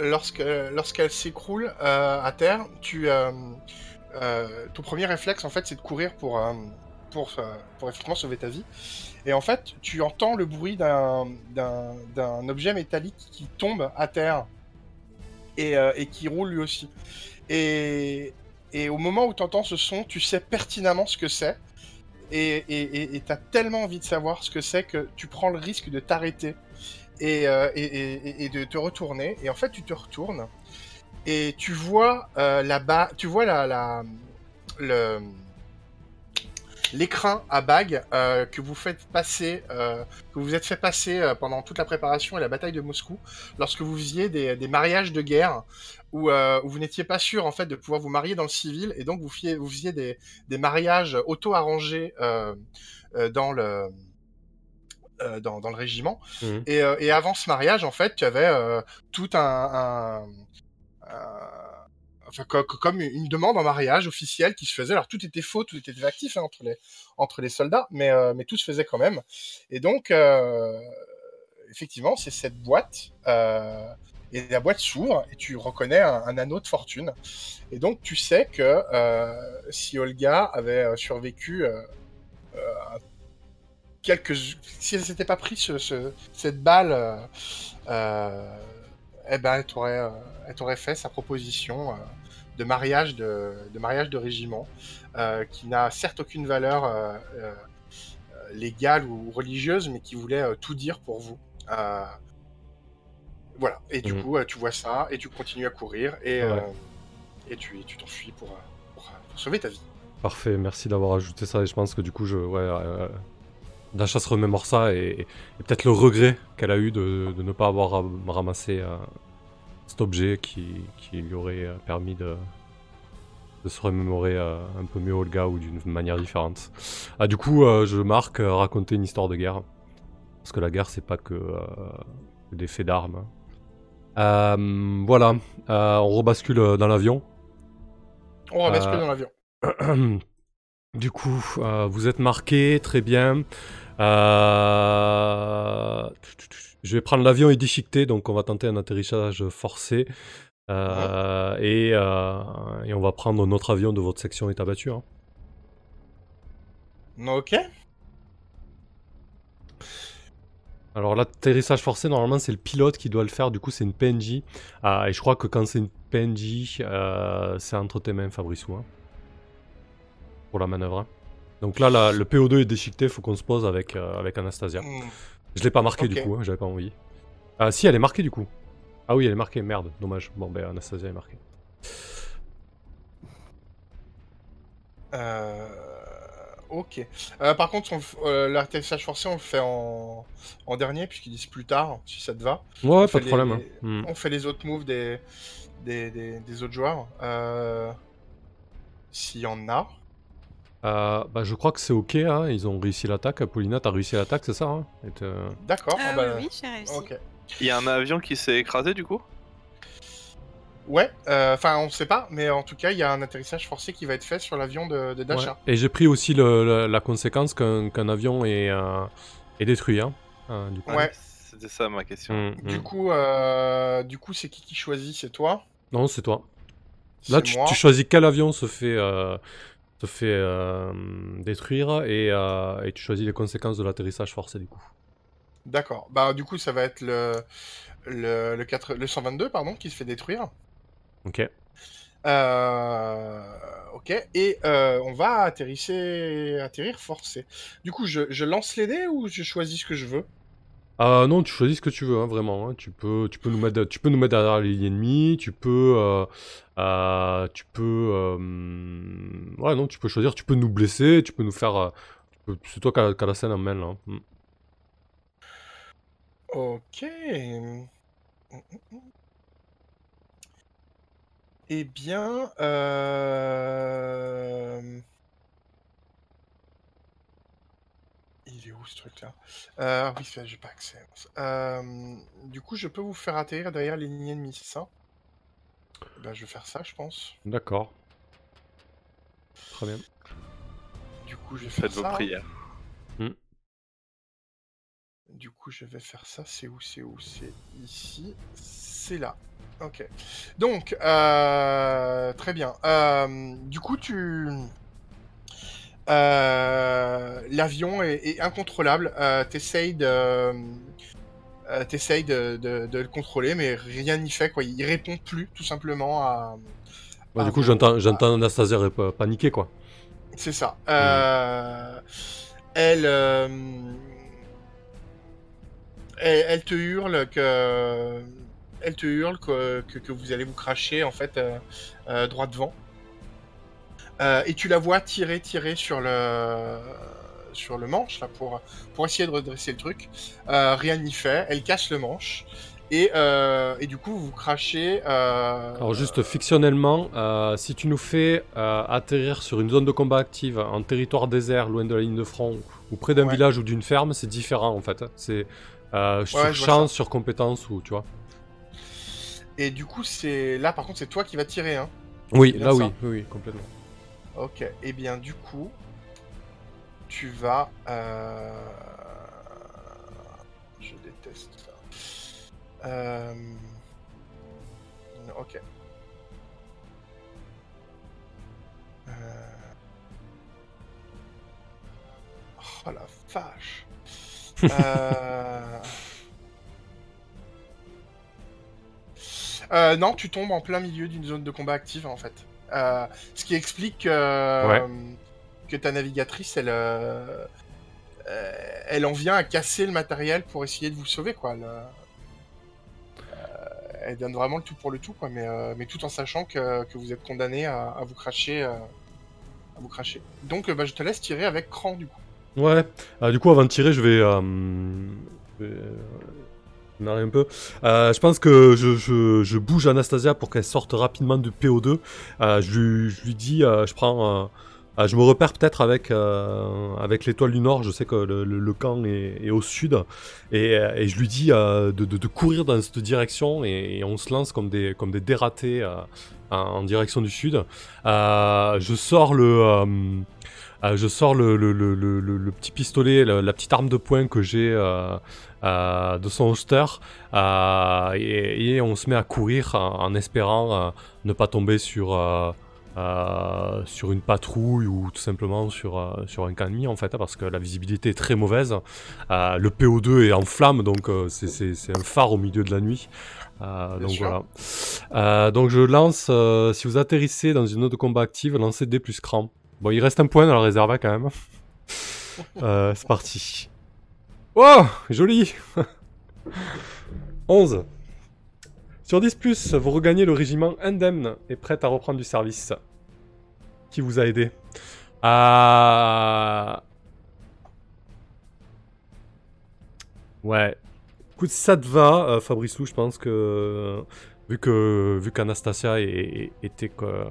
S2: lorsque lorsqu'elle s'écroule euh, à terre, tu euh, euh, ton premier réflexe en fait c'est de courir pour pour pour effectivement sauver ta vie. Et en fait, tu entends le bruit d'un objet métallique qui tombe à terre et et qui roule lui aussi. Et et au moment où tu entends ce son, tu sais pertinemment ce que c'est. Et t'as tellement envie de savoir ce que c'est que tu prends le risque de t'arrêter et, euh, et, de te retourner. Et en fait, tu te retournes et tu vois euh, là-bas, tu vois la, à bague euh, que vous faites passer, que vous êtes fait passer pendant toute la préparation et la bataille de Moscou, lorsque vous faisiez des, mariages de guerre où, vous n'étiez pas sûr en fait de pouvoir vous marier dans le civil et donc vous, fiez- vous faisiez des, mariages auto-arrangés euh, euh, dans le dans, dans le régiment.
S1: Mhm.
S2: Et, euh, et avant ce mariage, en fait, tu avais euh, tout un, un- un- enfin, co- co- comme une demande en mariage officielle qui se faisait. Alors tout était faux, tout était actif hein, entre les entre les soldats, mais euh, mais tout se faisait quand même. Et donc euh, effectivement, c'est cette boîte. euh, et la boîte s'ouvre et tu reconnais un, un anneau de fortune. Et donc tu sais que euh, si Olga avait euh, survécu euh, euh, quelques, si elle s'était pas pris ce- ce- cette balle, euh, euh, eh ben elle t'aurait, euh, elle t'aurait fait sa proposition de mariage de, de mariage de régiment, qui n'a certes aucune valeur légale ou religieuse, mais qui voulait tout dire pour vous. Voilà. Et du
S1: Mhm.
S2: coup, tu vois ça et tu continues à courir et,
S1: Ouais.
S2: et tu tu t'enfuis pour, pour, pour sauver ta vie.
S1: Parfait, merci d'avoir ajouté ça. Et je pense que du coup, je, ouais, euh, Dasha se remémore ça et, et peut-être le regret qu'elle a eu de, de ne pas avoir ram- ramassé euh, cet objet qui, qui lui aurait euh, permis de, de se remémorer euh, un peu mieux Olga ou d'une manière différente. Ah, du coup, euh, je marque raconter une histoire de guerre. Parce que la guerre, c'est pas que des faits d'armes. Euh, voilà, on rebascule dans l'avion.
S2: On
S1: Euh,
S2: dans l'avion.
S1: Du coup, euh, vous êtes marqué, très bien. Euh, Je vais prendre l'avion et déchiqueter, donc on va tenter un atterrissage forcé. Euh, et, et on va prendre notre avion de votre section est abattu. hein.
S2: Ok.
S1: Alors l'atterrissage forcé, normalement c'est le pilote qui doit le faire, du coup c'est une PNJ. Ah, et je crois que quand c'est une PNJ, c'est entre tes mains Fabrice hein, pour la manœuvre. hein. Donc là, la- le PO2 est déchiqueté, faut qu'on se pose avec, euh, avec Anastasia.
S2: Hmm.
S1: Je l'ai pas marqué du coup, hein, j'avais pas envie. Ah si, elle est marquée du coup. Ah oui, elle est marquée, merde, dommage. Bon ben Anastasia est marquée.
S2: Euh, Ok. Euh, par contre, euh, l'atterrissage forcé, on le fait en, en dernier, puisqu'ils disent plus tard, si ça te va.
S1: Ouais, pas de
S2: les-
S1: problème. hein. Hmm.
S2: On fait les autres moves des, des, des, des autres joueurs. Euh, S'il y en a.
S1: Euh, bah, je crois que c'est ok, hein, ils ont réussi l'attaque. Paulina, t'as réussi l'attaque, c'est ça hein
S2: D'accord.
S4: Euh,
S2: ah bah,
S4: oui, j'ai réussi.
S3: Il y a un avion qui s'est écrasé du coup?
S2: Ouais, euh, enfin, on sait pas, mais en tout cas, il y a un atterrissage forcé qui va être fait sur l'avion de, de Dasha.
S1: Ouais. Et j'ai pris aussi le- le- la conséquence qu'un avion est, euh, est détruit. Hein, euh, du coup.
S2: Ouais.
S3: C'était ça ma question.
S1: Hmm,
S2: Du
S1: hmm.
S2: coup, euh, du coup, c'est qui qui choisit? C'est toi?
S1: Non, c'est toi. Là, tu, choisis quel avion se fait, euh, se fait euh, détruire et, euh, et tu choisis les conséquences de l'atterrissage forcé du coup.
S2: D'accord. Bah, du coup, ça va être le, le, le, 4 le 122, pardon, qui se fait détruire.
S1: Ok.
S2: Euh, ok. Et euh, on va atterrisser, atterrir forcé. Du coup, je, je lance les dés ou je choisis ce que je veux?
S1: Euh, non, tu choisis ce que tu veux, hein, vraiment. hein. Tu, peux, tu, peux nous mettre, tu peux nous mettre derrière les lignes ennemies, tu peux... euh, euh, tu peux... euh, ouais, non, tu peux choisir, tu peux nous blesser, tu peux nous faire... c'est toi qui as, la scène en main, là.
S2: Ok. Eh bien. Il est où ce truc-là? Euh, Oui, j'ai pas accès. Euh, Du coup, je peux vous faire atterrir derrière les lignes ennemies, c'est ça? Ben, je vais faire ça, je pense.
S1: D'accord. Très bien.
S2: Du coup, je vais faire
S3: Faites vos
S2: ça.
S3: prières.
S2: Du coup, je vais faire ça. C'est où C'est où? C'est ici. C'est là. Ok. Donc, euh, très bien. Euh, du coup, tu. Euh, L'avion est, est incontrôlable. Euh, T'essayes de. euh, T'essayes de, de- de le contrôler, mais rien n'y fait. Quoi. Il répond plus, tout simplement, à.
S1: Ouais,
S2: à
S1: du coup, j'entends, j'entends Anastasia paniquer, quoi.
S2: C'est ça. Euh, elle, euh, elle, elle te hurle que, elle te hurle que, que, que vous allez vous cracher en fait euh, droit devant. Euh, et tu la vois tirer, tirer sur le, sur le manche là pour, pour essayer de redresser le truc. Euh, rien n'y fait. Elle casse le manche Et, euh, et du coup, vous crachez. euh,
S1: Alors juste fictionnellement, euh, si tu nous fais atterrir sur une zone de combat active en territoire désert, loin de la ligne de front, ou près d'un
S2: Ouais.
S1: village ou d'une ferme, c'est différent en fait. C'est sur chance, sur compétence ou tu vois.
S2: Et du coup, c'est là, par contre, c'est toi qui vas tirer. Hein.
S1: Oui, là oui, oui, complètement.
S2: Ok. Et bien, du coup, tu vas. euh, Je déteste ça. Euh, Ok. Euh, Oh la vache. Euh, euh, non, tu tombes en plein milieu d'une zone de combat active en fait. Euh, ce qui explique que,
S1: Ouais.
S2: que ta navigatrice, elle, euh, elle en vient à casser le matériel pour essayer de vous sauver quoi. Elle, euh, elle donne vraiment le tout pour le tout quoi, mais, euh, mais tout en sachant que, que vous êtes condamné à, à vous cracher. euh, à vous cracher. Donc bah, je te laisse tirer avec cran du coup.
S1: Ouais. Euh, du coup, avant de tirer, je vais. Euh, je vais, euh, démarrer un peu. Euh, je pense que je, bouge Anastasia pour qu'elle sorte rapidement du PO2. Euh, je, lui, dis, euh, je prends. je me repère peut-être avec, avec l'étoile du Nord. Je sais que le, camp est, au sud. Et, je lui dis de, courir dans cette direction. Et, et on se lance comme des, comme des dératés en, direction du sud. Je sors le. Euh, je sors le, le- le- le- le- le petit pistolet, la, la petite arme de poing que j'ai euh, euh, de son holster, et, et on se met à courir en, en espérant ne pas tomber sur, sur une patrouille ou tout simplement sur, sur un camp ennemi en fait, hein, parce que la visibilité est très mauvaise. Le PO2 est en flamme, donc c'est- un phare au milieu de la nuit. Euh, donc
S2: sûr.
S1: voilà. Euh, donc je lance, euh, si vous atterrissez dans une zone de combat active, lancez D plus cran. Bon, il reste un point dans la réserve quand même. Euh, c'est parti. Oh, joli 11. Sur 10 plus, vous regagnez le régiment indemne et prête à reprendre du service. Qui vous a aidé? Ah. Ouais. Écoute, ça te va, euh, Fabrice Lou, je pense que vu que vu qu'Anastasia était que,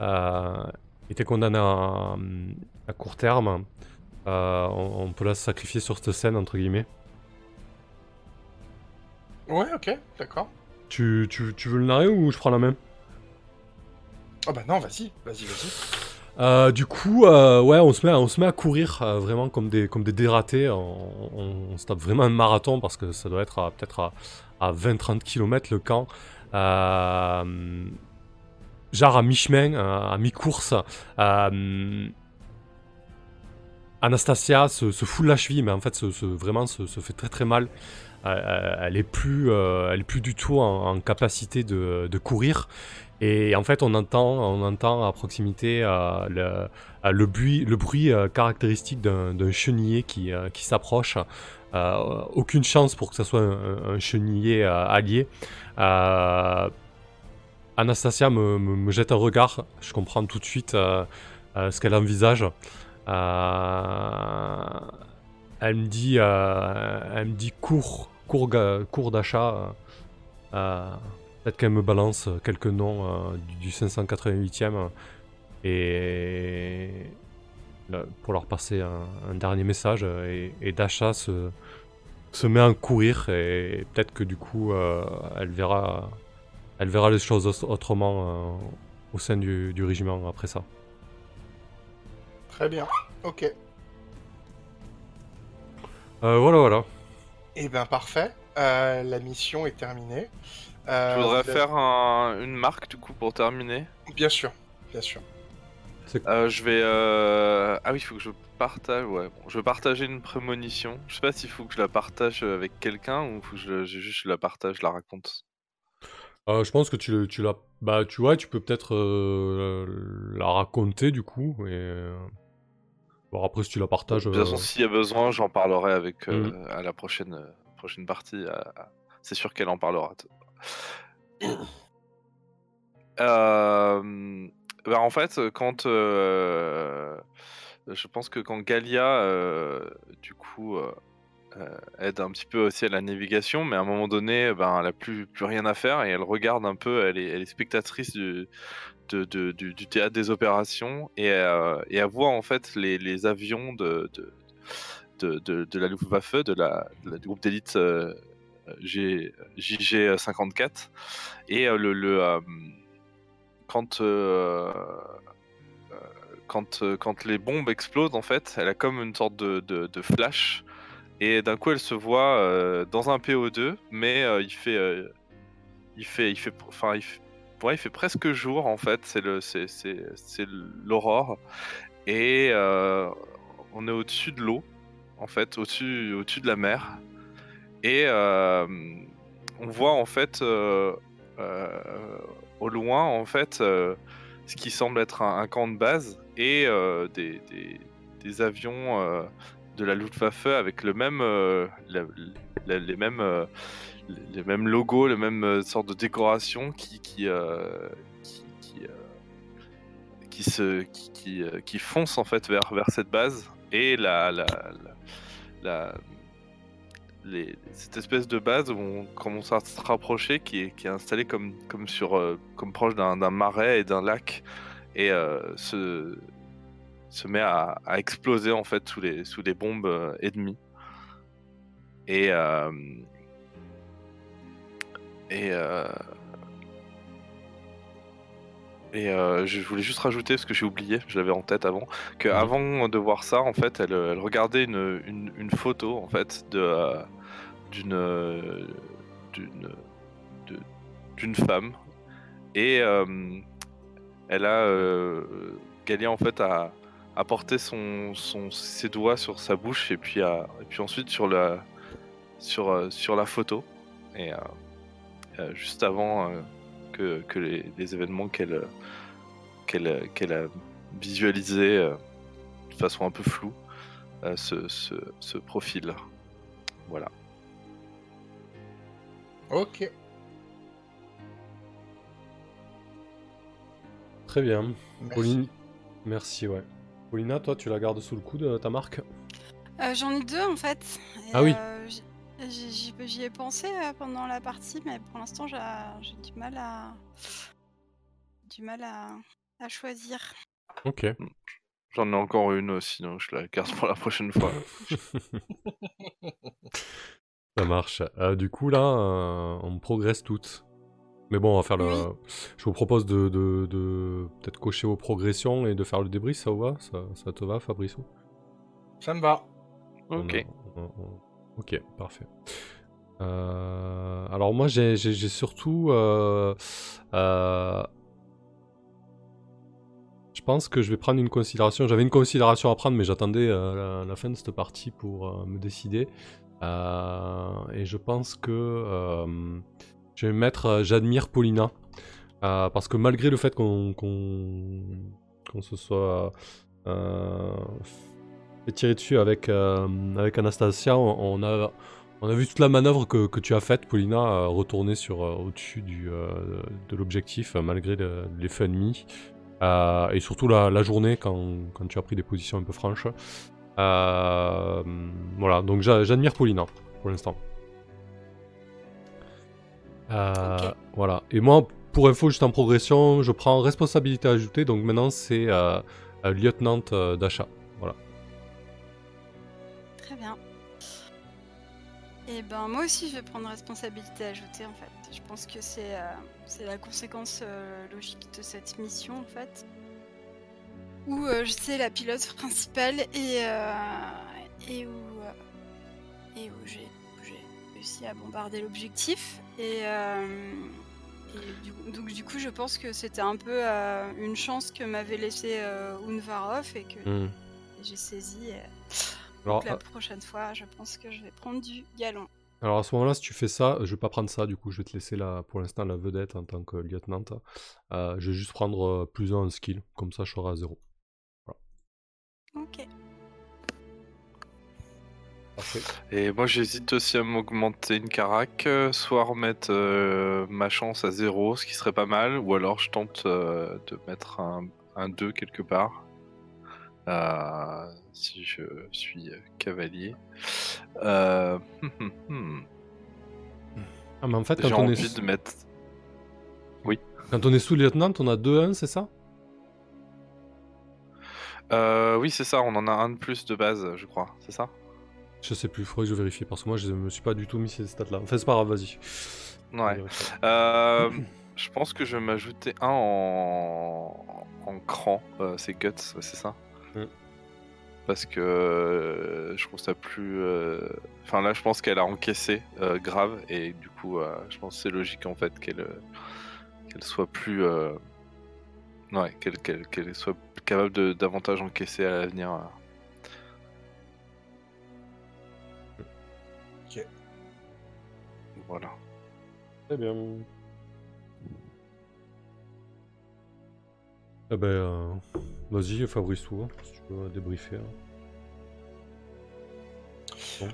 S1: euh, était condamnée à, à court terme, euh, on, on peut la sacrifier sur cette scène entre guillemets.
S2: Ouais, ok, d'accord.
S1: Tu, tu, tu veux le narrer ou je prends la main?
S2: Ah bah non, vas-y, vas-y, vas-y.
S1: Euh, du coup, euh, ouais, on se met, à, on se met à courir vraiment comme des, comme des dératés. On, on- on se tape vraiment un marathon parce que ça doit être à- peut-être à, à 20-30 km le camp. Genre à mi-chemin, euh, à mi-course. euh, Anastasia se, fout la cheville, mais en fait, se, vraiment se, fait très très mal. Euh, elle est plus, elle est plus du tout en, capacité de, de courir. Et en fait, on entend, on entend à proximité le, bruit, le bruit caractéristique d'un chenillé qui, s'approche. Aucune chance pour que ce soit un, un chenillé euh, allié. Anastasia me, jette un regard. Je comprends tout de suite euh, euh, ce qu'elle envisage. Euh, elle me dit, elle me dit cours, cours, cours d'achat. Peut-être qu'elle me balance quelques noms du, du 588e et pour leur passer un, dernier message et, et Dasha se, met à courir et peut-être que du coup elle verra elle verra les choses autrement euh, au sein du, du régiment après ça.
S2: Très bien, ok.
S1: Euh, voilà voilà.
S2: Eh ben parfait, Euh, la mission est terminée. Euh,
S3: Je voudrais faire un- une marque du coup pour terminer?
S2: Bien sûr, bien sûr.
S3: Euh, je vais. euh, Ah oui, il faut que je partage. Ouais, bon, je vais partager une prémonition. Je sais pas s'il faut que je la partage avec quelqu'un ou faut que je, je- juste je la partage, je la raconte.
S1: Euh, je pense que tu, tu l'as bah tu vois tu peux peut-être euh, la raconter du coup et euh, bon après si tu la partages
S3: De toute façon, s'il y a besoin, j'en parlerai avec
S1: Mhm.
S3: à la prochaine prochaine partie. C'est sûr qu'elle en parlera. Bah, en fait, quand je pense que quand Galia, euh, du coup, euh, aide un petit peu aussi à la navigation, mais à un moment donné, ben, elle a plus, plus rien à faire et elle regarde un peu, elle est, spectatrice du, du, théâtre des opérations et, euh, et elle voit en fait les, les avions de, de, la Luftwaffe, de la, du groupe d'élite euh, G- JG54 et euh, le, le, euh, quand euh, euh, quand, euh, quand les bombes explosent en fait, elle a comme une sorte de, de flash et d'un coup elle se voit euh, dans un PO2 mais euh, il fait euh, il fait il fait enfin il fait, il fait presque jour en fait. C'est le c'est l'aurore. Et on est au-dessus de l'eau en fait au-dessus au-dessus de la mer. Et on voit en fait au loin en fait ce qui semble être un, un camp de base et des, des, des avions de la Luftwaffe avec le même euh, les mêmes euh, les mêmes logos, les mêmes euh, sortes de décorations qui qui qui, qui, se qui, qui, foncent en fait vers vers cette base. Et la la, la, les- cette espèce de base où on commence à se rapprocher qui est, qui est installée comme, comme, sur, comme proche d'un marais et d'un lac. Et se met à, à exploser en fait sous les, sous les bombes euh, ennemies. Et, euh, et, euh, et euh, je voulais juste rajouter, parce que j'ai oublié, je l'avais en tête avant, que
S1: Mhm.
S3: de voir ça, en fait, elle, elle regardait une, une, une photo en fait de euh, d'une d'une femme et elle a Galia en fait a, a porté son, son ses doigts sur sa bouche et puis a, et puis ensuite sur la sur euh, sur la photo et euh, euh, juste avant euh, que, que les, les événements qu'elle qu'elle qu'elle a visualisé euh, de façon un peu floue euh, ce, ce, ce profil voilà
S2: Ok.
S1: Très bien.
S2: Merci.
S1: Pauline, merci, ouais. Paulina, toi, tu la gardes sous le coude, euh, ta marque
S4: Euh, J'en ai deux en fait. Et,
S1: Ah oui.
S4: euh, j'y- ai pensé pendant la partie, mais pour l'instant j'ai j'ai du mal à du mal à, à choisir.
S1: Ok.
S3: J'en ai encore une aussi, donc je la garde pour la prochaine fois.
S1: Ça marche. Euh, du coup, là, euh, on progresse toutes. Mais bon, on va faire le.
S4: Oui.
S1: Je vous propose de, de, de peut-être cocher vos progressions et de faire le débrief, ça vous va? Ça, ça te va, Fabriceau
S2: Ça me va.
S3: Ok.
S1: a- on- on- Ok, parfait. Euh, alors moi, j'ai j'ai- j'ai surtout... euh, euh, je pense que je vais prendre une considération. J'avais une considération à prendre, mais j'attendais euh, la, la fin de cette partie pour euh, me décider. Euh, et je pense que euh, je vais mettre euh, J'admire Paulina. Euh, parce que malgré le fait qu'on se soit euh, fait tirer dessus avec, euh, avec Anastasia, on, a, on a vu toute la manœuvre que, que tu as faite, Paulina, retourner sur, au-dessus de l'objectif, malgré le- l'effet ennemi. Euh, et surtout la, journée, quand, quand tu as pris des positions un peu franches. Voilà, donc j'a- j'admire Paulina, pour l'instant. Euh. Voilà. Et moi, pour info, juste en progression, je prends responsabilité ajoutée, donc maintenant c'est euh, euh, lieutenant euh, d'achat. Voilà.
S4: Très bien. Et ben moi aussi je vais prendre responsabilité ajoutée en fait. Je pense que c'est euh, la conséquence logique de cette mission en fait. Où je sais la pilote principale et, et où, et où j'ai réussi à bombarder l'objectif. Et, euh, et du, coup- donc du coup je pense que c'était un peu euh, une chance que m'avait laissé euh, Unvarov et que
S1: Hmm.
S4: j'ai saisi. et-
S1: Alors,
S4: donc la prochaine fois, je pense que je vais prendre du galon.
S1: alors à ce moment-là, si tu fais ça, je vais pas prendre ça, du coup je vais te laisser la, pour l'instant la vedette en tant que lieutenant. Euh, je vais juste prendre plus un skill, comme ça je serai à zéro.
S4: Ok.
S1: Parfait.
S3: Et moi j'hésite aussi à m'augmenter une carac, euh, soit remettre euh, ma chance à zéro, ce qui serait pas mal, ou alors je tente euh, de mettre un, un 2 quelque part. euh, si je suis cavalier. Euh, hum, hum, hum.
S1: Ah, mais en fait,
S3: J'ai
S1: quand on,
S3: envie
S1: est,
S3: de mettre.
S1: quand on est sous-lieutenant, on a 2-1, c'est ça?
S3: Euh, oui, c'est ça, on en a un de plus de base, je crois, c'est ça?
S1: Je sais plus, il faudrait que je vérifie parce que moi je me suis pas du tout mis ces stats-là. Enfin, c'est pas grave, vas-y.
S3: Ouais. Euh, je pense que je vais m'ajouter un en, en cran, euh, c'est Guts, c'est ça
S1: Mm.
S3: Parce que euh, je trouve ça plus. euh, Enfin là, je pense qu'elle a encaissé euh, grave et du coup, je pense que c'est logique en fait qu'elle qu'elle soit plus. Ouais, qu'elle qu'elle- qu'elle soit capable de davantage encaisser à l'avenir. Voilà.
S1: Très bien. Eh ben, euh, vas-y, Fabrice, toi, si tu veux débriefer. hein.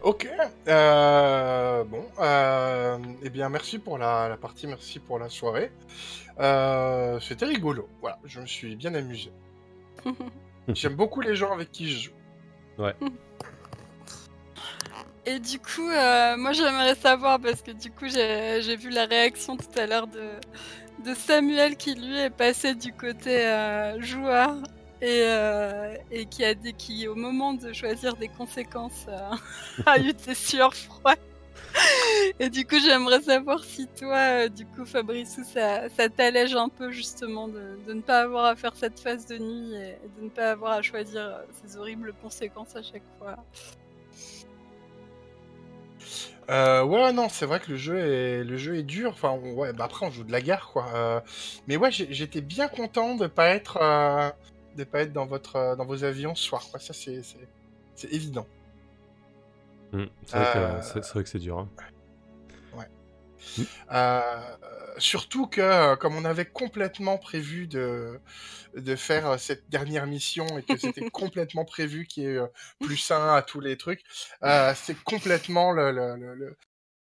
S2: Ok. Euh, bon. Euh, eh bien, merci pour la, la partie, merci pour la soirée. Euh, C'était rigolo. Voilà, je me suis bien amusé. J'aime beaucoup les gens avec qui je joue.
S4: Et du coup, euh, moi j'aimerais savoir, parce que du coup j'ai vu la réaction tout à l'heure de, Samuel qui lui est passé du côté euh, joueur et, euh, et qui a qui au moment de choisir des conséquences a eu des sueurs froides. Et du coup j'aimerais savoir si toi, du coup Fabrice, ça, ça t'allège un peu justement de, ne pas avoir à faire cette phase de nuit et de ne pas avoir à choisir ces horribles conséquences à chaque fois.
S2: Euh, ouais, non, c'est vrai que le jeu est, le jeu est dur. Enfin, on- ouais, bah après on joue de la guerre, quoi. Euh, mais ouais, j'étais bien content de pas être, euh, de pas être dans votre, dans vos avions ce soir. Quoi. Ça, c'est, évident.
S1: C'est vrai, que, c'est- c'est vrai que c'est dur. hein.
S2: Euh, surtout que, euh, comme on avait complètement prévu de, de faire euh, cette dernière mission et que c'était complètement prévu qu'il y ait plus un à tous les trucs, euh, c'est complètement le, le, le,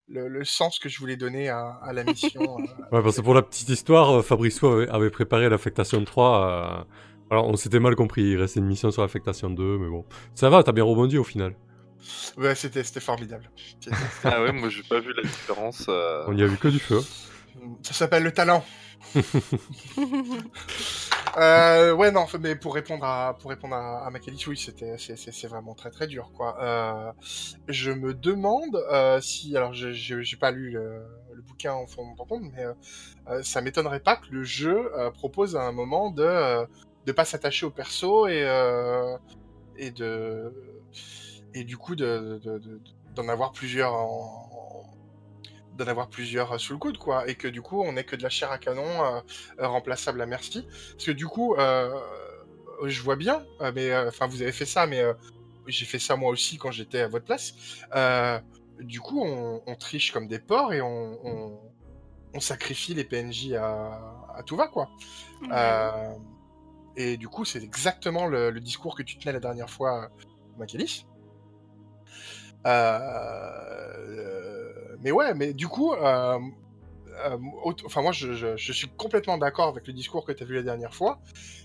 S2: le, le- sens que je voulais donner à, à la mission.
S1: Ouais, parce que pour la petite histoire, Fabrice avait, avait préparé l'affectation 3. euh, Alors, on s'était mal compris, il restait une mission sur l'affectation 2, mais bon. Ça va, t'as bien rebondi au final.
S2: Ouais, c'était, c'était formidable.
S3: Ah ouais, moi j'ai pas vu la différence. euh,
S1: On y a vu que du feu.
S2: Ça s'appelle le talent. Euh, ouais, non, mais pour répondre à pour répondre à, à oui, c'était c'est, vraiment très très dur, quoi. Euh, je me demande euh, si, alors, j'ai pas lu le, le bouquin en fond de mais ça m'étonnerait pas que le jeu euh, propose à un moment de euh, de pas s'attacher au perso et euh, et de et du coup de, de- de- d'en avoir plusieurs en, d'en avoir plusieurs euh, sous le coude, quoi, et que du coup, on est que de la chair à canon euh, euh, remplaçable à merci. Parce que du coup, euh, je vois bien, mais euh, enfin, vous avez fait ça, mais j'ai fait ça moi aussi quand j'étais à votre place. Du coup, on, on triche comme des porcs et on, on, on sacrifie les PNJ à, à tout va, quoi. Et du coup, c'est exactement le, le discours que tu tenais la dernière fois, Macalis. Euh, euh, mais ouais, mais du coup, euh, enfin moi, je, suis complètement d'accord avec le discours que tu as vu la dernière fois,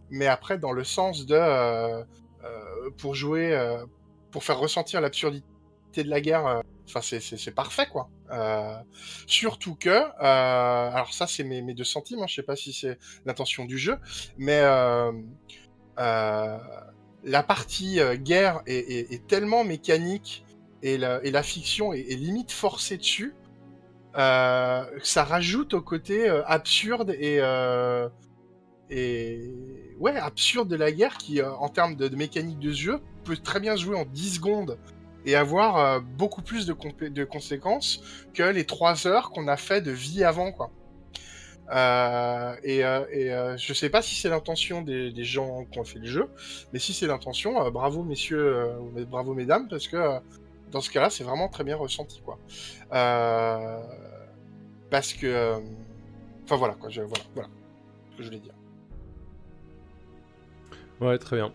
S2: mais après, dans le sens de euh, pour jouer, euh, pour faire ressentir l'absurdité de la guerre, enfin c'est- parfait quoi. Surtout que, alors ça c'est mes, deux centimes, hein, je sais pas si c'est l'intention du jeu, mais la partie guerre est, est- est tellement mécanique et la, fiction est, limite forcée dessus, euh, ça rajoute au côté euh, absurde et, euh, et ouais absurde de la guerre qui, en termes de, mécanique de jeu, peut très bien jouer en 10 secondes et avoir beaucoup plus de, conséquences que les 3 heures qu'on a fait de vie avant quoi. Euh, et euh, et je sais pas si c'est l'intention des, des gens qui ont fait le jeu, mais si c'est l'intention, bravo messieurs, bravo mesdames, parce que dans ce cas-là, c'est vraiment très bien ressenti, quoi. Euh, parce que, euh, enfin voilà, quoi. Je, voilà, voilà, ce que je voulais dire.
S1: Ouais, très bien.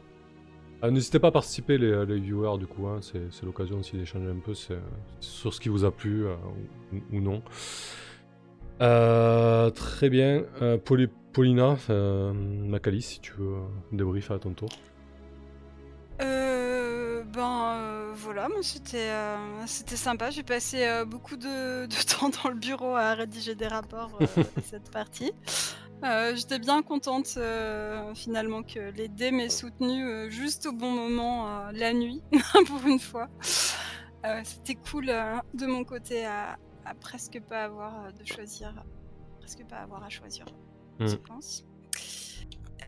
S1: Euh, N'hésitez pas à participer, les, les viewers, du coup. hein, c'est l'occasion aussi d'échanger un peu sur ce qui vous a plu euh, ou, ou non. Euh, très bien. Euh, Pauli- Paulina, euh, Macali, si tu veux débrief à ton tour.
S4: Euh, ben euh, voilà, moi c'était euh, c'était sympa. J'ai passé euh, beaucoup de, de temps dans le bureau à rédiger des rapports cette partie. J'étais bien contente finalement que les dés m'aient soutenu juste au bon moment la nuit pour une fois. C'était cool de mon côté à, à presque pas avoir de choisir, presque pas avoir à choisir.
S1: Mm.
S4: Je pense.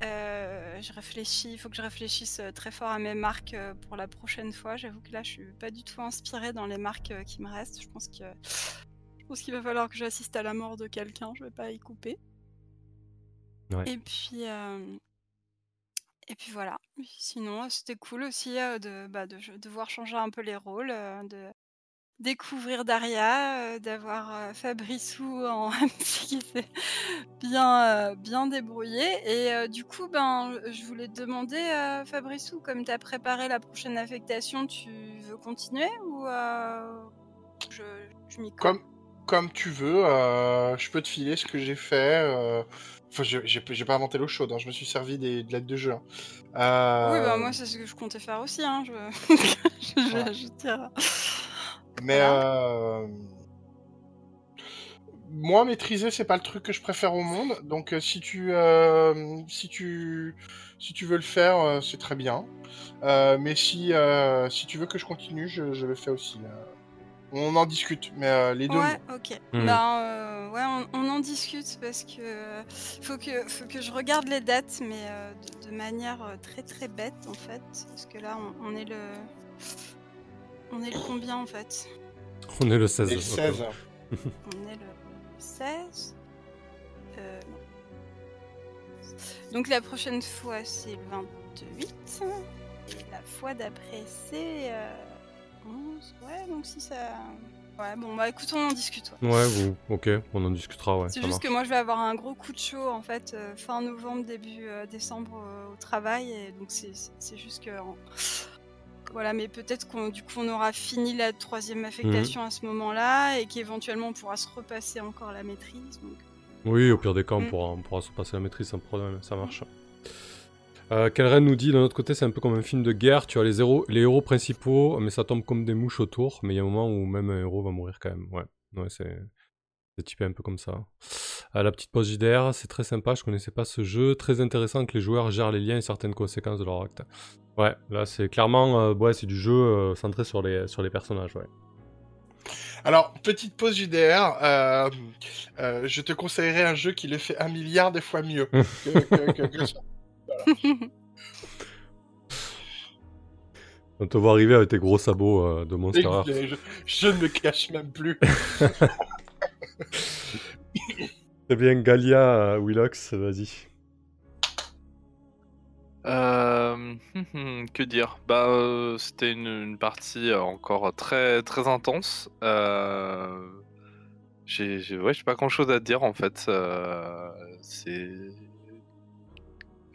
S4: Euh, je réfléchis, il faut que je réfléchisse euh, très fort à mes marques euh, pour la prochaine fois. J'avoue que là, je suis pas du tout inspirée dans les marques qui me restent. Je pense que je pense qu'il va falloir que j'assiste à la mort de quelqu'un. Je vais pas y couper.
S1: Ouais.
S4: Et puis euh, et puis voilà. Sinon, c'était cool aussi de bah, de de devoir changer un peu les rôles, de découvrir Daria, euh, d'avoir euh, Fabrissou en MC qui s'est bien, euh, bien débrouillé. Et euh, du coup, ben, je voulais te demander, Fabrissou, comme tu as préparé la prochaine affectation, tu veux continuer ou je, je m'y
S2: Comme, comme tu veux, je peux te filer ce que j'ai fait. Enfin, je- j'ai pas inventé l'eau chaude, hein, je me suis servi des, de l'aide de jeu. hein.
S4: Oui,
S2: Euh,
S4: moi, c'est ce que je comptais faire aussi. Hein, je... je,
S2: Voilà.
S4: je.
S2: Mais
S4: Voilà.
S2: euh, moi, maîtriser, c'est pas le truc que je préfère au monde. Donc, euh, si tu, euh, si tu, si tu veux le faire, euh, c'est très bien. Euh, mais si, euh, si tu veux que je continue, je, je le fais aussi. On en discute, mais euh, les deux.
S4: Ouais, ok.
S1: Hmm.
S4: Ben, euh, ouais, on, on en discute parce que faut que faut que je regarde les dates, mais euh, de, de manière très très bête en fait, parce que là on, on est le on est le combien en fait
S1: On est le 16.
S2: Et le
S1: ok.
S2: 16.
S4: On est le 16. Euh, non. Donc la prochaine fois c'est le 28 et la fois d'après c'est euh, 11. Ouais, donc si ça. Ouais, bon bah écoute, on en discute. ouais.
S1: Ouais, vous, ok, on en discutera, ouais.
S4: C'est juste que moi je vais avoir un gros coup de chaud en fait euh, fin novembre, début euh, décembre euh, au travail et donc c'est- juste que voilà mais peut-être qu'on du coup on aura fini la troisième affectation à ce moment-là et qu'éventuellement on pourra se repasser encore la maîtrise. Donc...
S1: Oui, au pire des cas, on,
S4: Mm.
S1: pourra, on pourra se passer la maîtrise sans problème, ça marche. Euh, nous dit, de notre côté, c'est un peu comme un film de guerre, tu as les héros, les héros principaux, mais ça tombe comme des mouches autour, mais il y a un moment où même un héros va mourir quand même, ouais. Ouais, c'est c'est typé un peu comme ça. Euh, la petite pause JDR, c'est très sympa, je connaissais pas ce jeu, très intéressant que les joueurs gèrent les liens et certaines conséquences de leur acte. Ouais, là c'est clairement, euh, ouais, c'est du jeu euh, centré sur les, sur les personnages, ouais.
S2: Alors, petite pause JDR, euh, je te conseillerais un jeu qui le fait un milliard de fois mieux que, que- que- que ça.
S1: On te voit arriver avec tes gros sabots de Monster Hearts.
S2: Je, je ne me cache même plus.
S1: Très bien, Galia, euh, Willox, vas-y.
S3: Euh, que dire? Bah, euh, c'était une, partie encore très très intense. Euh, j'ai, ouais, j'ai pas grand chose à dire en fait. C'est.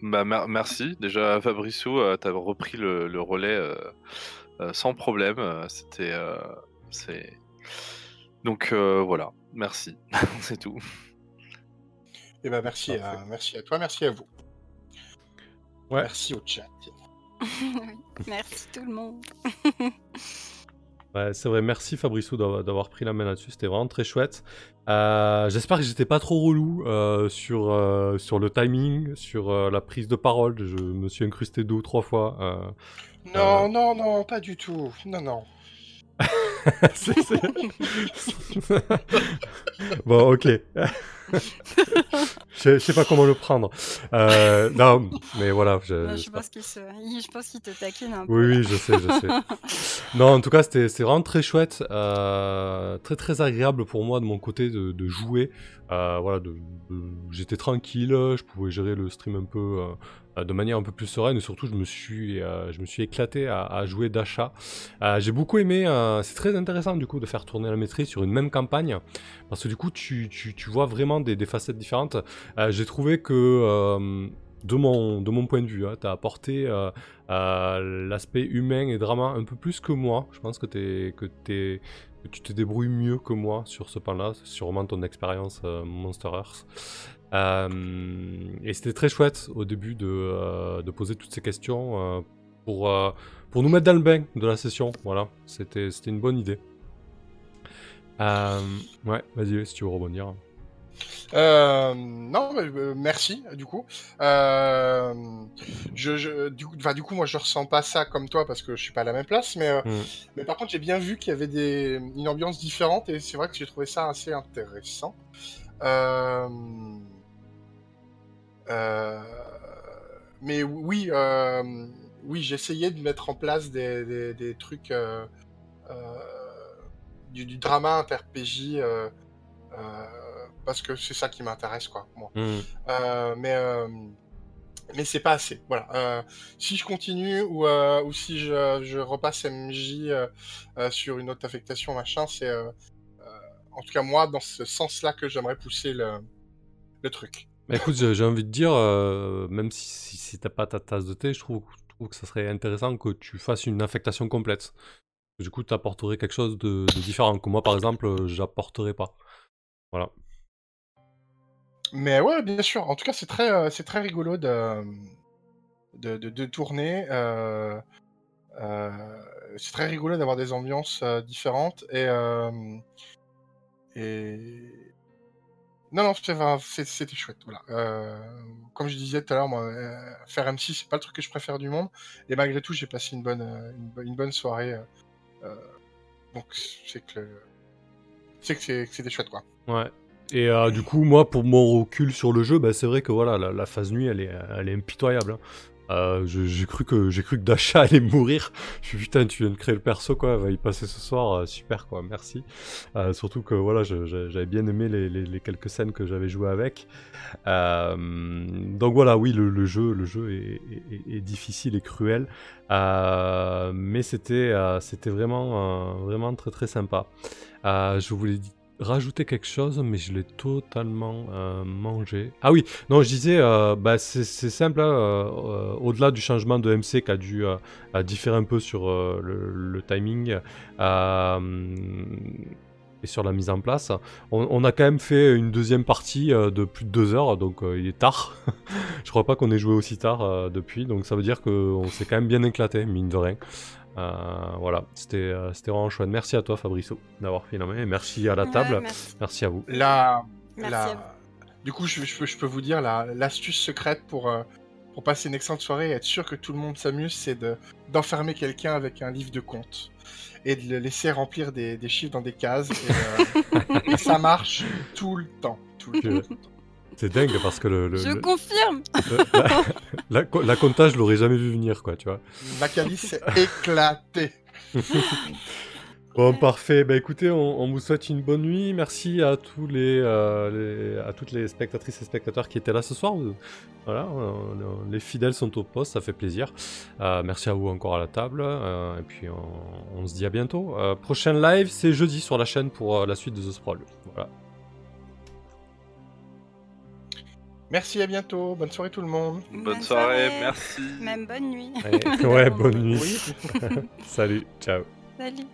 S3: Bah, mer- merci. Déjà, Fabrissou, euh, t'as repris le, le relais sans problème. C'était. c'est. Donc voilà, merci. c'est tout.
S2: Eh ben, merci, à, merci à toi, merci à vous.
S1: Ouais.
S2: Merci au chat.
S4: Merci tout le monde.
S1: Ouais, c'est vrai, merci Fabrissou d'avoir pris la main là-dessus, c'était vraiment très chouette. Euh, J'espère que j'étais pas trop relou euh, sur, euh, sur le timing, sur euh, la prise de parole. Je me suis incrusté deux ou trois fois. euh.
S2: Non, non, non, pas du tout. Non, non.
S1: Bon, ok. je, je sais pas comment le prendre. Euh, non, mais voilà. Je,
S4: Non, je
S1: j'espère-
S4: pense qu'il se... te taquine un
S1: Oui,
S4: peu.
S1: oui, je sais, je sais. non, en tout cas, c'était vraiment très chouette, euh, très très agréable pour moi de mon côté de, de jouer. Euh, voilà, de, de- j'étais tranquille, je pouvais gérer le stream un peu de manière un peu plus sereine et surtout je me suis, euh, éclaté à, jouer d'achat. Euh, J'ai beaucoup aimé, euh, c'est très intéressant du coup de faire tourner la maîtrise sur une même campagne parce que du coup tu, tu, tu vois vraiment des, facettes différentes. Euh, J'ai trouvé que euh, de mon, point de vue, tu as apporté euh, euh, l'aspect humain et drama un peu plus que moi. Je pense que, t'es- que tu te débrouilles mieux que moi sur ce pan-là, sûrement ton expérience euh, Monster Earth. Euh, et c'était très chouette au début de, euh, de poser toutes ces questions pour, pour nous mettre dans le bain de la session. Voilà, c'était une bonne idée. Ouais, vas-y, si tu veux rebondir.
S2: Euh, non, mais, euh, merci, du coup. Euh, je, je- du, coup du coup, moi, je ressens pas ça comme toi parce que je suis pas à la même place, mais,
S1: Mm.
S2: mais par contre, j'ai bien vu qu'il y avait des, une ambiance différente et c'est vrai que j'ai trouvé ça assez intéressant. Mais oui, oui, j'essayais de mettre en place des, des, des trucs, du, du drama inter-PJ. euh, parce que c'est ça qui m'intéresse, quoi, moi.
S1: Hmm.
S2: Euh, mais euh, mais c'est pas assez. Voilà. Euh, si je continue ou, euh, ou si je, je repasse MJ euh, sur une autre affectation, machin, c'est en tout cas moi dans ce sens-là que j'aimerais pousser le, le truc.
S1: Bah, écoute, j'ai envie de dire, même si, si, si t'as pas ta tasse de thé, je trouve, je trouve que ça serait intéressant que tu fasses une affectation complète. Du coup, tu apporterais quelque chose de, de différent que moi, par exemple, j'apporterais pas. Voilà.
S2: Mais ouais, bien sûr. En tout cas, c'est très, euh, c'est très rigolo de, de, tourner. euh, euh, c'est très rigolo d'avoir des ambiances différentes. Et, et... Non, non, c'était chouette. Voilà. Comme je disais tout à l'heure, moi, faire M6, c'est pas le truc que je préfère du monde. Et malgré tout, j'ai passé une bonne, une, bo- une bonne soirée. donc, c'est que, c'est que c'est- que c'était chouette, quoi.
S1: Ouais. Et euh, du coup, moi, pour mon recul sur le jeu, bah, c'est vrai que voilà, la, phase nuit, elle est, elle est impitoyable. hein. Euh, j'ai cru que j'ai cru que Dasha allait mourir. Je suis putain, tu viens de créer le perso quoi, va y passer ce soir, euh, super quoi, merci. Surtout que voilà, j'avais bien aimé les, quelques scènes que j'avais joué avec. Donc voilà, oui, le, jeu, le jeu est, difficile et cruel, mais c'était c'était vraiment vraiment très très sympa. Je voulais di- rajouter quelque chose, mais je l'ai totalement euh, mangé. Ah oui, non, je disais, euh, bah, c'est simple, hein, euh, au-delà du changement de MC qui a dû différer un peu sur le, timing et sur la mise en place, on, a quand même fait une deuxième partie de plus de deux heures, donc il est tard. je crois pas qu'on ait joué aussi tard depuis, donc ça veut dire qu'on s'est quand même bien éclaté, mine de rien. Euh, voilà, c'était euh, c'était vraiment chouette. Merci à toi, Fabriceau, d'avoir fait la main. Et merci à la
S4: Ouais,
S1: table.
S4: merci.
S1: Merci à vous.
S2: La,
S4: Merci
S2: la-
S4: à vous.
S2: Du coup, je, je peux, je peux vous dire la- l'astuce secrète pour, euh, pour passer une excellente soirée et être sûr que tout le monde s'amuse, c'est de- d'enfermer quelqu'un avec un livre de compte et de le laisser remplir des, des chiffres dans des cases. Et, euh, et ça marche tout le temps. Tout le temps.
S1: C'est dingue parce que le, le-
S4: Je
S1: le-
S4: confirme.
S1: le- la, la, la comptage, je l'aurais jamais vu venir, quoi, tu vois.
S2: Maccabi s'est éclaté.
S1: Bon, parfait. Bah écoutez, on, on vous souhaite une bonne nuit. Merci à tous les, euh, les- à toutes les spectatrices et spectateurs qui étaient là ce soir. Voilà, euh, les fidèles sont au poste, ça fait plaisir. Euh, merci à vous encore à la table. euh, et puis on, on se dit à bientôt. Euh, prochain live, c'est jeudi sur la chaîne pour euh, la suite de The Sprawl. Voilà.
S2: Merci, à bientôt. Bonne soirée tout le monde.
S3: Bonne, soirée, merci.
S4: Même bonne nuit.
S1: Ouais, bonne nuit. Salut, ciao.
S4: Salut.